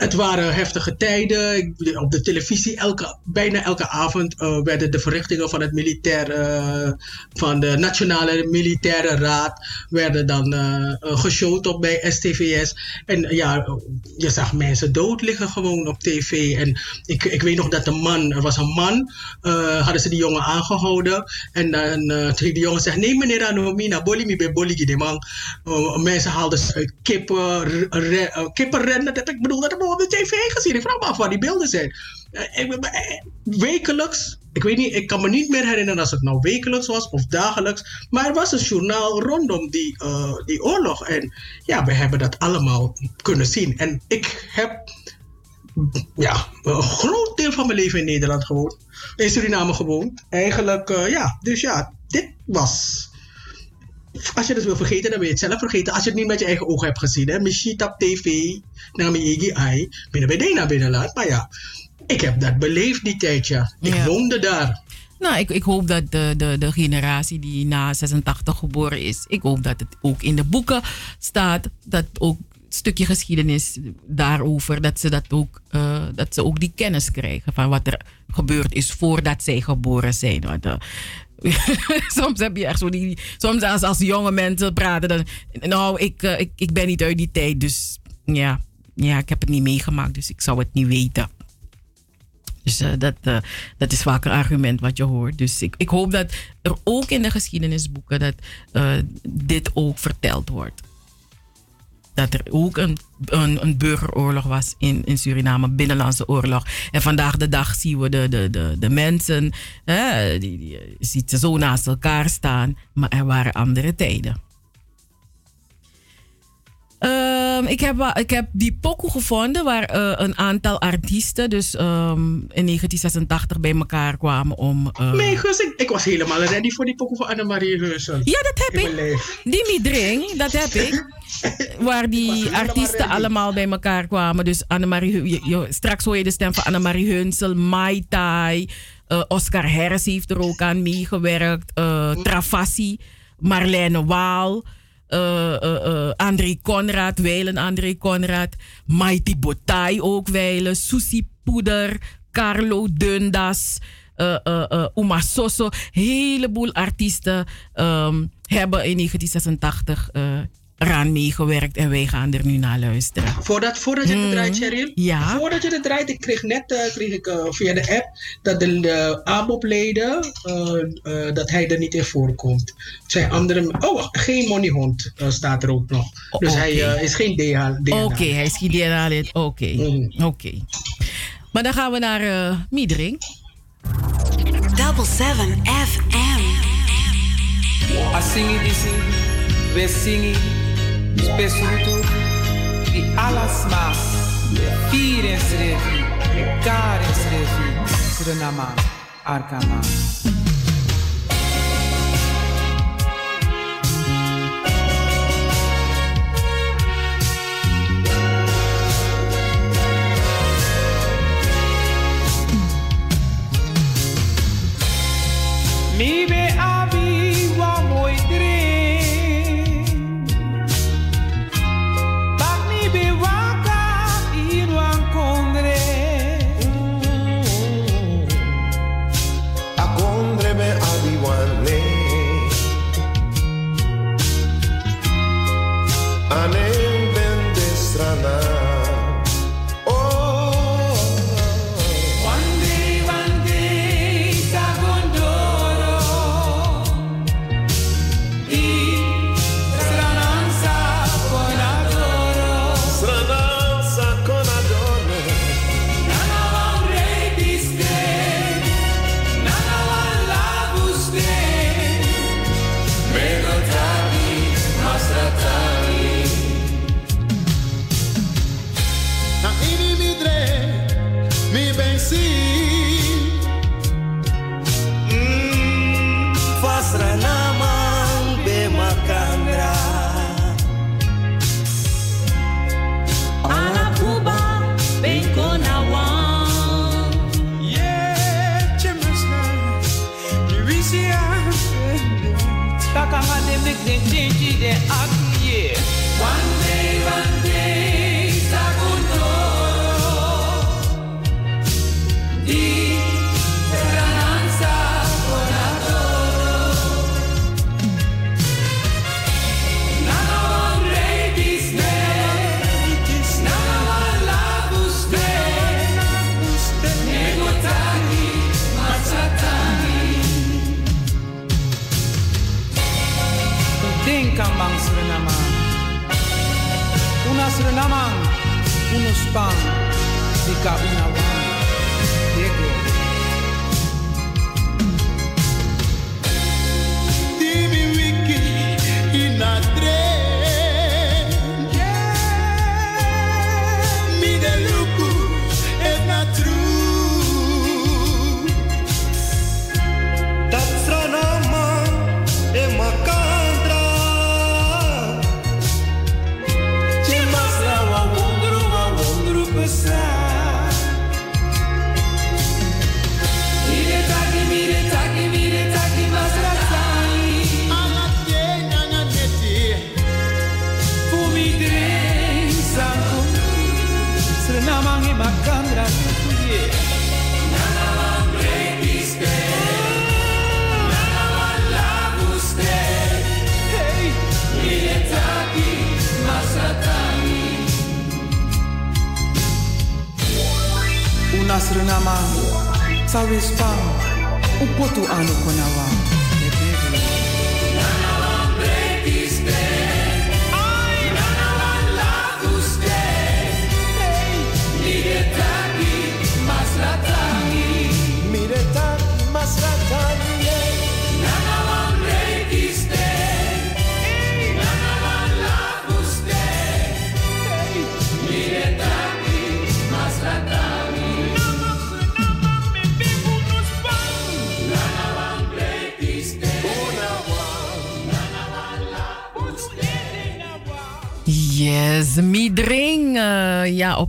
Het waren heftige tijden. Op de televisie, elke, bijna elke avond eh, werden de verrichtingen van het militair, van de Nationale Militaire Raad, werden dan eh, geshowd op bij STVS. En ja, je zag mensen dood liggen gewoon op tv. En ik, ik weet nog dat een man, er was een man, hadden ze die jongen aangehouden. En dan die jongen zegt, nee meneer Anomina, boli mi be boli man. Eh, mensen haalden kippen, re- eh, kippenrennen. Dat, ik bedoel, dat op de tv gezien. Ik vraag me af waar die beelden zijn. Eh, eh, wekelijks, ik weet niet, ik kan me niet meer herinneren als het nou wekelijks was of dagelijks. Maar er was een journaal rondom die, eh, die oorlog. En ja, we hebben dat allemaal kunnen zien. En ik heb ja, een groot deel van mijn leven in Nederland gewoond. In Suriname gewoond. Eigenlijk, ja. Dus ja, dit was. Als je het wil vergeten, dan wil je het zelf vergeten. Als je het niet met je eigen ogen hebt gezien. Hè. Misschien op tv, naar mijn EGI, binnen bij Dena binnenland. Maar ja, ik heb dat beleefd die tijd, ja. Ik Ja. woonde daar. Nou, ik, ik hoop dat de, de, de generatie die na 86 geboren is, ik hoop dat het ook in de boeken staat. Dat ook stukje geschiedenis daarover, dat ze, dat, ook, eh, dat ze ook die kennis krijgen van wat er gebeurd is voordat zij geboren zijn. Want, eh, soms heb je echt zo die. Soms als, als jonge mensen praten, dan. Nou, ik, eh, ik, ik ben niet uit die tijd, dus ja, ja, ik heb het niet meegemaakt, dus ik zou het niet weten. Dus eh, dat, eh, dat is vaak een argument wat je hoort. Dus ik, ik hoop dat er ook in de geschiedenisboeken dat dit ook verteld wordt. Dat er ook een, een, burgeroorlog was in, in Suriname, binnenlandse oorlog. En vandaag de dag zien we de, de, de, de mensen, hè, die, die, je ziet zo naast elkaar staan. Maar er waren andere tijden. Ehm, ik, heb, ik heb die pokoe gevonden waar eh, een aantal artiesten dus ehm, in 1986 bij elkaar kwamen om... eh, Nee, Gus, ik, ik was helemaal ready voor die pokoe van Annemarie Heusel. Ja, dat heb ik. Die Midring, dat heb ik. Waar die artiesten allemaal bij elkaar kwamen. Dus Annemarie, je- je- straks hoor je de stem van Annemarie Hunsel, Mai Tai, eh, Oscar Harris heeft er ook aan meegewerkt. Travassi, Marlene Waal, eh, eh, André Conrad, Weilen André Conrad, Mighty Botai ook Weilen, Susie Poeder, Carlo Dundas, Uma Soso. heleboel artiesten ehm, hebben in 1986 eh, eraan meegewerkt en wij gaan er nu naar luisteren. Voordat, voordat je het Hmm. draait, Cheryl. Ja. Voordat je het draait, ik kreeg net eh, kreeg ik, eh, via de app dat de, de ABOP-leden, eh, eh, dat hij er niet in voorkomt. Het zijn andere... Oh, geen moneyhond staat er ook nog. Dus hij eh, is geen DNA. DNA. Oké, hij is geen DNA-lid. Oké, oké. Maar dan gaan we naar eh Miedring. Double 7 FM. Singi di singi, we singi, spesrutu, di alas mas, vier in srevi, kar in srevi, Surinama, Arkama. Mi be abi change the Pam, Zika Una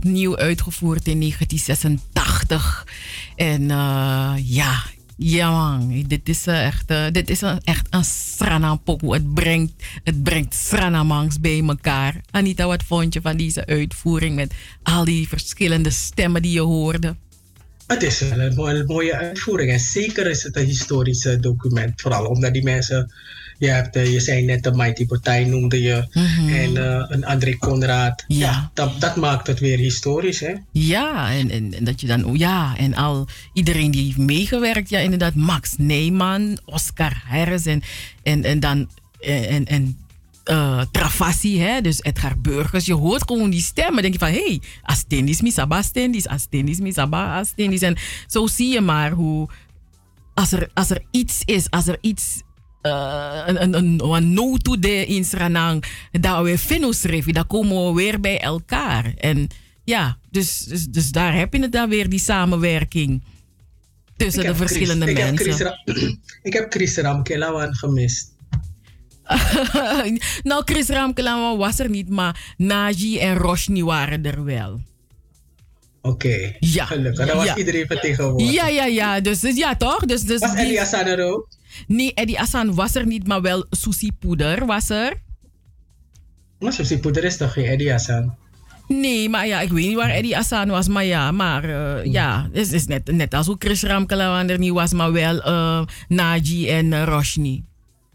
opnieuw uitgevoerd in 1986. En eh, ja, ja man, dit is echt, dit is een, echt een. Het brengt, het brengt Sranamangs bij elkaar. Anita, wat vond je van deze uitvoering met al die verschillende stemmen die je hoorde? Het is een mooie, mooie uitvoering. En zeker is het een historisch eh, document. Vooral omdat die mensen. Je, hebt, je zei net de Mighty Partij noemde je. En eh, een André Conrad. Ja. dat, dat maakt het weer historisch, hè? Ja, en, en, en dat je dan, ja, en al iedereen die heeft meegewerkt, ja, inderdaad, Max Neyman, Oscar Harris en, en, en dan, en, en eh, Travassi, hè, dus Edgar Burgers. Je hoort gewoon die stemmen, denk je van, hé, hey, Astendis, Misaba, Astendis, Astendis, Misaba, Astendis. En zo zie je maar hoe, als er, als er iets is, als er iets eh, een, een, een, een no to de in Sranang, dat we finusrevi, dan komen we weer bij elkaar. En ja, dus, dus, dus daar heb je het dan weer, die samenwerking tussen Ik de Chris- verschillende ik mensen. Heb Chris, Ra- ik heb Chris Ramkelawan gemist. nou, Chris Ramkelawa was er niet, maar Naji en Roshni waren er wel. Oké, ja. gelukkig. Dan was ja. iedereen vertegenwoordigd. Ja, ja, ja. Dus, dus ja, toch? Dus, dus Was die- Eddie Hassan er ook? Nee, Eddie Hassan was er niet, maar wel Susie Poeder was er. Maar Susie Poeder is toch geen Eddie Hassan? Nee, maar ja, ik weet niet waar Eddie Hassan was. Maar ja, maar eh, ja, het is net, net als hoe Chris Ramkelawan er niet was, maar wel eh Naji en eh, Roshni.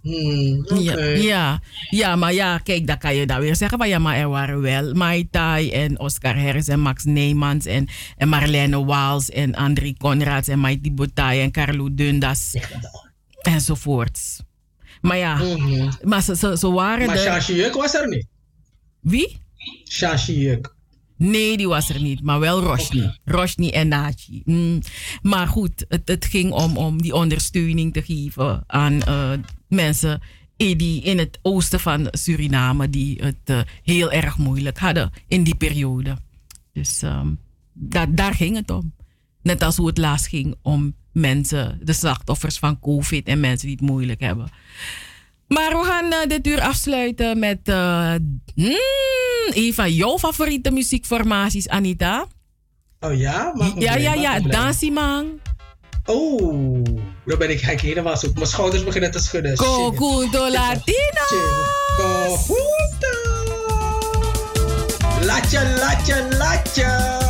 Hmm, Ja, ja, ja, maar ja, kijk, dan kan je dan weer zeggen van ja, maar er waren wel Mai Tai en Oscar Harris en Max Neemans en, en Marlene Waals en André Conrads en Mighty Botai en Carlo Dundas enzovoorts. Maar ja, maar ze, ze, ze waren Mhm. Maar Shashi Juk was er niet. Wie? Shashi Juk. Nee, die was er niet, maar wel Roshni. Roshni en Naji. Mm. Maar goed, het, het ging om, om die ondersteuning te geven aan eh, mensen in, die, in het oosten van Suriname die het eh, heel erg moeilijk hadden in die periode. Dus ehm, da- daar ging het om. Net als hoe het laatst ging om mensen, de slachtoffers van COVID en mensen die het moeilijk hebben. Maar we gaan eh, dit uur afsluiten met mm, een van jouw favoriete muziekformaties, Anita. Oh ja? Me Ja, ja, ja. blij. Dansimang. Oh, dan ben ik gek helemaal zo. Mijn schouders beginnen te schudden. Cocuto Latino. Cocuto. Latje, latje, latje.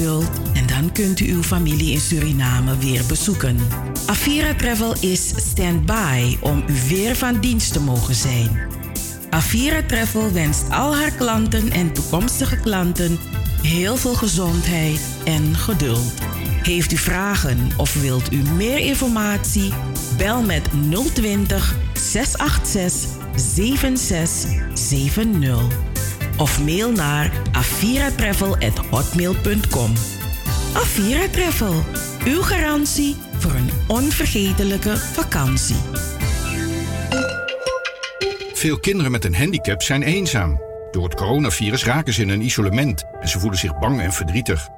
En dan kunt u uw familie in Suriname weer bezoeken. Avira Travel is stand-by om u weer van dienst te mogen zijn. Avira Travel wenst al haar klanten en toekomstige klanten heel veel gezondheid en geduld. Heeft u vragen of wilt u meer informatie? Bel met 020 686 7670 of mail naar aviratravel@hotmail.com. Avira Travel, uw garantie voor een onvergetelijke vakantie. Veel kinderen met een handicap zijn eenzaam. Door het coronavirus raken ze in een isolement en ze voelen zich bang en verdrietig.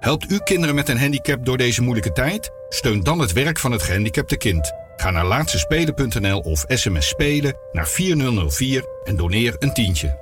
Helpt u kinderen met een handicap door deze moeilijke tijd? Steun dan het werk van het gehandicapte kind. Ga naar laatstespelen.nl of sms spelen naar 4004 en doneer een tientje.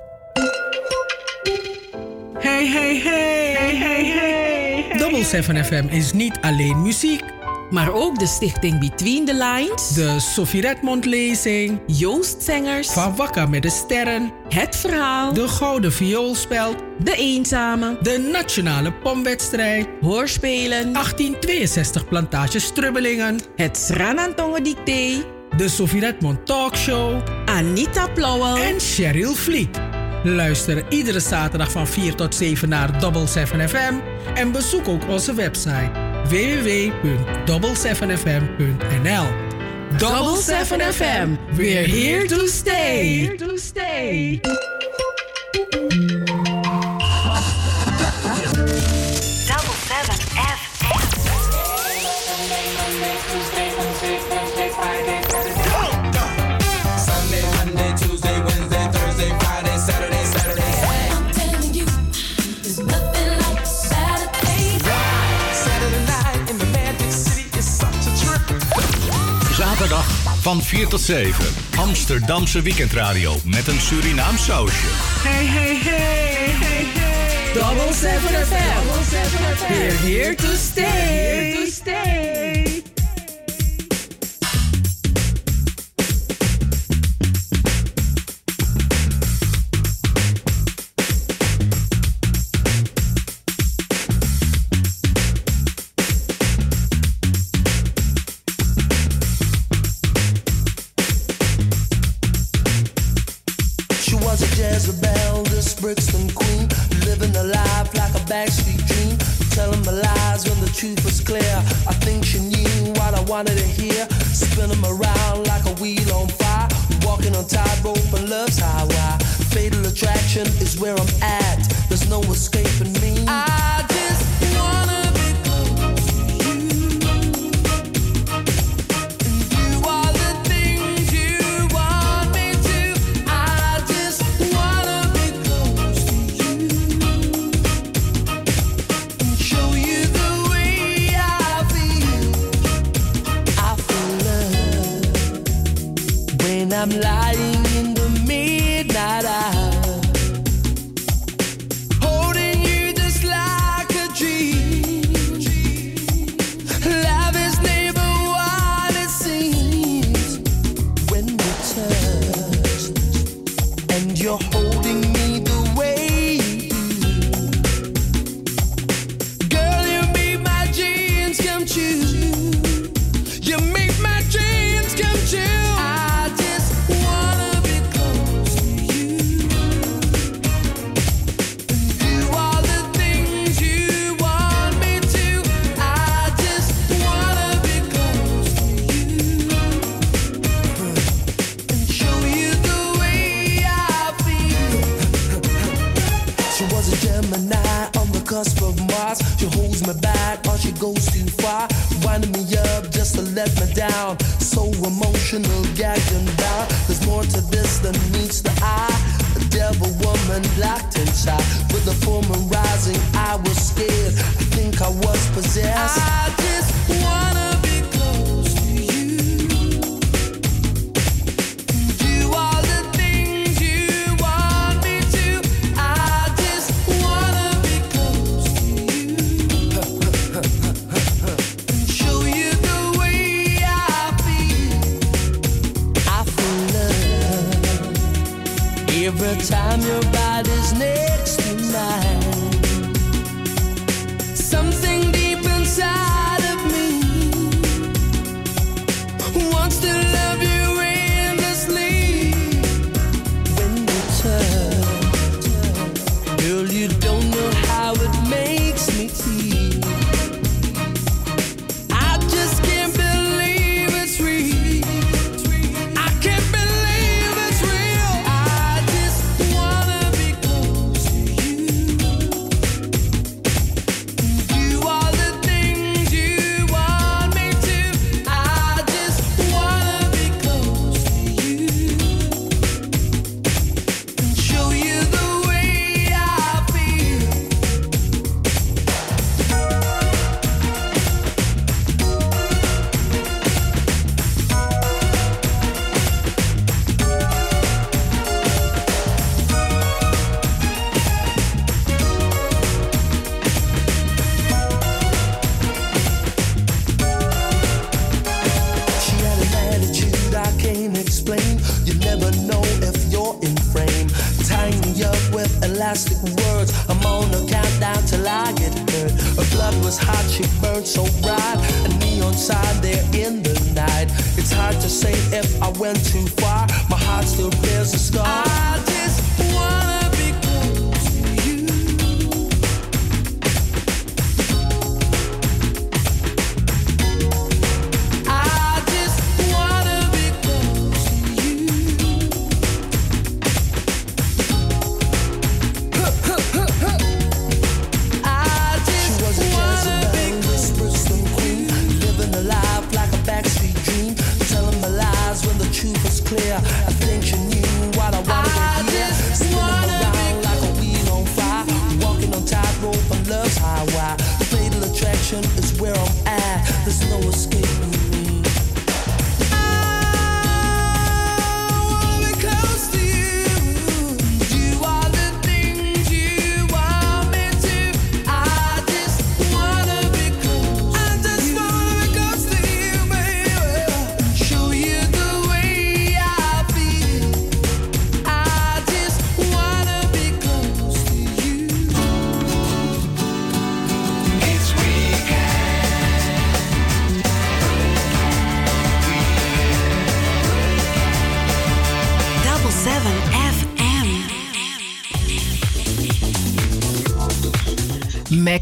Double 7 FM is niet alleen muziek. Maar ook de stichting Between the Lines. De Sophie Redmond lezing. Joost Zengers. Van Wakka met de Sterren. Het Verhaal. De Gouden Vioolspeld. De Eenzame. De Nationale Pomwedstrijd. Hoorspelen. 1862 Plantage Strubbelingen. Het Sranantongen Dicté. De Sophie Redmond Talkshow. Anita Plauwel. En Cheryl Vliet. Luister iedere zaterdag van 4 tot 7 naar Double 7 FM. En bezoek ook onze website www.double7fm.nl Double 7 FM. We're here to stay. Here to stay. Van 4 tot 7. Amsterdamse weekendradio met een Surinaam sausje. Hey, hey, hey, hey, hey. Double 7 FM. Double 7 FM. We're here to stay. Here to stay.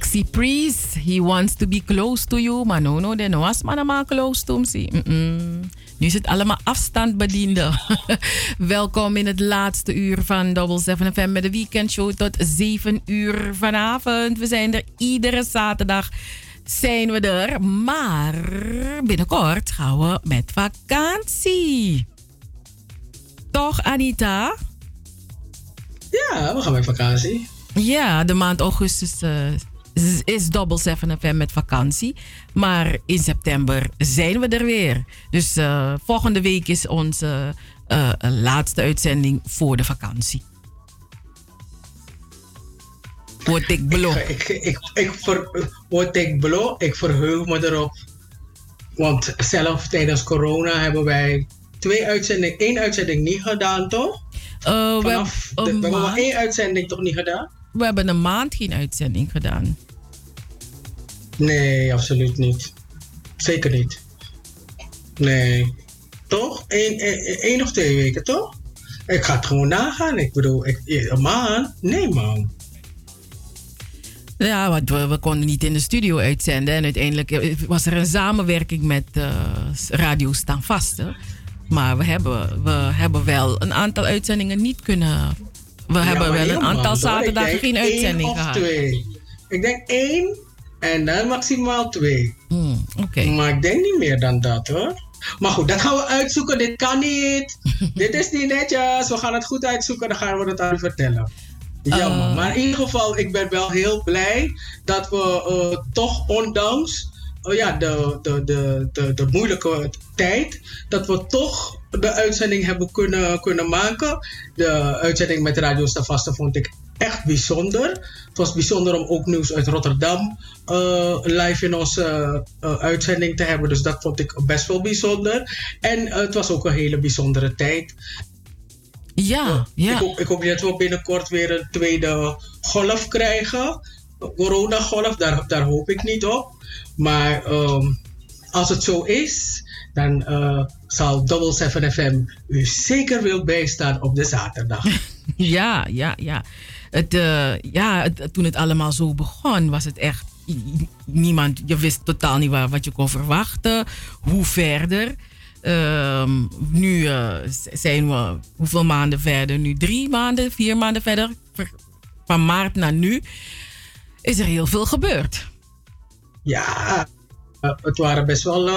Maxi Priest, he wants to be close to you. Maar no, no, de was maar maar close to him. Nu is het allemaal afstandbediende. Welkom in het laatste uur van Double 7 FM met de weekendshow tot 7 uur vanavond. We zijn er iedere zaterdag zijn we er. Maar binnenkort gaan we met vakantie. Toch, Anita? Ja, we gaan met vakantie. Ja, de maand augustus eh, is- is Double 7 FM met vakantie. Maar in september zijn we er weer. Dus eh, volgende week is onze eh, laatste uitzending voor de vakantie. Word ik beloofd. Ik, ik, ik, ik, ver, word ik beloof, ik verheug me erop. Want zelf tijdens corona hebben wij twee uitzendingen, één uitzending niet gedaan, toch? Eh, we Vanaf de- hebben we een hebben maar één uitzending toch niet gedaan? We hebben een maand geen uitzending gedaan. Nee, absoluut niet. Zeker niet. Nee. Toch? Eén, één, één of twee weken, toch? Ik ga het gewoon nagaan. Ik bedoel, ik, een maand? Nee, man. Ja, want we, we konden niet in de studio uitzenden. En uiteindelijk eh, was er een samenwerking met eh, Radio Staan Vaste. Maar we hebben, we hebben wel een aantal uitzendingen niet kunnen. We Ja, hebben wel een aantal zaterdagen geen één uitzending of gehad. Twee. Ik denk één en dan maximaal twee. Hmm, Oké. Maar ik denk niet meer dan dat hoor. Maar goed, dat gaan we uitzoeken. Dit kan niet. Dit is niet netjes. We gaan het goed uitzoeken. Dan gaan we het aan u vertellen. Jammer. Eh. maar in ieder geval, ik ben wel heel blij dat we eh, toch ondanks oh ja, de, de, de, de, de moeilijke tijd, dat we toch de uitzending hebben kunnen, kunnen maken. De uitzending met Radio Stavaste vond ik echt bijzonder. Het was bijzonder om ook nieuws uit Rotterdam eh, live in onze eh, uitzending te hebben. Dus dat vond ik best wel bijzonder. En eh, het was ook een hele bijzondere tijd. Ja, ja. Ik, hoop, ik hoop dat we binnenkort weer een tweede golf krijgen. Corona-golf, daar, daar hoop ik niet op. Maar ehm, als het zo is, dan zal Double 7 FM u zeker wil bijstaan op de zaterdag. Ja, ja, ja. Het, eh, ja toen het allemaal zo begon, was het echt niemand. Je wist totaal niet wat je kon verwachten. Hoe verder. Ehm, nu eh, zijn we hoeveel maanden verder? Nu drie maanden, vier maanden verder. Ver- Van maart naar nu is er heel veel gebeurd. Ja, eh, het waren best wel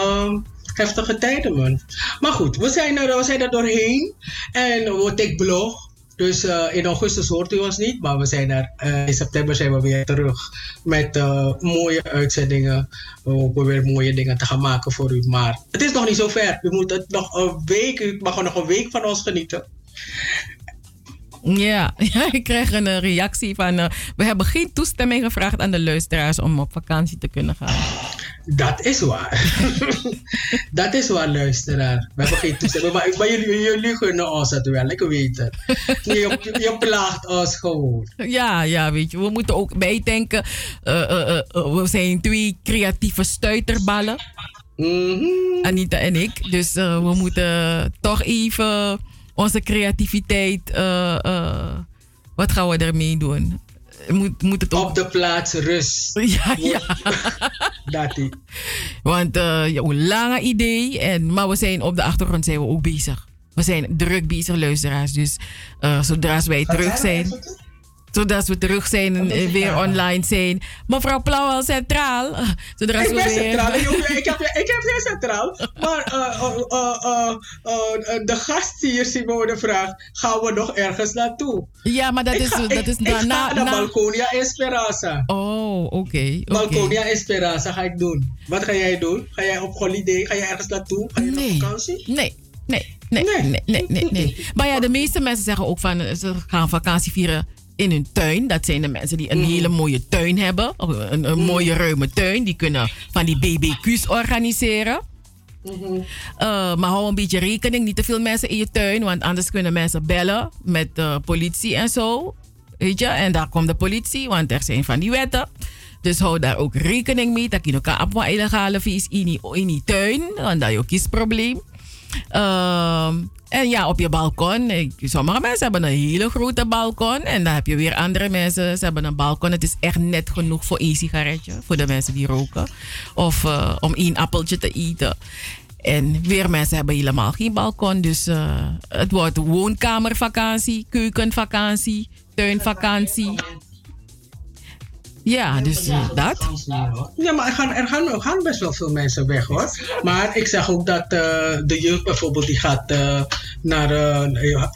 heftige tijden. Maar goed, we zijn er, we zijn er doorheen. En we take blog. Dus eh, in augustus hoort u ons niet, maar we zijn er. eh, in september zijn we weer terug met eh, mooie uitzendingen. We weer mooie dingen te gaan maken voor u. Maar het is nog niet zo ver. U moet het nog een week, u mag nog een week van ons genieten. Ja, ik kreeg een reactie van. we hebben geen toestemming gevraagd aan de luisteraars om op vakantie te kunnen gaan. Dat is waar. dat is waar, luisteraar. We hebben geen toestemming. Maar, maar jullie, jullie gunnen ons het wel, ik weet het. Je, je, plaagt ons gewoon. Ja, ja, weet je, we moeten ook bijdenken. eh, we zijn twee creatieve stuiterballen. Anita en ik. Dus we moeten toch even onze creativiteit. wat gaan we ermee doen? Moet, moet het ook... Op de plaats rust. Ja, ja. Dat die. Want eh ja, een lange idee. En, maar we zijn op de achtergrond zijn we ook bezig. We zijn druk bezig, luisteraars. Dus eh, zodra wij terug zijn. Zodat we terug zijn en eh, weer online zijn. Mevrouw Plauwel Centraal. Ik ben centraal. Ik heb, ik heb geen centraal. Maar eh, eh, de gast hier, Simone, vraagt: gaan we nog ergens naartoe? Ja, maar dat Ik is, ga- dat ik- is ik na, ga na, naar na- Balconia Esperanza. Oh, oké. Balconia Esperanza ga ik doen. Wat ga jij doen? Ga jij op holiday? Ga jij ergens naartoe? Ga je Nee. op vakantie? Nee, nee, nee, nee, nee, nee, nee. Maar ja, de meeste mensen zeggen ook van ze gaan vakantie vieren in hun tuin. Dat zijn de mensen die een hele mooie tuin hebben. Een, een mooie ruime tuin. Die kunnen van die BBQ's organiseren. Eh, maar hou een beetje rekening. Niet te veel mensen in je tuin. Want anders kunnen mensen bellen met de politie en zo. Weet je? En daar komt de politie. Want er zijn van die wetten. Dus hou daar ook rekening mee. Dat je elkaar op een illegale vis in die, in tuin. Want dat is ook een probleem. Ehm, en ja, op je balkon. Sommige mensen hebben een hele grote balkon. En dan heb je weer andere mensen. Ze hebben een balkon. Het is echt net genoeg voor één sigaretje. Voor de mensen die roken. Of eh, om één appeltje te eten. En weer mensen hebben helemaal geen balkon. Dus eh, het wordt woonkamervakantie, keukenvakantie, tuinvakantie. Ja, dus dat. Ja, maar er gaan, er, gaan, er gaan best wel veel mensen weg hoor. Maar ik zeg ook dat eh, de jeugd bijvoorbeeld die gaat eh, naar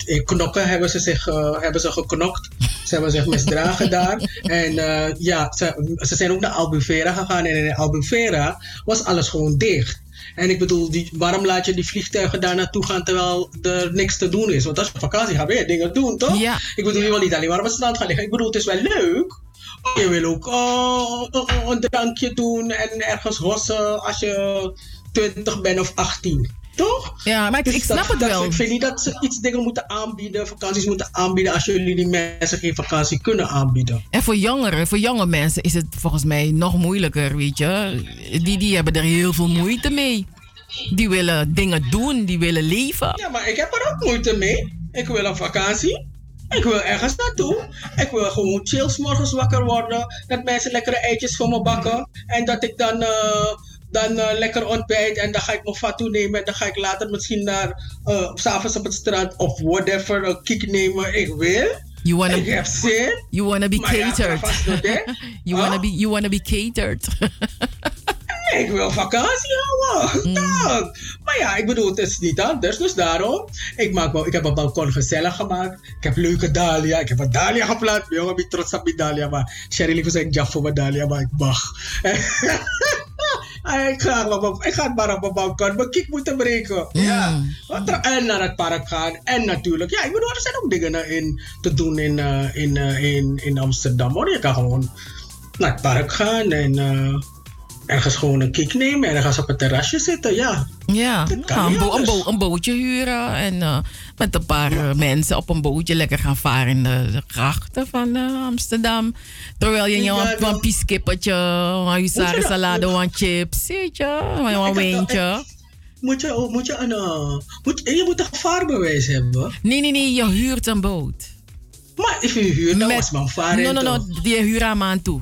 in knokken hebben ze zich hebben ze geknokt. Ze hebben zich misdragen daar. En ja, ze, ze zijn ook naar Albufeira gegaan. En in Albufeira was alles gewoon dicht. En ik bedoel, die, waarom laat je die vliegtuigen daar naartoe gaan terwijl er niks te doen is? Want als je op vakantie gaat, je dingen doen, toch? Ja. Ik bedoel, je wil niet alleen maar op het strand gaan liggen. Ik bedoel, het is wel leuk. Je wil ook oh, een drankje doen en ergens hossen als je 20 bent of 18. Toch? Ja, maar ik, Dus ik snap dat- het dat- wel. Ik vind niet dat ze iets dingen moeten aanbieden, vakanties moeten aanbieden, als jullie die mensen geen vakantie kunnen aanbieden. En voor jongeren, voor jonge mensen is het volgens mij nog moeilijker, weet je. Die, die hebben er heel veel moeite mee. Die willen dingen doen, die willen leven. Ja, maar ik heb er ook moeite mee. Ik wil een vakantie. Ik wil ergens naartoe. Ik wil gewoon chill 's morgens wakker worden. Dat mensen lekkere eitjes voor me bakken. En dat ik dan, eh, dan eh, lekker ontbijt. En dan ga ik mijn fatu nemen. En dan ga ik later misschien naar, eh, s s'avonds op het strand of whatever, een kiek nemen. Ik wil. You wanna, ik heb zin. You wanna be ja, catered. you, wanna be, you wanna be catered. Ik wil vakantie houden. Dag. Maar ja, ik bedoel, het is niet anders. Dus daarom, ik, maak wel, ik heb mijn balkon gezellig gemaakt. Ik heb leuke dahlia. Ik heb een dahlia geplant. Jongen, ik ben trots op mijn dahlia. Maar Sherry liever zei ik voor mijn dahlia, maar ik mag. Ik, ga, op mijn- ik ga maar op mijn balkon mijn kiek moeten breken. Ja. Want er- En naar het park gaan. En natuurlijk, ja, ik bedoel, er zijn ook dingen in, te doen in, eh, in, eh, in, in Amsterdam. Hoor. Je kan gewoon naar het park gaan en... eh, ergens gewoon een kick nemen. Ergens op het terrasje zitten, ja. Ja, kan nou, een, bo- een, bo- een bootje huren en eh, met een paar eh, mensen op een bootje lekker gaan varen in de, de grachten van eh, Amsterdam. Terwijl je Ja, een, pieskippertje, een een chips, weet je, een wijntje. Moet je, oh, moet je een... moet, je moet een vaarbewijs hebben. Nee, nee, nee, je huurt een boot. Maar if je huurt, dan was man varen. No, no, no, toch? die huur aan maand toe.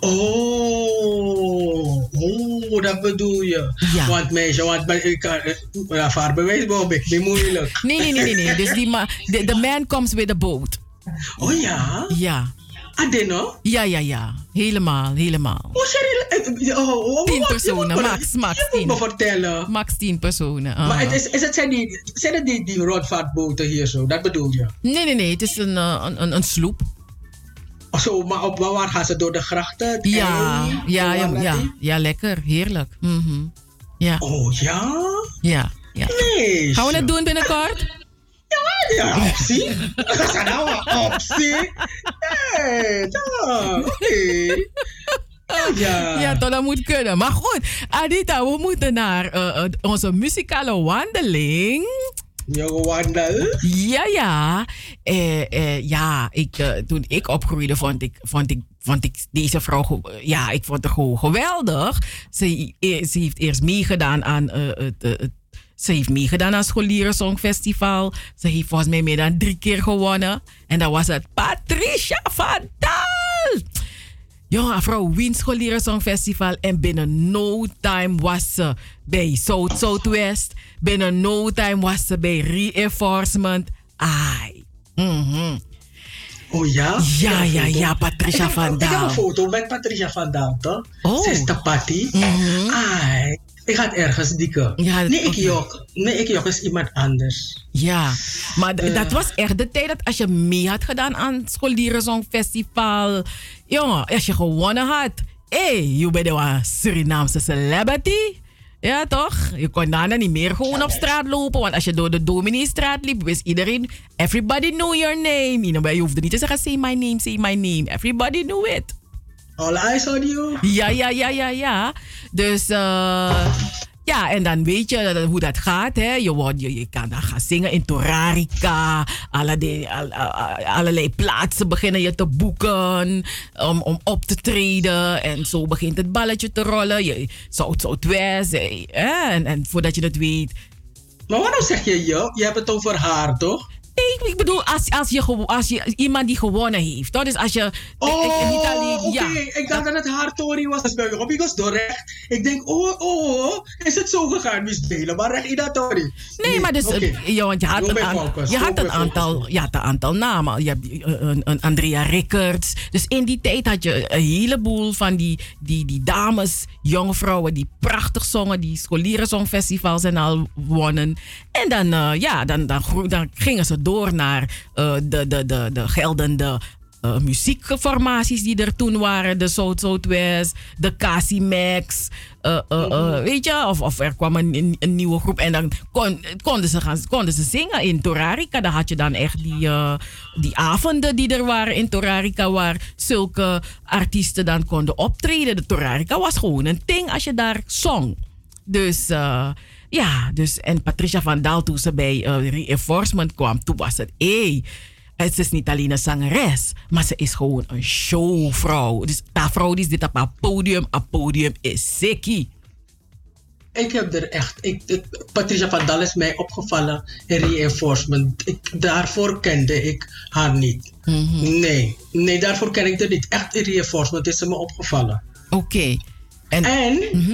Oh, oh, dat bedoel je. Want meisje, want ik kan, eh, ja, vaarbewijs Bob, ik ben moeilijk. Nee, nee, nee, nee. nee. Dus die ma the, the man comes with a boat. Oh ja? Ja. Adeno? Ja, ja, ja. Helemaal, helemaal. Oh, serieus? Oh, oh, oh, Tien wat- personen, wat- max, max Je moet me vertellen. Max tien personen. ah. Maar het is, is het zijn, die, zijn het die, die rondvaartboten hier zo? Dat bedoel je? Nee, nee, nee. Het is een, eh, een, een, een sloep. Zo, maar op waar gaan ze door de grachten? Ja, ja, ja, ja, ja, lekker. Heerlijk. Mhm. Ja. Oh, ja? Ja, ja. Nee. Gaan we het doen binnenkort? Ja, optie. Dat is nou een optie. Nee, ja, oké. Ja. Ja, toch, dat moet kunnen. Maar goed, Adita, we moeten naar eh, eh, onze muzikale wandeling. Jonge wandel? Ja, ja. Eh, eh, ja, ik, eh, toen ik opgroeide, vond ik, vond ik, vond ik deze vrouw, ja, ik vond haar gewoon geweldig. Ze, ze heeft eerst meegedaan aan het, het ze heeft meegedaan aan Scholieren Songfestival. Ze heeft volgens mij meer dan drie keer gewonnen. En dat was het Patricia van Dal. Jongen, vrouw wint Scholieren Songfestival. En binnen no time was ze bij South Southwest. Binnen no time was ze bij Reinforcement. Ai. Mhm. Oh ja? Ja, ja, ja, Patricia van Ik heb een foto met Patricia van Dal, toch? Oh. Ze is de patty. Ai, ik ga het ergens dikken. Ja, nee, ik jok. Nee, ik jok is iemand anders. Ja, maar Eh. dat was echt de tijd dat als je mee had gedaan aan het Scholieren Songfestival. Jongen, als je gewonnen had. Hé, hey, je bent een Surinaamse celebrity. Ja, toch? Je kon daarna niet meer gewoon op straat lopen. Want als je door de Dominiestraat liep, wist iedereen... Everybody know your name. Je hoefde niet te zeggen, say my name, say my name. Everybody knew it. All eyes on you. Ja, ja, ja, ja, ja. Dus eh, ja, en dan weet je hoe dat gaat. Hè? Je, wordt, je, je kan dan gaan zingen in Torarica. Allerlei, al- al- allerlei plaatsen beginnen je te boeken om, om op te treden. En zo begint het balletje te rollen. Je, Zuidwest. eh, hè? En, en voordat je het weet... Maar waarom zeg je je? Je hebt het over haar, toch? Nee, ik bedoel, als, als, je, als je iemand die gewonnen heeft. Toch? Dus als je... Oh, ik- ja. Ik dacht dat het haar Tori was. Dus bij Robbie was doorrecht. Ik denk, oh, oh, is het zo gegaan? Wie spelen? Maar recht in dat Tori. Nee, maar dus, oké. eh, ja, want je had een, bij aan- focus, je had een aantal, je had een aantal namen. Je hebt eh, een, een Andrea Rickards. Dus in die tijd had je een heleboel van die, die, die dames, jonge vrouwen die prachtig zongen, die scholieren songfestivals en al wonnen. En dan, eh, ja, dan, dan, gro- dan gingen ze door naar eh, de, de, de, de geldende eh, muziekformaties die er toen waren. De South Southwest, de Casimax. eh, eh, weet je, of, of er kwam een, een, nieuwe groep en dan kon, konden, ze gaan, konden ze zingen in Torarica. Dan had je dan echt die, die avonden die er waren in Torarica, waar zulke artiesten dan konden optreden. De Torarica was gewoon een ding als je daar zong. Dus ja, dus, en Patricia van Dal toen ze bij eh, Reinforcement kwam, toen was het, hé, het is niet alleen een zangeres, maar ze is gewoon een showvrouw. Dus dat vrouw die zit op een podium, een podium is sikkie. Ik heb er echt. Ik, ik- Patricia van Dal is mij opgevallen in reinforcement. Ik, daarvoor kende ik haar niet. Nee, nee, daarvoor ken ik haar niet. Echt in reinforcement is ze me opgevallen. Oké. En,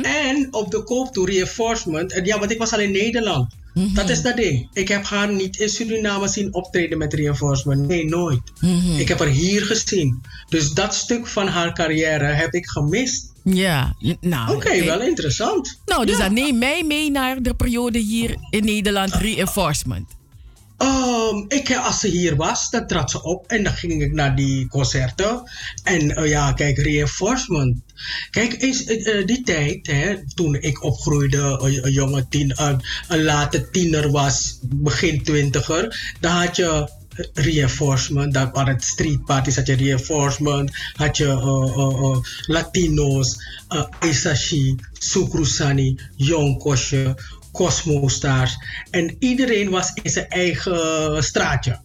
en, op de koop toe reinforcement. En ja, want ik was al in Nederland. Dat is dat ding. Ik heb haar niet in Suriname zien optreden met reinforcement. Nee, nooit. Ik heb haar hier gezien. Dus dat stuk van haar carrière heb ik gemist. Ja, nou. Oké, eh, wel interessant. Nou, dus dan neem mij mee naar de periode hier in Nederland, Reinforcement. Ehm, ik, eh, als ze hier was, dan trad ze op en dan ging ik naar die concerten. En eh, ja, kijk, reinforcement. Kijk, is, eh, die tijd, hè, toen ik opgroeide, een, jonge tien, een, late tiener was, begin twintiger, dan had je reinforcement. Dat waren het street parties, had je reinforcement, had je Latino's, uh, Isashi, Sukrusani, Young Kosje, Cosmo Stars. En iedereen was in zijn eigen straatje.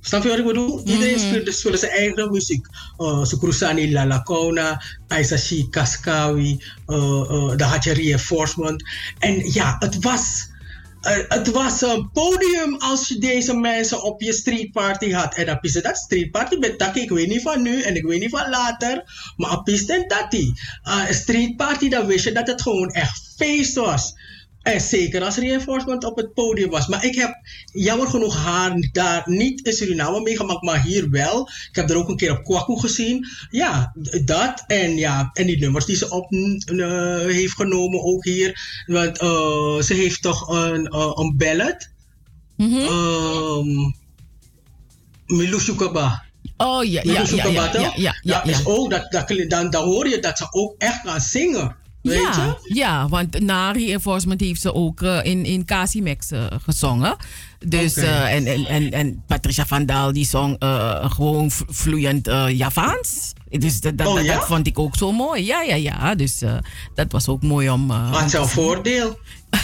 Snap je wat ik bedoel? Iedereen speelde, speelde zijn eigen muziek. Uh, Sukrusani, Lalakona, Aisashi, Kaskawi. Uh, uh, dan had je reinforcement. En ja, het was, uh, het was een podium als je deze mensen op je streetparty had. En dan is dat streetparty met dat ik weet niet van nu en ik weet niet van later. Maar op is en die. Uh, streetparty, dan wist je dat het gewoon echt feest was. En zeker als reinforcement op het podium was. Maar ik heb jammer genoeg haar daar niet in Suriname meegemaakt, maar hier wel. Ik heb er ook een keer op Kwaku gezien. Ja, dat. En ja, en die nummers die ze op uh, heeft genomen ook hier. Want uh, ze heeft toch een, uh, een ballad. Mm um, Milushukaba. Oh ja, ja, ja, ja, ja, ja, ja, Is ook, dat, dan, dan hoor je dat ze ook echt gaan zingen. Weet ja, je? ja, want na Reinforcement heeft ze ook uh, in, in Casimex uh, gezongen. Dus, uh, en, en, en, en Patricia van Daal die zong gewoon vloeiend Javaans. Dus dat, dat, Oh, dat, ja? dat vond ik ook zo mooi. Ja, ja, ja. Dus dat was ook mooi om. Wat zijn voordeel?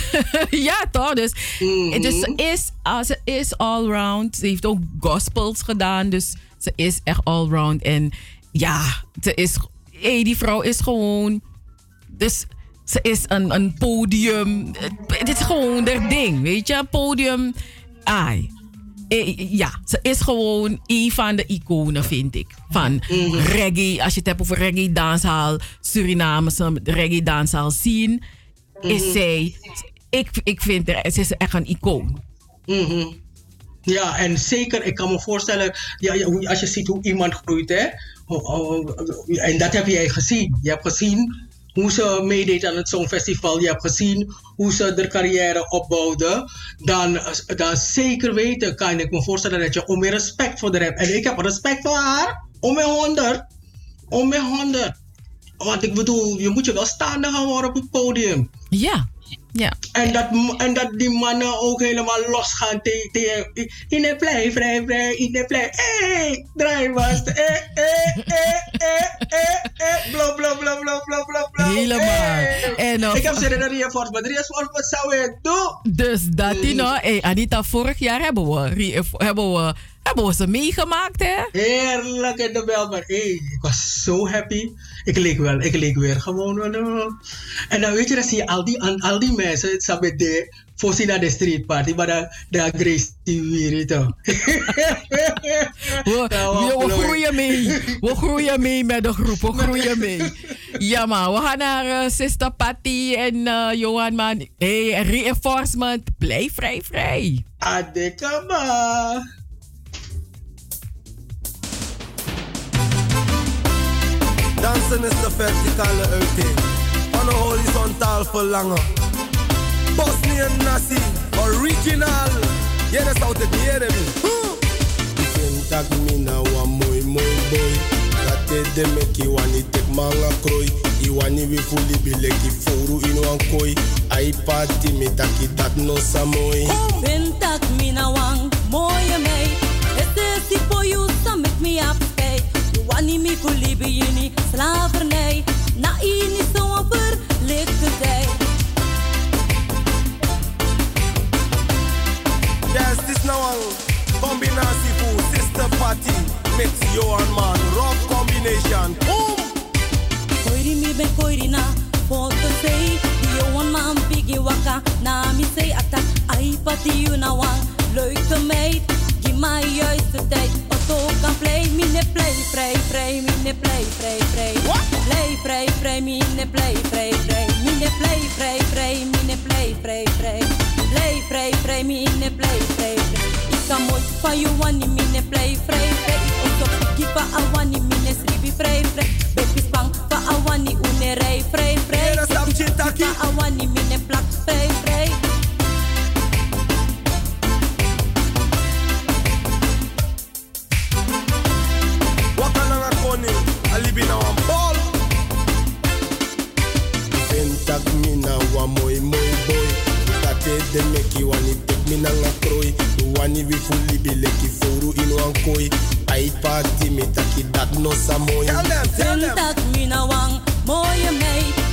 ja, toch? Dus, Mhm. dus ze, is, uh, ze is allround. Ze heeft ook gospels gedaan. Dus ze is echt allround. En ja, ze is, hey, die vrouw is gewoon. Dus ze is een, een podium. Het is gewoon haar ding, weet je? Podium. Ai. Eh, Ja, ze is gewoon een van de iconen, vind ik. Van reggae, als je het hebt over reggae danshaal, Surinamese reggae danshaal zien, is Mhm. zij. Ik, ik vind haar, ze is echt een icoon. Mhm. Ja, en zeker, ik kan me voorstellen, ja, als je ziet hoe iemand groeit, hè, en dat heb jij gezien. Je hebt gezien hoe ze meedeed aan het Songfestival, je hebt gezien hoe ze haar carrière opbouwde, dan, dan zeker weten kan ik me voorstellen dat je om meer respect voor haar hebt. En ik heb respect voor haar, om mijn honderd, om mijn honderd. Want ik bedoel, je moet je wel staande gaan worden op het podium. Ja, ja. En dat, en dat die mannen ook helemaal losgaan tegen. Te, in de play, vrij, vrij, in de. Hey, draai vast. Eh, eh, eh, eh, eh, eh. Bla, bla, bla, bla, bla, bla, bla. Helemaal. Hey. En, uh, ik heb zin in een reinforcement. Reinforcement zou ik doen. Dus dat die nou, hey, Anita, vorig jaar hebben we, hebben we, hebben we ze meegemaakt, hè? Heerlijk in de bel, maar hey, ik was zo happy. Ik leek wel, ik leek weer gewoon. En dan weet je, dan zie je al die, al die mensen, het samen de, voorzien naar de street party, maar dan, Grace die weer, we, we groeien mee. We groeien mee met de groep. We groeien mee. Ja, maar we gaan naar eh, Sister Patty en eh, Johan, man. Hey, reinforcement. Blijf vrij, vrij. Adekama. Dansen is de verticale uiting van een horizontaal verlangen. Bosnian Nasi, original. Ja, dat zou het niet hebben. tak mina wa moi moi boy Tate de meki wani tek manga kroi Iwani we fully bileki furu ino an koi Ai pati me taki dat no samoi Bintak mina wang mooie meid. Het is die voor jou, zo met me afspijt. Voor Libië, slavernij. Na ini zo'n verlichte tijd. Yes, this now een combinatie voor Sister Patty. Mix Johan man, rock combination. Boom! Koiri mi ben koiri na, foto sei. Yo one man biggie waka, na mi sei ata. Ai pati you na wang, leuke meid. Give mij juiste tijd, auto kan play. Mine play, vrij, vrij, mine play, vrij, vrij. Play, vrij, vrij, mine play, vrij, vrij. Mine play, vrij, vrij, mine play, vrij, vrij. Play, vrij, vrij, mine play, vrij, vrij. Ik kan mooi van you wani mine play, vrij, vrij. Auto piki pa awani mine sribi, vrij, vrij. Baby spang pa awani une rij, vrij, vrij. Pa awani mine plak, vrij, vrij. Alibi na een ball. Ben tak mina wa moi moi boy Tate de meki wani tek mi nanga kroi. Wani we fully be leki foru in wan koi. Ai party me taki dat no samoy. Tell them, tell them. Tak me na meid.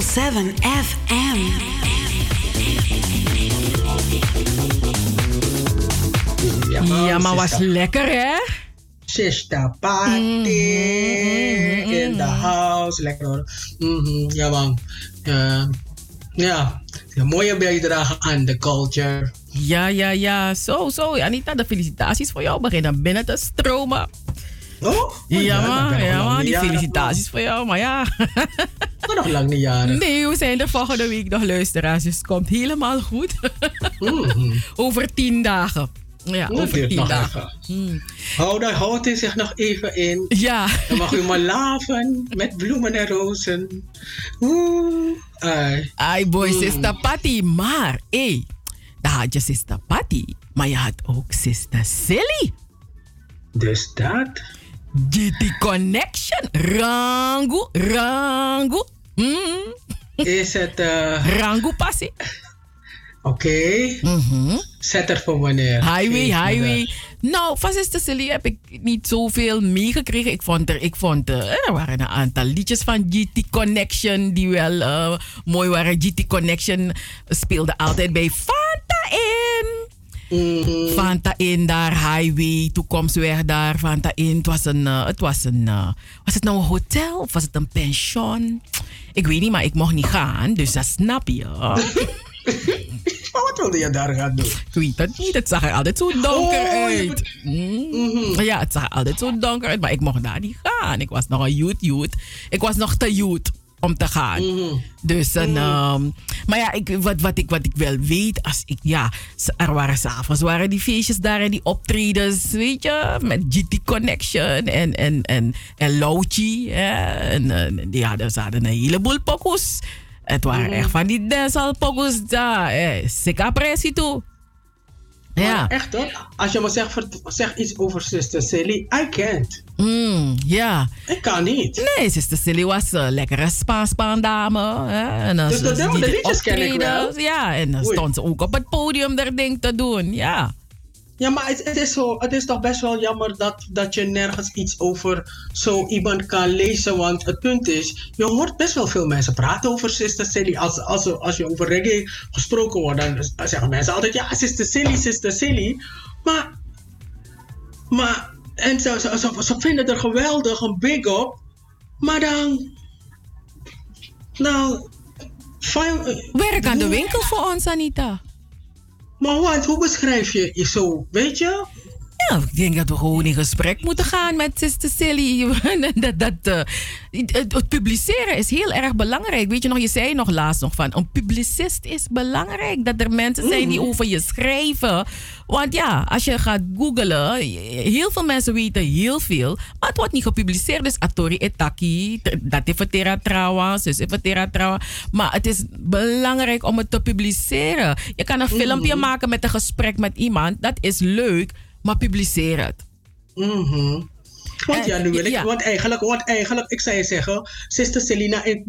777 FM. Ja, maar was lekker, hè? Sister party mm-hmm. Mm-hmm. in the house. Lekker hoor. Mm -hmm. Ja, man. Ja, mooie bijdrage aan de culture. Ja, ja, ja. Zo, zo. Anita, de felicitaties voor jou beginnen binnen te stromen. Oh? oh ja, ja, man. Ja, man. Die felicitaties voor jou. Maar ja. Lang niet jaren. Nee, we zijn er volgende week nog luisteraars. Dus het komt helemaal goed. Over tien dagen. Ja, Dat over tien dagen. even. Hou daar houdt hij zich nog even in. Ja. Dan mag u maar laven met bloemen en rozen. Oeh. Ai. Ai, boy, Mm. sister Patty. Maar, hé. Hey, dan had je sister Patty. Maar je had ook sister Silly. Dus dat? GT Connection. Rangu, Rangu. Mm. Is het... eh, Rangu passie. Oké. Zet er voor wanneer. Mhm. Highway, highway. Nou, van Sister Silly heb ik niet zoveel meegekregen. Ik vond er, ik vond, eh, er waren een aantal liedjes van GT Connection die wel eh, mooi waren. GT Connection speelde altijd bij Fanta in. Fanta in daar, Highway, toekomstweg daar, Fanta in. Het was een, het was een, was het nou een hotel of was het een pension? Ik weet niet, maar ik mocht niet gaan, dus dat snap je. Maar wat wilde je daar gaan doen? Ik weet het niet. Het zag er altijd zo donker Oh, uit. Mm. Ja, het zag er altijd zo donker uit. Maar ik mocht daar niet gaan. Ik was nog een youth, youth. Ik was nog te youth om te gaan. Dus een, ehm, maar ja, ik, wat, wat, ik, wat ik wel weet, als ik, ja, er waren s'avonds waren die feestjes daar en die optredens, weet je, met GT Connection en, en, en, en Lauchi. En, eh, die hadden, ze hadden een heleboel pokoes. Het waren echt van die dancehall pokoes daar. Eh, Sika pressie toe. Ja. Echt hoor. Als je me zegt, zeg iets over Sister Silly. I can't. Mm, ja. Ik kan niet. Nee, zuster Silly was een lekkere Spaan dame. Hè? En dan Dus de- ze- de die liedjes ken ik wel. optredens, Ja, en dan Oei. stond ze ook op het podium daar ding te doen. Ja. Ja, maar het, is zo, het is toch best wel jammer dat, dat je nergens iets over zo iemand kan lezen. Want het punt is, je hoort best wel veel mensen praten over Sister Silly. Als, als, als je over reggae gesproken wordt, dan zeggen mensen altijd: ja, Sister Silly, Sister Silly. Maar, maar en ze, vinden het geweldig, een big up. Maar dan. Nou. Werk aan de winkel voor ons, Anita. Maar wat, hoe beschrijf je zo, weet je? Ja, ik denk dat we gewoon in gesprek moeten gaan met Sister Silly. dat, dat, eh, het, het publiceren is heel erg belangrijk. Weet je nog, je zei nog laatst nog van... een publicist is belangrijk. Dat er mensen zijn die over je schrijven. Want ja, als je gaat googlen... heel veel mensen weten heel veel... maar het wordt niet gepubliceerd. Dus Atori Etaki, dat is Tera Trawa, zus Tera Trawa. Maar het is belangrijk om het te publiceren. Je kan een filmpje Mhm. maken met een gesprek met iemand. Dat is leuk, maar publiceer het. Mhm. Want ja, nu wil ik, ja. want eigenlijk, want eigenlijk, ik zou je zeggen, Sister Selina in,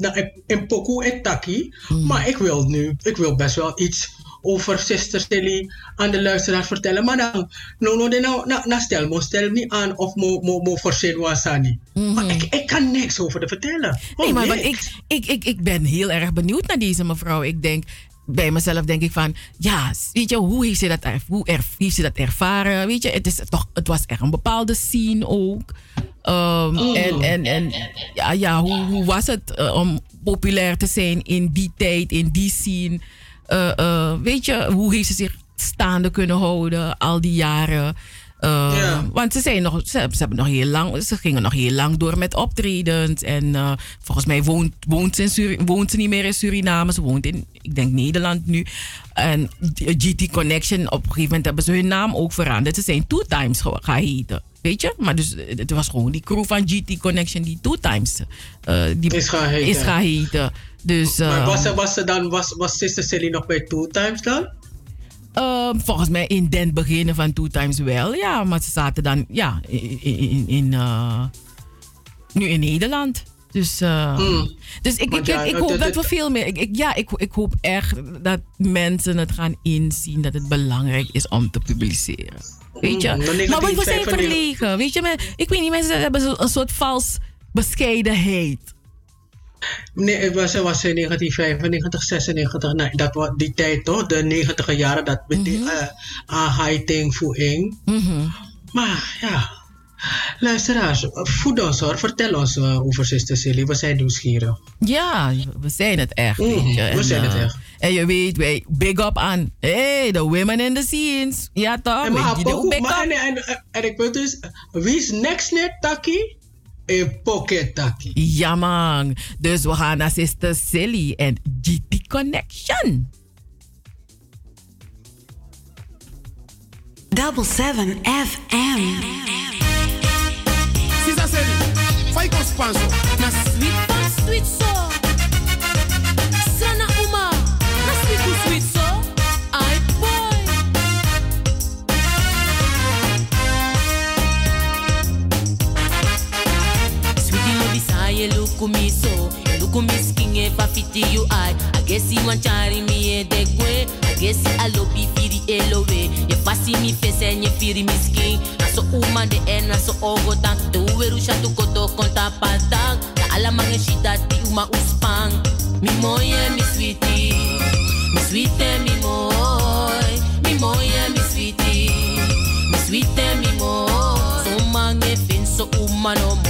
in Poku en Taki, Hmm. maar ik wil nu, ik wil best wel iets over Sister Silly aan de luisteraar vertellen. Maar dan, no, no, de nou, nou, nou stel, mo stel me aan of mo, mo, mo forceren wasani. Maar ik, ik kan niks over te vertellen. Nee, Oh, maar want ik, ik, ik, ik ben heel erg benieuwd naar deze mevrouw. Ik denk, bij mezelf denk ik van, ja, weet je, hoe heeft ze dat, er, hoe er, heeft ze dat ervaren? Weet je, het, is toch, het was echt een bepaalde scene ook. Ehm, Oh. En, en, en ja, ja hoe, hoe was het eh, om populair te zijn in die tijd, in die scene? Eh, eh, weet je, hoe heeft ze zich staande kunnen houden al die jaren? Eh, Want ze, zijn nog, ze, ze hebben nog heel lang, ze gingen nog heel lang door met optredens. En eh, volgens mij woont, woont, ze in Suri- woont ze niet meer in Suriname. Ze woont in, ik denk, Nederland nu. En GT Connection, op een gegeven moment hebben ze hun naam ook veranderd. Ze zijn Two Times gaan heten. Weet je? Maar dus, eh, het was gewoon die crew van GT Connection die Two Times eh, die Is gaan heten. Is gaan heten. Dus, maar eh, was, ze, was, ze dan, was, was Sister Silly nog bij Two Times dan? Eh, volgens mij in den beginnen van Two Times wel, ja. Maar ze zaten dan, ja, in, in, in, eh, nu in Nederland. Dus, eh, Hmm. dus ik, ik, ja, ik, hoop dat we veel meer... Ik, ja, ik, ik hoop echt dat mensen het gaan inzien dat het belangrijk is om te publiceren. Weet je? Hmm, maar we, zijn 1995. verlegen. Weet je, ik weet niet, mensen hebben een soort vals bescheidenheid. Nee, het was, in 1995, 96, nee, dat was die tijd toch, de 90 jaren, dat met die uh, aanheiting voor ing. Maar ja, luisteraars, voed ons hoor, vertel ons uh, over Sister Silly, we zijn nieuwsgierig. Ja, we zijn het echt. Mhm, weet je. we zijn het eh, echt. En je weet, wij big up aan hey, the women in the scenes. Ja toch? En, maar, je, de Poku- big maar, up. en, en, en ik weet dus, wie is next net Taki? In Pocket. Ja man. Dus we gaan naar Sister Silly en GT Connection. Double seven FM. Sister Sally, fight on sponsor. Na sweet sweet so. Look me so. Look me skin e pa fiti you I. I guess you want chari me e de kwe. I guess I love you firi elowe. Je pasi mi face en je firi mi skin. Na so uma de en na so ogo tak. Tu weru shatu koto konta patang. Na ala mange shida ti uma uspang. Mi moye mi sweetie. Mi sweetie mi. Mi moye mi sweetie. Mi sweetie mi. So mange fin so uma no moy.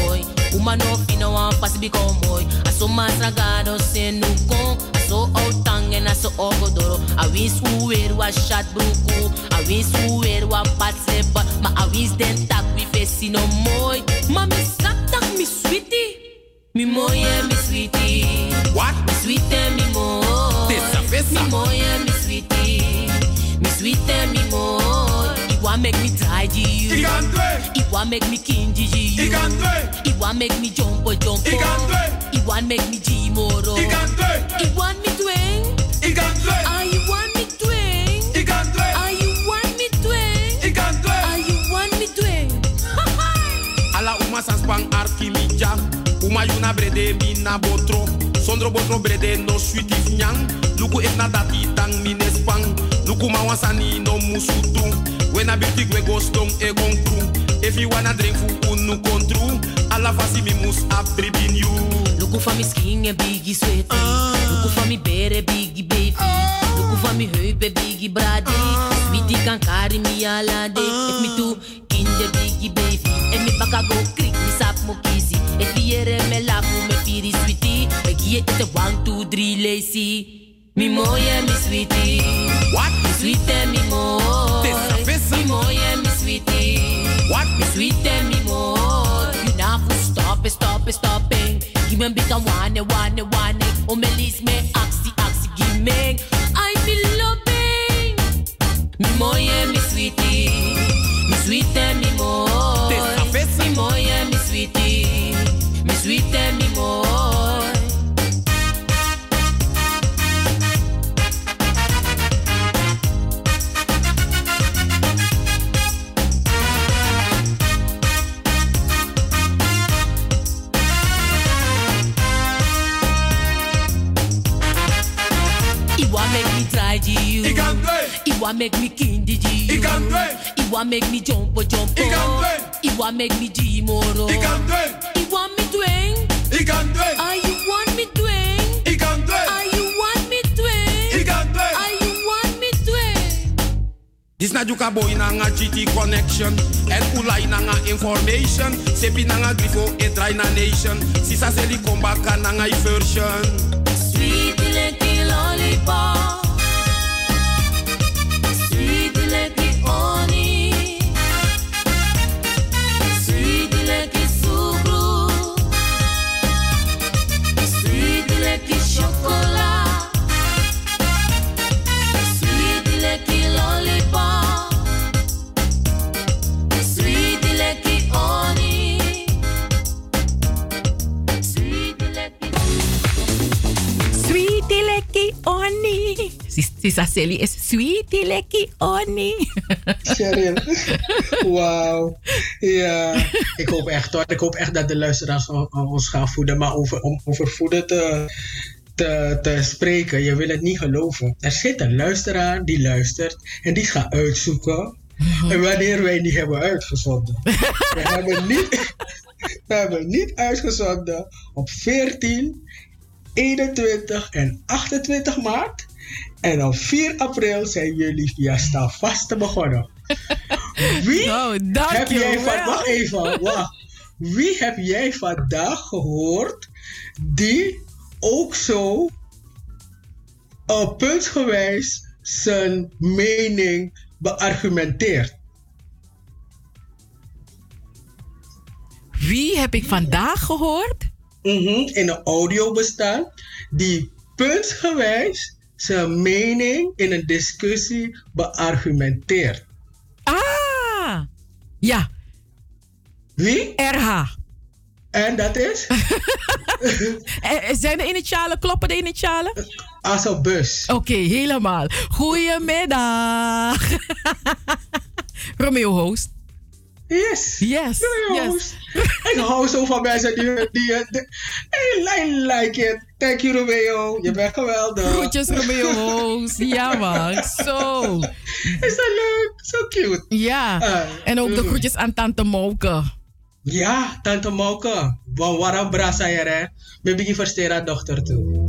Uma no fino wan pasi biko moy. Aso mas ragado se nu kon. Aso outang en aso ogodoro. A wins uwer wa shat bruku. A wins uwer wa patse ba. Ma a wins den tak we fesi no moy. Ma mi sak tak mi sweetie. Mi moye mi sweetie. What? Mi sweetie mi moy. Tessa, fessa. Mi moye mi sweetie. Mi sweetie mi moy. It want make me try you. Ik kan twee. It want make me kinji you. Ik kan twee. It want make me jump jump. Ik kan twee. It want make me G moro. Ik kan twee. It want me twing. Ik kan twee. Ah, you want me twing. Ik kan twee. Ah, you want me twing. Ik kan twee. Ah, you want me twing. Ala uma sans pang arkimi jam. Uma yuna brede mi na botro. Sondro botro brede no sweetie nyang. Luku if na dati tang mi ne spang. Luku ma wansani no musutu. When I beauty we go stone e gon crew. If you wanna drink fu unu kontru, alla fasi mi mus abribin you. Look for me skin en biggie sweaty. Look for me bere biggie baby. Look for me heupen biggie brady. Sweetie kan carry me all day. If me too in the biggie baby. En me baka go creek me sap mo kisi. If hear me laugh me piri sweetie. Me it a one two three lazy. Me moye me sweetie. What? Me sweet and me more. This a Me moye me sweetie. What? Me sweet and me more. You now for stop it, stop it, stop it. Give me a big one, one, one. Oh, me list me, oxy, oxy, give me. I feel loving. Me moye me sweetie. Me sweet and me more. Iwa make me kindy to you. Iwa make me jump jump. Iwa make me jimoro. Iwa me twang. Are you want me twang? Are you want me twang? Are you want me twang? Dis na juka boy na nga GT connection En ulai na nga information Sepi na nga grifo e dry na nation Sisa seli komba ka na nga i version Sweet licky lollipop. Sisa Sally is sweetie lekkie oni. Cheryl. Wauw. Ja, ik hoop echt hoor. Ik hoop echt dat de luisteraars on- on- ons gaan voeden. Maar over, om over voeden te, te, te spreken, je wil het niet geloven. Er zit een luisteraar die luistert en die gaat uitzoeken. En wanneer wij die hebben uitgezonden. We hebben niet, we hebben niet uitgezonden op 14, 21 en 28 maart. En op 4 april zijn jullie via Stavaste begonnen. Wie dank heb je jij van, wel. wacht even, wacht. Wie heb jij vandaag gehoord die ook zo uh, puntsgewijs zijn mening beargumenteert? Wie heb ik vandaag gehoord? Mhm, in een audiobestand die puntsgewijs zijn mening in een discussie beargumenteert. Ah! Ja. Wie? RH. En dat is? Eh, Zijn de initialen, kloppen de initialen? Als een bus. Oké, helemaal. Goedemiddag. Romeo Host. Yes. Yes. Yes. Ik hou zo van mensen die... die, die I, like it. Thank you Romeo. Je bent geweldig. Groetjes Romeo. Ja man, zo. Is dat leuk? Zo cute. Ja. Ah, en ook de mm. groetjes aan Tante Moke. Ja, tante Mauke. Wan waarom brasa je hè? Mijn begin versteren aan dochter toe.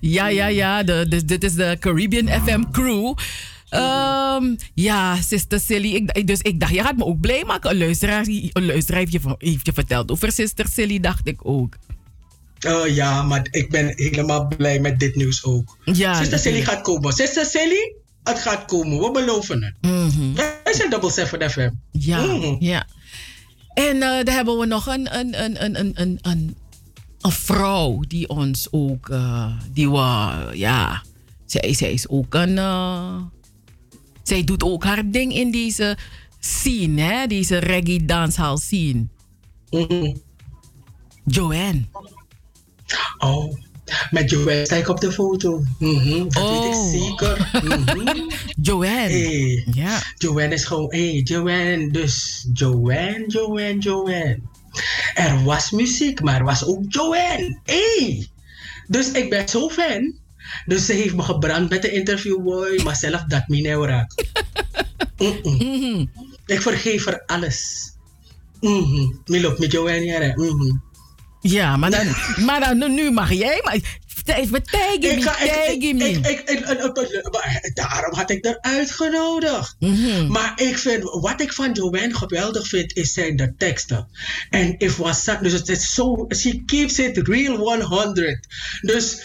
Ja, ja, ja. De, de, dit is de Caribbean FM crew. Ehm, ja, Sister Silly. Ik, dus ik dacht, je gaat me ook blij maken. Een luisteraar, een luisteraar heeft, je, heeft je verteld over Sister Silly, dacht ik ook. Oh ja, maar ik ben helemaal blij met dit nieuws ook. Ja, Sister Silly gaat komen. Sister Silly, het gaat komen. We beloven het. Wij zijn Double 7 FM. Ja, Mhm. ja. En eh daar hebben we nog een, een, een, een, een, een, een, een vrouw die ons ook, eh, die we, ja, zij, zij is ook een, eh, zij doet ook haar ding in deze scene, hè, deze reggae dancehall scene. Joanne. Oh, met Joanne sta ik op de foto. Mhm, dat weet ik Oh. zeker. Mhm. Joanne. Hey. Ja. Joanne is gewoon, hey, Joanne. Dus Joanne, Joanne, Joanne. Er was muziek, maar er was ook Joanne. Hey. Dus ik ben zo fan. Dus ze heeft me gebrand met de interviewboy, maar zelf dat me niet raak. Mhm. Ik vergeef er alles. Mhm. Mi loopt met jou en jaren. Mhm. Ja, maar dan, maar dan nu mag jij. Maar even tegen Ik me, ga- ik- tegen ik- me. ik- ik- ik- ik- ik- maar Daarom had ik er uitgenodigd. Mhm. Maar ik vind, wat ik van Joanne geweldig vind, is zijn de teksten. En if was dus het is zo, she keeps it real 100. Dus,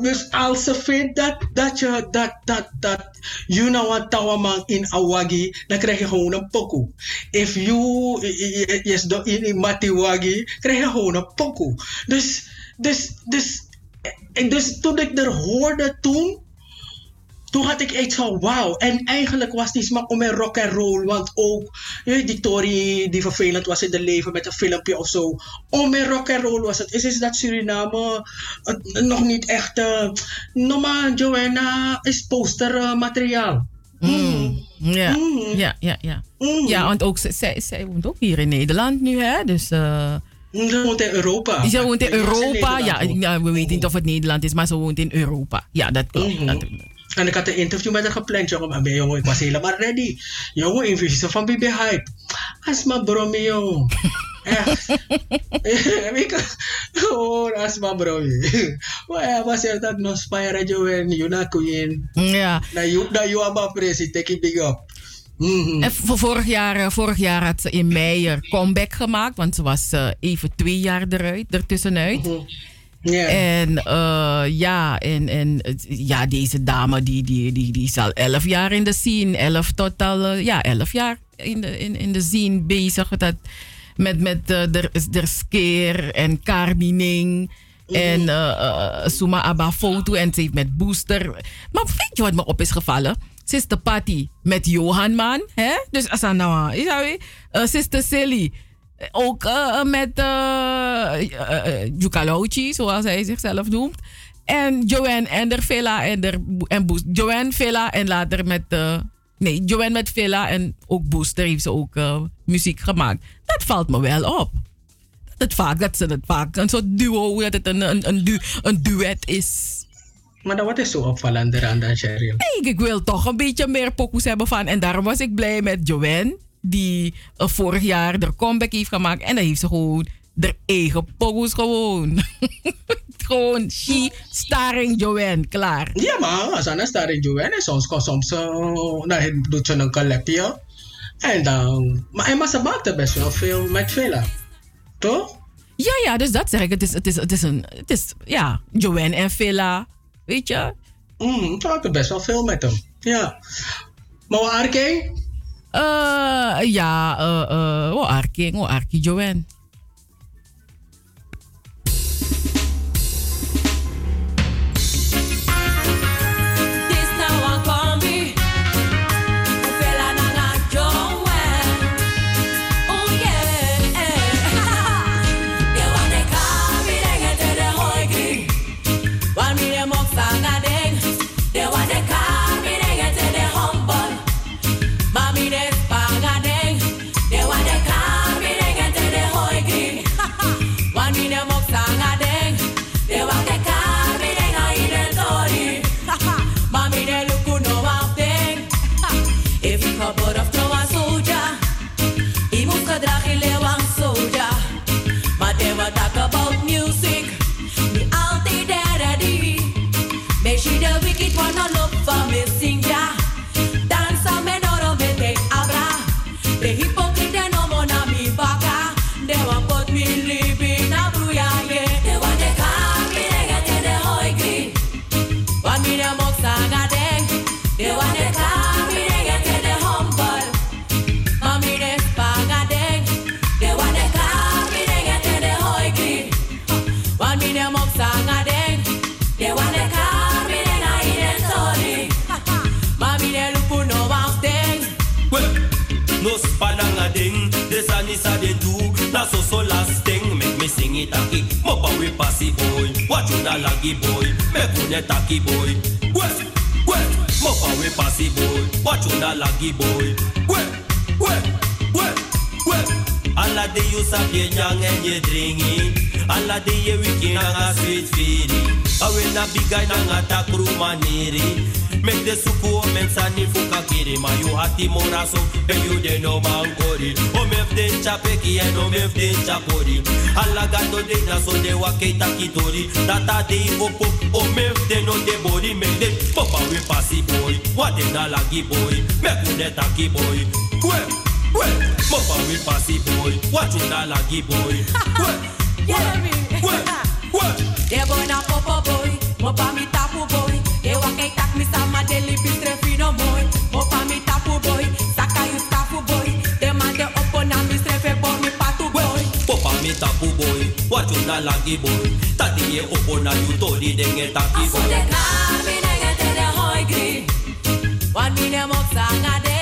dus als ze vindt dat, dat je, dat, dat, dat, you know what, tawamang in awagi, dan krijg je gewoon een pokoe. If you, yes, in in matiwagi, krijg je gewoon een pokoe. Dus, dus, dus, en dus toen ik er hoorde toen, toen had ik iets van wauw. En eigenlijk was die smak om een rock and roll. Want ook je weet, die Tory die vervelend was in het leven met een filmpje of zo. Om een rock and roll was het. Is, is dat Suriname nog niet echt. Uh, normaal, Joanna is postermateriaal. Mm. Ja, ja, ja, ja. Ja, want ook, zij, zij woont ook hier in Nederland nu, hè? Dus. Ze woont in Europa. Ze woont in Europa. Ja, ja, we weten niet of het Nederland is, maar ze woont in Europa. Ja, dat klopt. Mhm. Dat- En ik had een interview met haar gepland, jongen. Maar jongen, ik was helemaal ready. Jongen, invisie van BB Hype. Asma bromi, jongen. Echt. Oh, asma bromi. Ja, was er dat nog spire, jongen. You na queen. Ja. Na you, na you aba presi, take it big up. Mhm. En voor vorig jaar, eh, vorig jaar had ze in mei er comeback gemaakt, want ze was eh, even twee jaar eruit, ertussenuit. Mhm. Ja. En eh, ja, en, en ja, deze dame die, die, die, die is al elf jaar in de scene, elf tot al, eh, ja, elf jaar in de, in, in de scene bezig. Dat, met met de, de skeer en Carmining. En eh eh, Suma Abba foto en ze heeft met booster. Maar weet je wat me op is gevallen? Sister Patty met Johan man. Hè? Dus als nou, weer? Eh, Sister Silly. Ook eh, met uh, Jukalauchi, zoals hij zichzelf noemt. En Joanne en der Villa en der en. Joanne Villa en later met eh, nee, Joanne met Villa en ook Booster heeft ze ook eh, muziek gemaakt. Dat valt me wel op. Dat vaak dat ze het vaak een soort duo dat het een een, een, du, een duet is. Maar dan wat is zo opvallend eraan dan, Cheryl? Nee, ik wil toch een beetje meer pokoes hebben van. En daarom was ik blij met Joanne, die eh, vorig jaar de comeback heeft gemaakt. En dan heeft ze gewoon de eigen pokoes gewoon. gewoon she starring Joanne, klaar. Ja, maar als Anna staat in Joanne, soms kan soms uh, doet ze een collabje. En dan, maar, maar ze maakte best wel veel met Villa. Toch? Ja, ja, dus dat zeg ik. Het is, het is, het is een, het is, ja, Joanne en Villa, weet je? Mm, ze maakte best wel veel met hem. Ja. Maar waar Arke? Eh, ja, eh, eh, oh, Arki, oh, Arki Joanne. Me sing it. Mopa we boy, watch da laggy boy, make une tacky boy. Wet, wet, mopa we passy boy, watch da laggy boy. Wet, wet, wet, wet. Alla de you sa bien young and you drinking. Alla de and a sweet feeding. I will not be guy nang attack room. Make the suku mensani fuka kiri ma you hati moraso and you de no man kori. O mef de chapeki and o mef de chapori. Alla gato de na so de wake takitori. Tata de opo o mef de no de body make de we passy boy. What de na lagi boy. Make une taki boy. Kwe, kwe. Papa we passy boy. What you na lagi boy. Kwe, kwe, kwe, kwe. De bona popo boy, mo pa mi tapu boy, saka you tapu boy. De man de opo na mi strefe bo mi patu boy. Papa mi tapu boy, what you na lagi boy. Tati ye opo na you tori denge taki boy. de kar mi nege te de hoi gri. Wan mi ne mok sanga deng.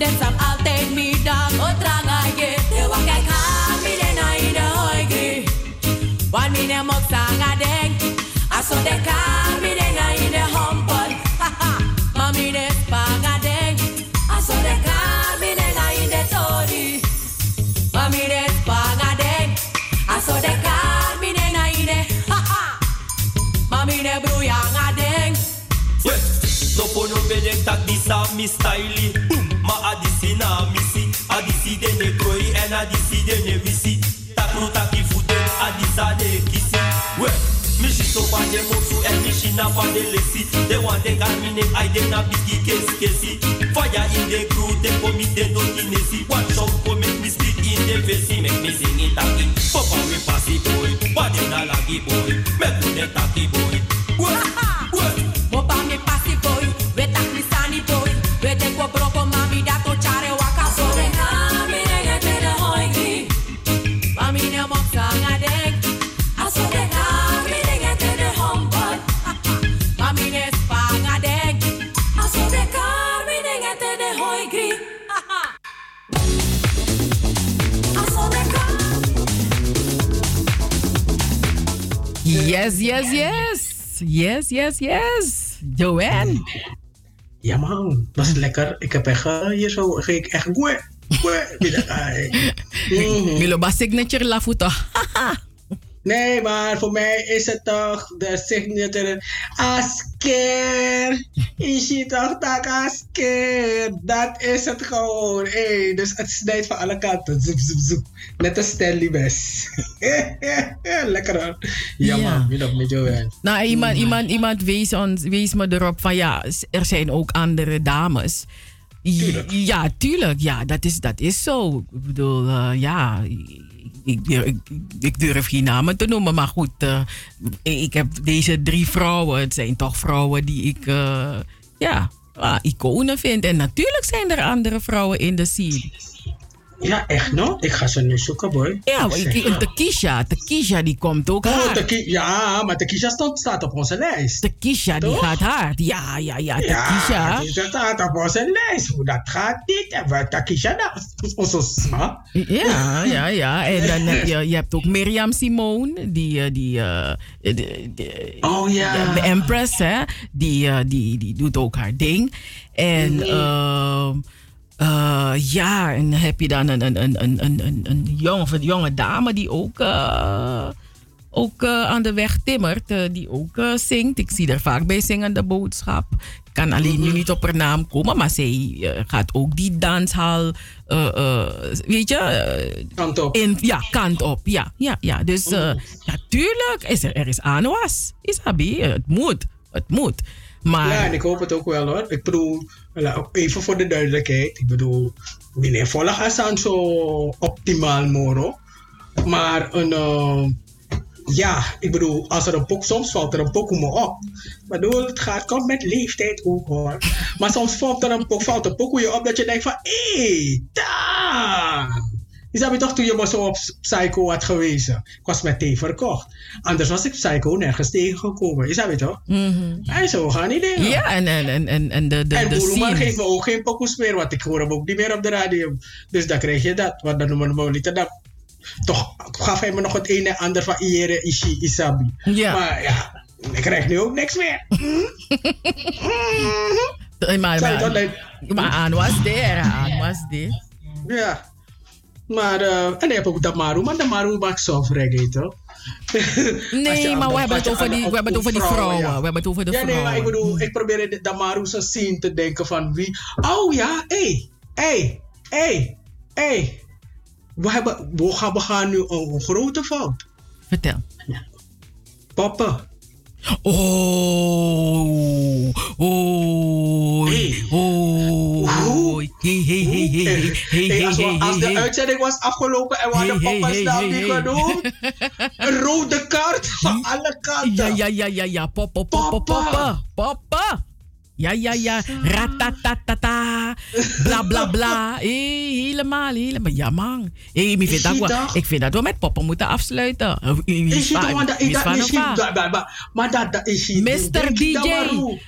Baka. Dem sam altijd mi dag o tranga ye. De wa kijk ha mi de na i de hoigi. Wan mi ne mok sanga deng. Aso de kar mi de na i de humble. Mami de spanga deng. Aso de kar mi de na i de tori. Mami de spanga deng. Aso de kar mi de na i de. Mami de bruyanga deng. Yeah. No pono bedek tak disa mi style de ne visi. Takru taki fute adisa de kisi We Mishi so pa de moksu en mishi na pa de lesi. De wan de garmine ay de na kesi kesi. Fire in the crew de po mi de no kinesi. Watch out ko make me speak in the face Make me sing it taki Papa we passy boy. Wadi na lagi boy Make me taki boy Yes, yes, yes. Yes, yes, yes. Joanne. Ja man, was lekker. Ik heb echt eh, hier zo, ik echt goe, goe. Milo ba signature la futo. Nee, maar voor mij is het toch de signature Asker. Is je toch tak Asker? Dat is het gewoon. Hey, dus het snijdt van alle kanten. Zoep, zoep, zoep. Net als Stanley Best. Lekker hoor. Ja, Ja. man, wie nog met jou Nou, iemand, iemand, iemand wees, ons, wees me erop van ja, er zijn ook andere dames. Tuurlijk. Ja, tuurlijk. Ja, dat is, dat is zo. Ik bedoel, eh, ja, ik, ik, durf geen namen te noemen. Maar goed, eh, ik heb deze drie vrouwen. Het zijn toch vrouwen die ik, eh, ja, iconen vind. En natuurlijk zijn er andere vrouwen in de scene. Ja, echt no? Ik ga ze nu zoeken, boy. Ja, ja. Tekisha, Tekisha die komt ook Oh, ja, maar Tekisha staat, staat op onze lijst. Tekisha die gaat hard. Ja, ja, ja, Ja, Tekisha. Tekisha staat op onze lijst. Hoe dat gaat niet. En Takisha, dat is onze sma. Ja, ja, ja. En dan heb je, je hebt ook Mirjam Simone, die, eh, die, eh, de- Oh ja. de Empress, hè. Die, eh, die, die doet ook haar ding. En eh, ja, en heb je dan een, een, een, een, een, een, jonge, of een jonge dame die ook, eh, ook eh, aan de weg timmert, die ook zingt. Ik zie er vaak bij zingende boodschap. Ik kan alleen nu niet op haar naam komen, maar zij gaat ook die danshal, weet je? kant op. In, ja, kant op, ja. ja, ja. Dus eh, ja, tuurlijk, is er, er is aanwas. Isabi, het moet, het moet. Maar Ja, en ik hoop het ook wel hoor. Ik bedoel, ook even voor de duidelijkheid. Ik bedoel, meneer volg zo optimaal moro. Maar een, eh, ja, ik bedoel, als er een pok, soms valt er een pokoe me op. Maar bedoel, het gaat, komt met leeftijd ook hoor. Maar soms valt er een pok, valt een pokoe je op dat je denkt van, hé, hey, daar. Je snap je toch toen je me zo op Psycho had gewezen? Ik was met thee verkocht. Anders was ik Psycho nergens tegengekomen. Snap je toch? En zo gaan die dingen. Ja, en, en, en, en, en de, de, en de geeft me ook geen pokoes meer, want ik hoor hem ook niet meer op de radio. Dus dan krijg je dat. Want dan noemen we hem niet. Dan toch gaf hij me nog het een en ander van Iere Ishi Isabi. Ja. Maar ja, ik krijg nu ook niks meer. Eh, Maar, maar, dat maar aan was there, aan was there. Ja. Maar, eh, en dan heb ik ook Damaru, maar Damaru maakt soft reggae, toch? Nee, maar we hebben het over die, we hebben het over die vrouwen. ja. We hebben het over de ja, vrouwen. nee, maar ik bedoel, ik probeer in de Damaru's scene te denken van wie... Oh ja, hé, hé, hé, hé. We, hebben, we, gaan, we gaan nu een, een grote fout. Vertel. Papa. Oh, oh, oh. Hey, hey, hey, hey, hey, hey, Hey, als, we- hey, als de hey, hey. uitzending was afgelopen en we hadden Hey, papa's hey, naam hey, niet hey. genoemd, een rode kaart van alle kanten. Ja, ja, ja, ja, ja. Papa, papa, papa. Papa. Ja, ja, ja. Ratatatata. Bla, bla, bla. Hey, helemaal, helemaal. Ja, man. Hey, ik, vind dat we, ik vind dat we met papa moeten afsluiten. Wie is toch, want dat- is dat dat- maar- dat dat is hij. Mr. Dat DJ.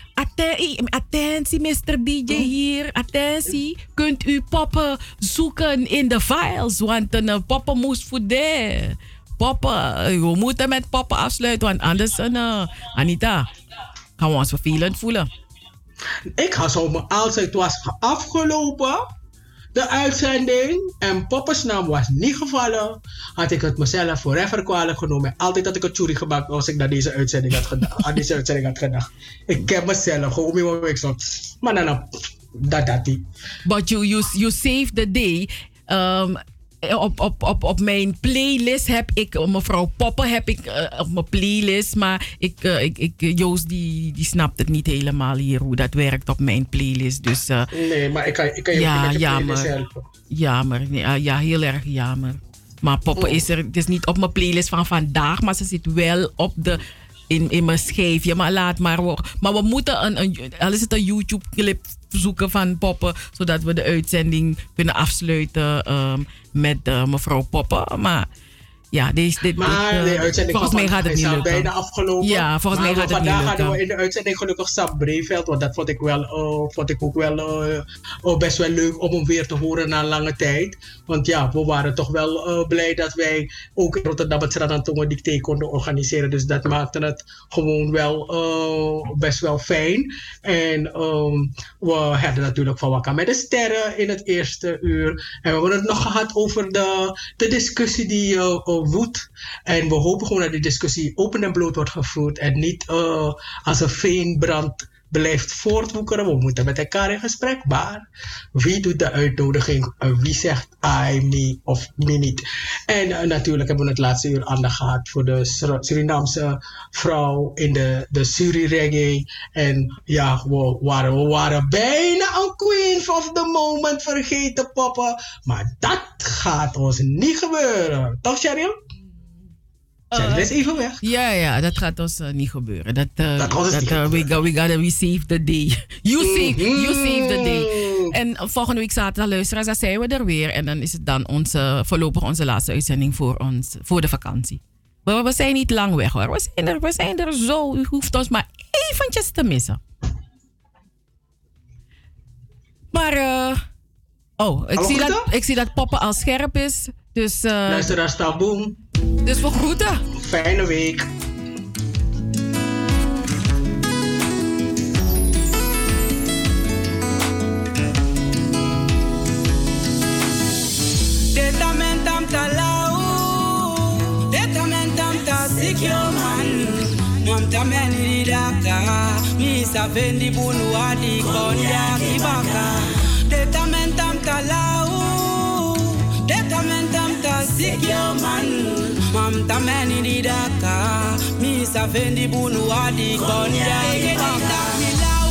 Attentie, Mr. DJ hier. Attentie. Kunt u poppen zoeken in de files? Want een eh, poppen moest voor de. Poppen. eh, We moeten met poppen afsluiten. Want anders, eh, Anita, gaan we ons vervelend voelen. Ik ga zo als het was afgelopen, de uitzending, en Poppe's naam was niet gevallen, had ik het mezelf forever kwalijk genomen. Altijd had ik het jury gemaakt als ik naar deze uitzending had gedacht. aan deze uitzending had gedacht. Ik ken mezelf gewoon in mijn week zo. Maar dan, dat dat die. But you, you, you save the day. Um, op, op, op, op mijn playlist heb ik, mevrouw Poppen heb ik eh, op mijn playlist, maar ik, eh, ik, ik, Joost die, die snapt het niet helemaal hier hoe dat werkt op mijn playlist. Dus eh, Nee, maar ik kan, ik kan je ja, met je playlist jammer. helpen. Jammer, ah, ja, heel erg jammer. Maar Poppen Oh. is er, het is niet op mijn playlist van vandaag, maar ze zit wel op de, in, in mijn schijfje. Maar laat maar. Maar we moeten een, een, al is het een YouTube-clip zoeken van Poppen, zodat we de uitzending kunnen afsluiten ehm, met eh, mevrouw Poppen. Maar ja, deze, dit, Maar dit, eh, de uitzending volgens mij gaat het niet lukken. bijna afgelopen. Ja, volgens mij gaat het niet vandaag lukken. hadden we in de uitzending gelukkig Sam Breveld. Want dat vond ik, wel, eh, vond ik ook wel oh, best wel leuk om hem weer te horen na lange tijd. Want ja, we waren toch wel blij dat wij ook in Rotterdam het Sradantongen dicté konden organiseren. Dus dat maakte het gewoon wel best wel fijn. En ehm, we hadden natuurlijk van Wakka met de Sterren in het eerste uur. En we hebben het nog gehad over de, de discussie die woedt. En we hopen gewoon dat die discussie open en bloot wordt gevoerd. En niet eh, als een veenbrand blijft voortwoekeren. We moeten met elkaar in gesprek. Maar wie doet de uitnodiging? En wie zegt I, me of me niet? En eh, natuurlijk hebben we het laatste uur aandacht gehad voor de Sur- Surinaamse vrouw in de, de Suri reggae. En ja, we waren, we waren bijna een queen of the moment vergeten, papa. Maar dat gaat ons niet gebeuren. Toch, Sheryl? Sheryl is even weg. Ja, ja, dat gaat ons eh, niet gebeuren. Dat, eh, Dat dat, niet eh, we, go- we gotta we save the day. You save, you save the day. En eh, volgende week zaterdag luisteraars, dan zijn we er weer. En dan is het dan onze, voorlopig onze laatste uitzending voor, ons, voor de vakantie. Maar we zijn niet lang weg hoor. We zijn er, we zijn er zo. U hoeft ons maar eventjes te missen. Maar, eh, oh, ik Hallo, zie, dat, ik zie dat Poppen al scherp is. Dus, eh Luisteraars, taboom. Dus we groeten. Fijne week. Detamentam talau, detamentam ta sikyo man. Mam tameni daka, mi sa vendi bunu adi kondia kibaka. Detamentam talau, detamentam ta sikyo man. Mam tameni daka, mi sa vendi bunu adi kondia kibaka. Milau,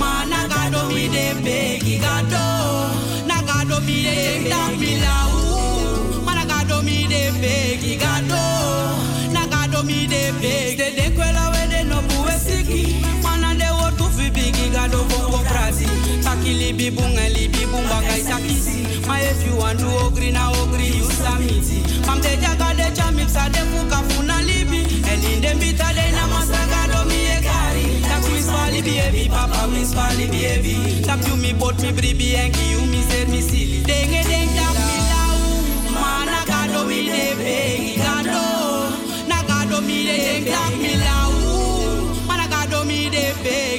mana gado mi de begi gado, nagado mi de milau. Bunga libi bumba kai sakisi, Ma if you want to ogri na ogri you samiti. Mam de jaga de chamip sa de fuka funa libi. En in bita de na masaga do mi e kari. Tak fali baby, papa fali baby. Tap you mi bot mi bribi en ki you mi ser mi sili. Denge deng tap mi lau. Mana gado mi de begi gado. Na gado mi de deng mi lau. Mana gado mi de begi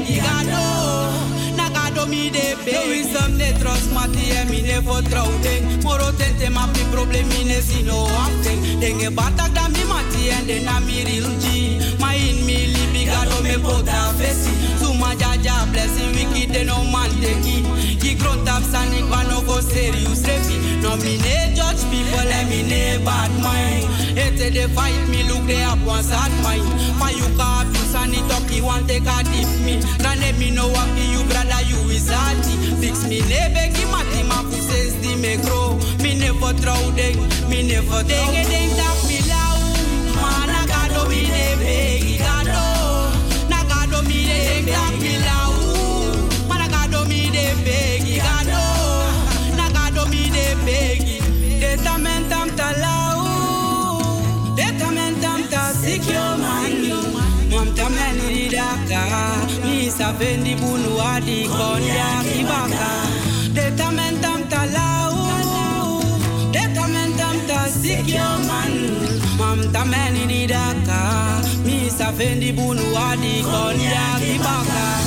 begi. Yo is am ne trust mati e mi ne vertrouw ding. Moro tente ma pi problem mi ne si no acting. Denge batak da mi mati en de na mi. Ma in mi libi gado me bota fesi. Jaja blessing wiki de no man take. Ki grown tap sanic one no go serious refi. No me ne judge people and me ne bad mind. Ete de fight me look they up one sad mind. For you ka abuse and it up you want take a dip me. Rane me no waki you brother you is arty. Fix me ne begi mati ma fu says di me grow. Me never throw ding, me never a ding tap me ne begi gado. Na gado me ne ding tap me. Mana sapendi bunu adi kondia kibaka. Deta mentam talau. Deta mentam ta sikyo mani. Mam tameni di daka. Mi sapendi bunu adi kondia kibaka.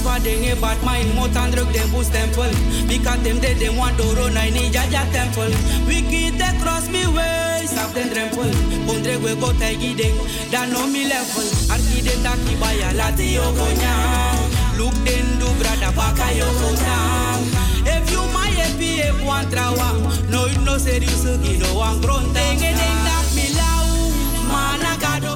That's why they ain't bad mind. More than drug them boost temple. Because them they them want to run I need Jaja temple. We get the cross me way. Stop them trample. Pondre we go tagi them. That no me level. Archidenta kibaya lati yoko nyang. Look den du brada baka yoko nyang. If you my EPF want trawa. No it no serious. You know I'm grown. Tengen that me lau. Managado.